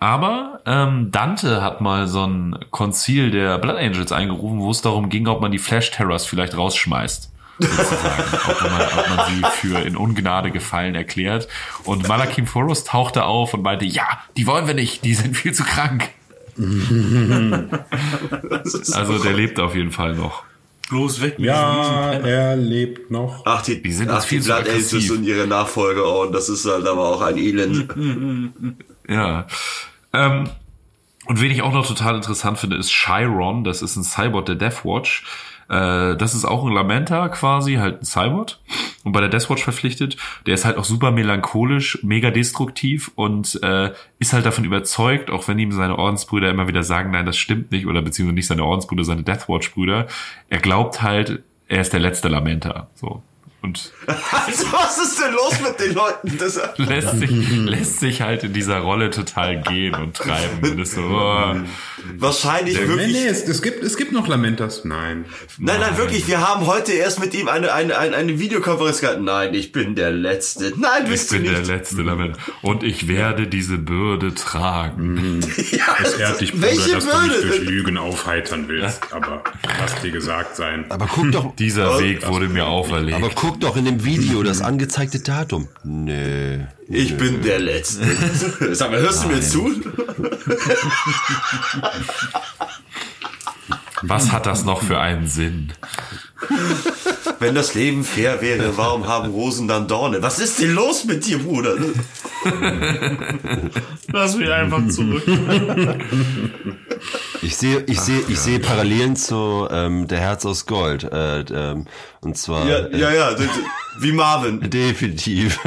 Aber ähm, Dante hat mal so ein Konzil der Blood Angels eingerufen, wo es darum ging, ob man die Flash Terrors vielleicht rausschmeißt. Sozusagen. *laughs* ob, man, ob man sie für in Ungnade gefallen erklärt. Und Malakim Foros tauchte auf und meinte, ja, die wollen wir nicht, die sind viel zu krank. also der lebt auf jeden Fall noch. Bloß weg mit Ja, er lebt noch. Ach, die, Die sind ach, viel die zu Blood Angels aggressiv. und ihre Nachfolger, oh, und das ist halt aber auch ein Elend. *laughs* Ja. Ähm, und wen ich auch noch total interessant finde, ist Chiron. Das ist ein Cybot der Deathwatch. Äh, das ist auch ein Lamenta quasi, halt ein Cybot. Und bei der Deathwatch verpflichtet. Der ist halt auch super melancholisch, mega destruktiv und äh, ist halt davon überzeugt, auch wenn ihm seine Ordensbrüder immer wieder sagen, nein, das stimmt nicht, oder beziehungsweise nicht seine Ordensbrüder, seine Deathwatch-Brüder. Er glaubt halt, er ist der letzte Lamenta. So. Und *laughs* Also, was ist denn los mit den Leuten? Das, lässt sich, lässt sich halt in dieser Rolle total gehen und treiben. Und ist so, oh. wahrscheinlich Nee, wirklich. nee, es, es, gibt, es gibt noch Lamentas. Nein. Nein, nein, wirklich. Wir haben heute erst mit ihm eine, eine, eine, eine Videokonferenz gehabt. Nein, ich bin der Letzte. Nein, Ich bist bin du der nicht. letzte Lament. Und ich werde diese Bürde tragen. *laughs* Es ehrt dich, Bruder, Welche dass du mich durch Lügen aufheitern willst. Aber lass dir gesagt sein. Aber guck doch, Dieser Weg wurde mir auferlegt. aber guck doch in dem Video das angezeigte Datum. Nee. Ich bin der Letzte. *laughs* Sag mal, hörst du mir zu? *laughs* Was hat das noch für einen Sinn? Wenn das Leben fair wäre, warum haben Rosen dann Dorne? Was ist denn los mit dir, Bruder? Lass mich einfach zurück. Ich sehe, ich sehe, ich sehe Parallelen zu ähm, der Herz aus Gold. Äh, ähm, und zwar Ja, äh, ja, ja, d- wie Marvin. definitiv.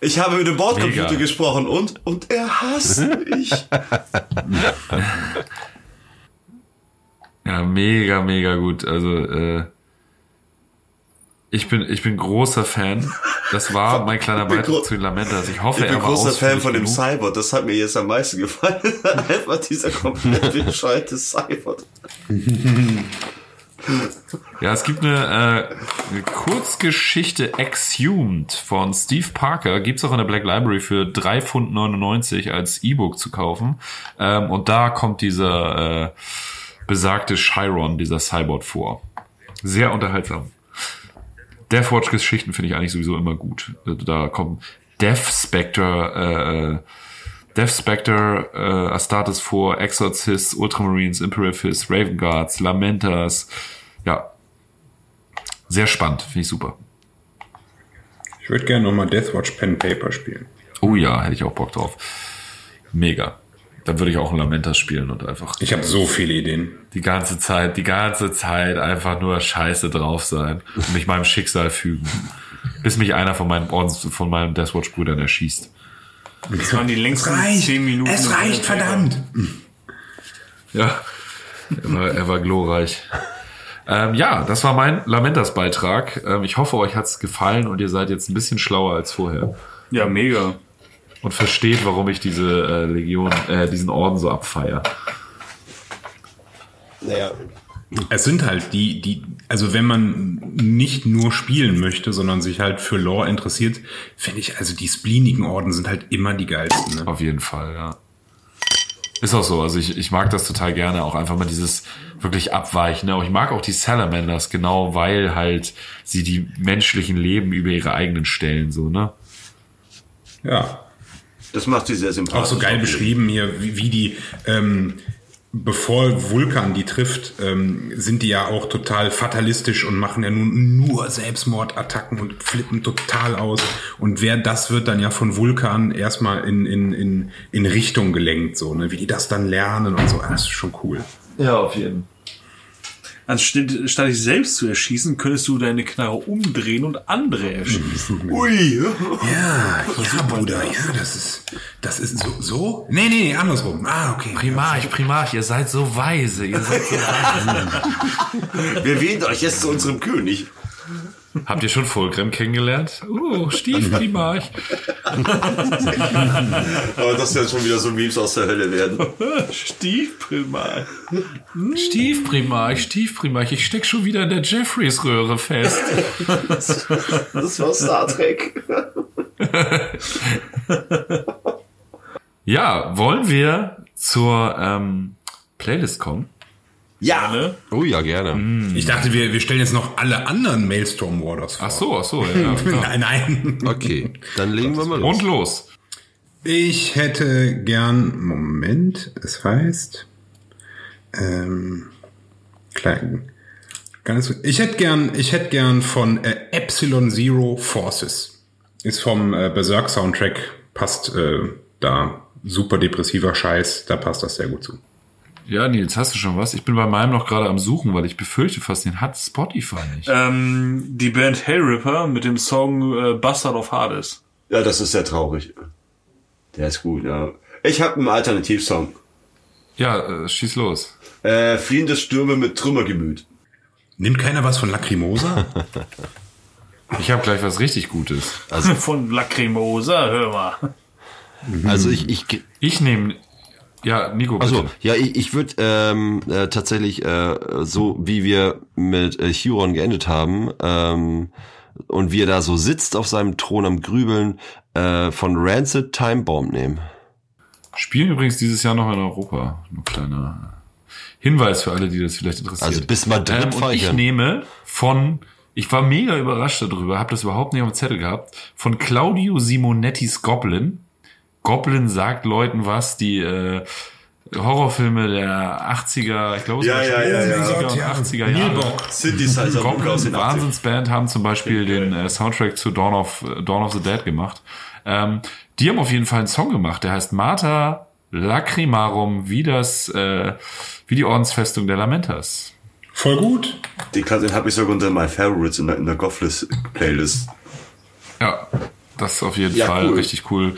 Ich habe mit dem Bordcomputer Mega. gesprochen und, und er hasst mich. *laughs* Ja, mega, mega gut. Also, äh, ich bin, ich bin großer Fan. Das war mein kleiner Beitrag zu den Lamentas. Ich hoffe, Ich bin er war großer Fan von dem genug. Cyborg. Das hat mir jetzt am meisten gefallen. *laughs* Einfach dieser komplett *laughs* bescheuerte Cyborg. Ja, es gibt eine, äh, eine Kurzgeschichte Exhumed von Steve Parker. Gibt's auch in der Black Library für 3,99 Pfund als E-Book zu kaufen. Ähm, und da kommt dieser äh, besagte Chiron, dieser Cyborg vor. Sehr unterhaltsam. Deathwatch-Geschichten finde ich eigentlich sowieso immer gut. Da kommt Death Spectre, äh, äh, Death Spectre, äh, Astartes vor, Exorcists, Ultramarines, Imperatrice, Raven Guards, Lamentas. Ja. Sehr spannend, finde ich super. Ich würde gerne nochmal Deathwatch Pen Paper spielen. Oh ja, hätte ich auch Bock drauf. Mega. Dann würde ich auch ein Lamentas spielen und einfach Ich habe so viele Ideen. die ganze Zeit, die ganze Zeit einfach nur scheiße drauf sein und mich meinem Schicksal fügen. Bis mich einer von meinen Ordens, von meinen Deathwatch-Brüdern erschießt. Das waren die längsten zehn Minuten. Es reicht, verdammt. Ja, er war, er war glorreich. Ähm, ja, das war mein Lamentas-Beitrag. Ähm, ich hoffe, euch hat's gefallen und ihr seid jetzt ein bisschen schlauer als vorher. Ja, mega. Und versteht, warum ich diese äh, Legion, äh, diesen Orden so abfeier. Naja. Es sind halt die, die, also wenn man nicht nur spielen möchte, sondern sich halt für Lore interessiert, finde ich, also die spleenigen Orden sind halt immer die geilsten. Ne? Auf jeden Fall, ja. Ist auch so. Also ich, ich mag das total gerne, auch einfach mal dieses wirklich Abweichen. ne? Aber ich mag auch die Salamanders, genau weil halt sie die menschlichen Leben über ihre eigenen stellen, so, ne? Ja. Das macht sie sehr sympathisch. Auch so geil beschrieben hier, wie, wie die, ähm, bevor Vulkan die trifft, ähm, sind die ja auch total fatalistisch und machen ja nun nur Selbstmordattacken und flippen total aus. Und wer das wird dann ja von Vulkan erstmal in, in, in, in Richtung gelenkt, so, ne? wie die das dann lernen und so. Ah, Das ist schon cool. Ja, auf jeden. Anstatt statt dich selbst zu erschießen, könntest du deine Knarre umdrehen und andere erschießen. Ui. Ja, *laughs* ja, Bruder, ja, das ist, das ist so, so? Nee, nee, nee, andersrum. Ah, okay. Primarch, Primarch, ihr seid so weise. Ihr seid so weise. *laughs* Wir wählen euch jetzt zu unserem König. Habt ihr schon Fulgrim kennengelernt? Oh, Stiefprimarch. *laughs* Aber das wird schon wieder so Memes aus der Hölle werden. Stiefprimal. Stiefprimarch, Stiefprimarch. Ich steck schon wieder in der Jeffreys-Röhre fest. *laughs* Das war Star Trek. *laughs* Ja, wollen wir zur ähm, Playlist kommen? Ja. Oh ja, gerne. Ich dachte, wir, wir stellen jetzt noch alle anderen Maelstrom Warders vor. Ach so, ach so, ja. ja. *laughs* Nein, nein. Okay, dann legen wir mal los. Und los. Ich hätte gern, Moment, es heißt, ähm, klein, ganz, ich hätte gern, ich hätte gern von äh, Epsilon Zero Forces. Ist vom äh, Berserk Soundtrack, passt äh, da, super depressiver Scheiß, da passt das sehr gut zu. Ja, Nils, hast du schon was? Ich bin bei meinem noch gerade am Suchen, weil ich befürchte fast, den hat Spotify nicht. Ähm, die Band Hellripper mit dem Song äh, Bastard of Hades. Ja, das ist sehr traurig. Der ist gut, ja. Ich habe einen Alternativsong. Ja, äh, schieß los. Äh, Fliehende Stürme mit Trümmergemüt. Nimmt keiner was von Lacrimosa? *laughs* Ich habe gleich was richtig Gutes. *laughs* Von Lacrimosa, hör mal. Also ich, ich, Ich nehme. Ja, Nico, bitte. also ja, ich, ich würde ähm, äh, tatsächlich äh, so wie wir mit äh, Huron geendet haben ähm, und wie er da so sitzt auf seinem Thron am Grübeln äh, von Rancid Time Bomb nehmen. Spielen übrigens dieses Jahr noch in Europa. Ein kleiner Hinweis für alle, die das vielleicht interessiert. Also bis Madrid ähm, und ich nehme von, ich war mega überrascht darüber, habe das überhaupt nicht auf dem Zettel gehabt, von Claudio Simonettis Goblin. Goblin sagt Leuten was, die äh, Horrorfilme der 80er, ich glaube, es Ja, ja, ja, ja. 70er Gott, und ja. 80er Jahre. Synthesizer aus Goblin den 80 Wahnsinnsband haben zum Beispiel den äh, Soundtrack zu Dawn of, äh, Dawn of the Dead gemacht. Ähm, die haben auf jeden Fall einen Song gemacht, der heißt Marta Lacrimarum, wie das, äh, wie die Ordensfestung der Lamentas. Voll gut. Den, den habe ich sogar unter My Favorites in der, in der Goffless Playlist. Ja, das ist auf jeden Ja, Fall cool. richtig cool.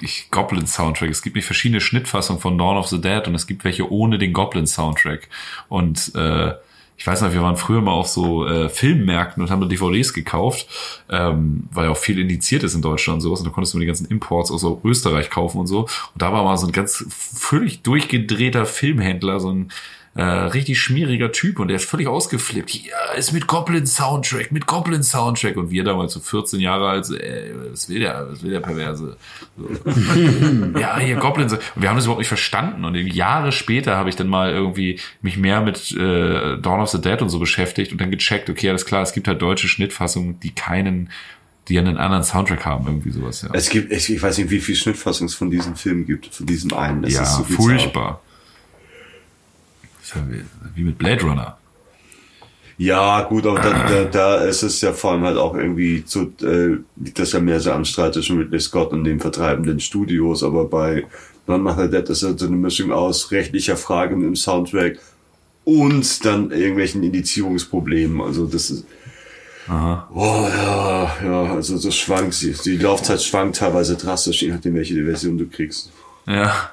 Ich, Goblin Soundtrack. Es gibt nicht verschiedene Schnittfassungen von Dawn of the Dead und es gibt welche ohne den Goblin Soundtrack. Und äh, ich weiß noch, wir waren früher mal auf so äh, Filmmärkten und haben da DVDs gekauft, ähm, weil ja auch viel indiziert ist in Deutschland und sowas. Und da konntest du mir die ganzen Imports aus Österreich kaufen und so. Und da war mal so ein ganz völlig durchgedrehter Filmhändler, so ein äh, richtig schmieriger Typ und der ist völlig ausgeflippt. Ja, ist mit Goblin Soundtrack, mit Goblin Soundtrack. Und wir damals so 14 Jahre alt, so, ey, was will der, was will der Perverse? So. *laughs* ja, hier Goblin. Und wir haben das überhaupt nicht verstanden. Und Jahre später habe ich dann mal irgendwie mich mehr mit äh, Dawn of the Dead und so beschäftigt und dann gecheckt, okay, alles klar, es gibt halt deutsche Schnittfassungen, die keinen, die einen anderen Soundtrack haben, irgendwie sowas, ja. Es gibt, ich, ich weiß nicht, wie viel Schnittfassungs von diesem Film gibt, von diesem einen. Das ja, so furchtbar. Ja wie, mit Blade Runner. Ja, gut, aber da, da, da ist es ja vor allem halt auch irgendwie zu, äh, liegt das ja mehr so am Streit zwischen Ridley Scott und den vertreibenden Studios, aber bei None Mother Dead ist halt so eine Mischung aus rechtlicher Fragen im Soundtrack und dann irgendwelchen Indizierungsproblemen. Also das ist, oh ja, ja, also das schwankt, die, die Laufzeit schwankt teilweise drastisch, je nachdem welche Version du kriegst. Ja.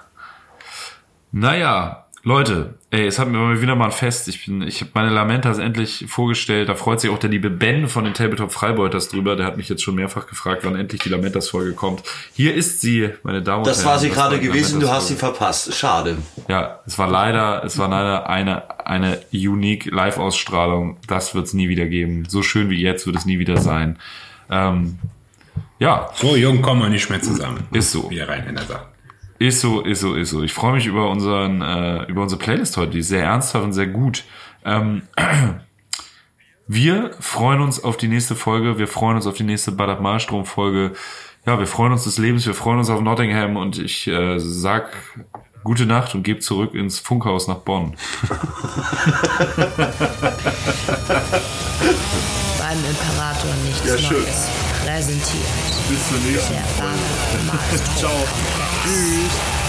Naja, Leute, ey, es hat mir wieder mal ein Fest. Ich bin, ich habe meine Lamentas endlich vorgestellt. Da freut sich auch der liebe Ben von den Tabletop Freibeuters drüber. Der hat mich jetzt schon mehrfach gefragt, wann endlich die Lamentas-Folge kommt. Hier ist sie, meine Damen und Das Herren. war sie gerade gewesen, du hast sie verpasst. Schade. Ja, es war leider, es war leider eine, eine unique Live-Ausstrahlung. Das wird es nie wieder geben. So schön wie jetzt wird es nie wieder sein. Ähm, ja, So jung kommen wir nicht mehr zusammen. ist so. Wie der Rheinländer sagt. Ist so, ist so, ist so. Ich freue mich über unseren, äh, über unsere Playlist heute, die ist sehr ernsthaft und sehr gut. Ähm, *clears throat* wir freuen uns auf die nächste Folge, wir freuen uns auf die nächste Badab Malstrom Folge. Ja, wir freuen uns des Lebens, wir freuen uns auf Nottingham und ich äh, sag gute Nacht und gebt zurück ins Funkhaus nach Bonn. *laughs* Beim Imperator nichts Ja, schön. Neues. Präsentiert Bis zur nächsten Malstrom. *laughs* Ciao. Cheers.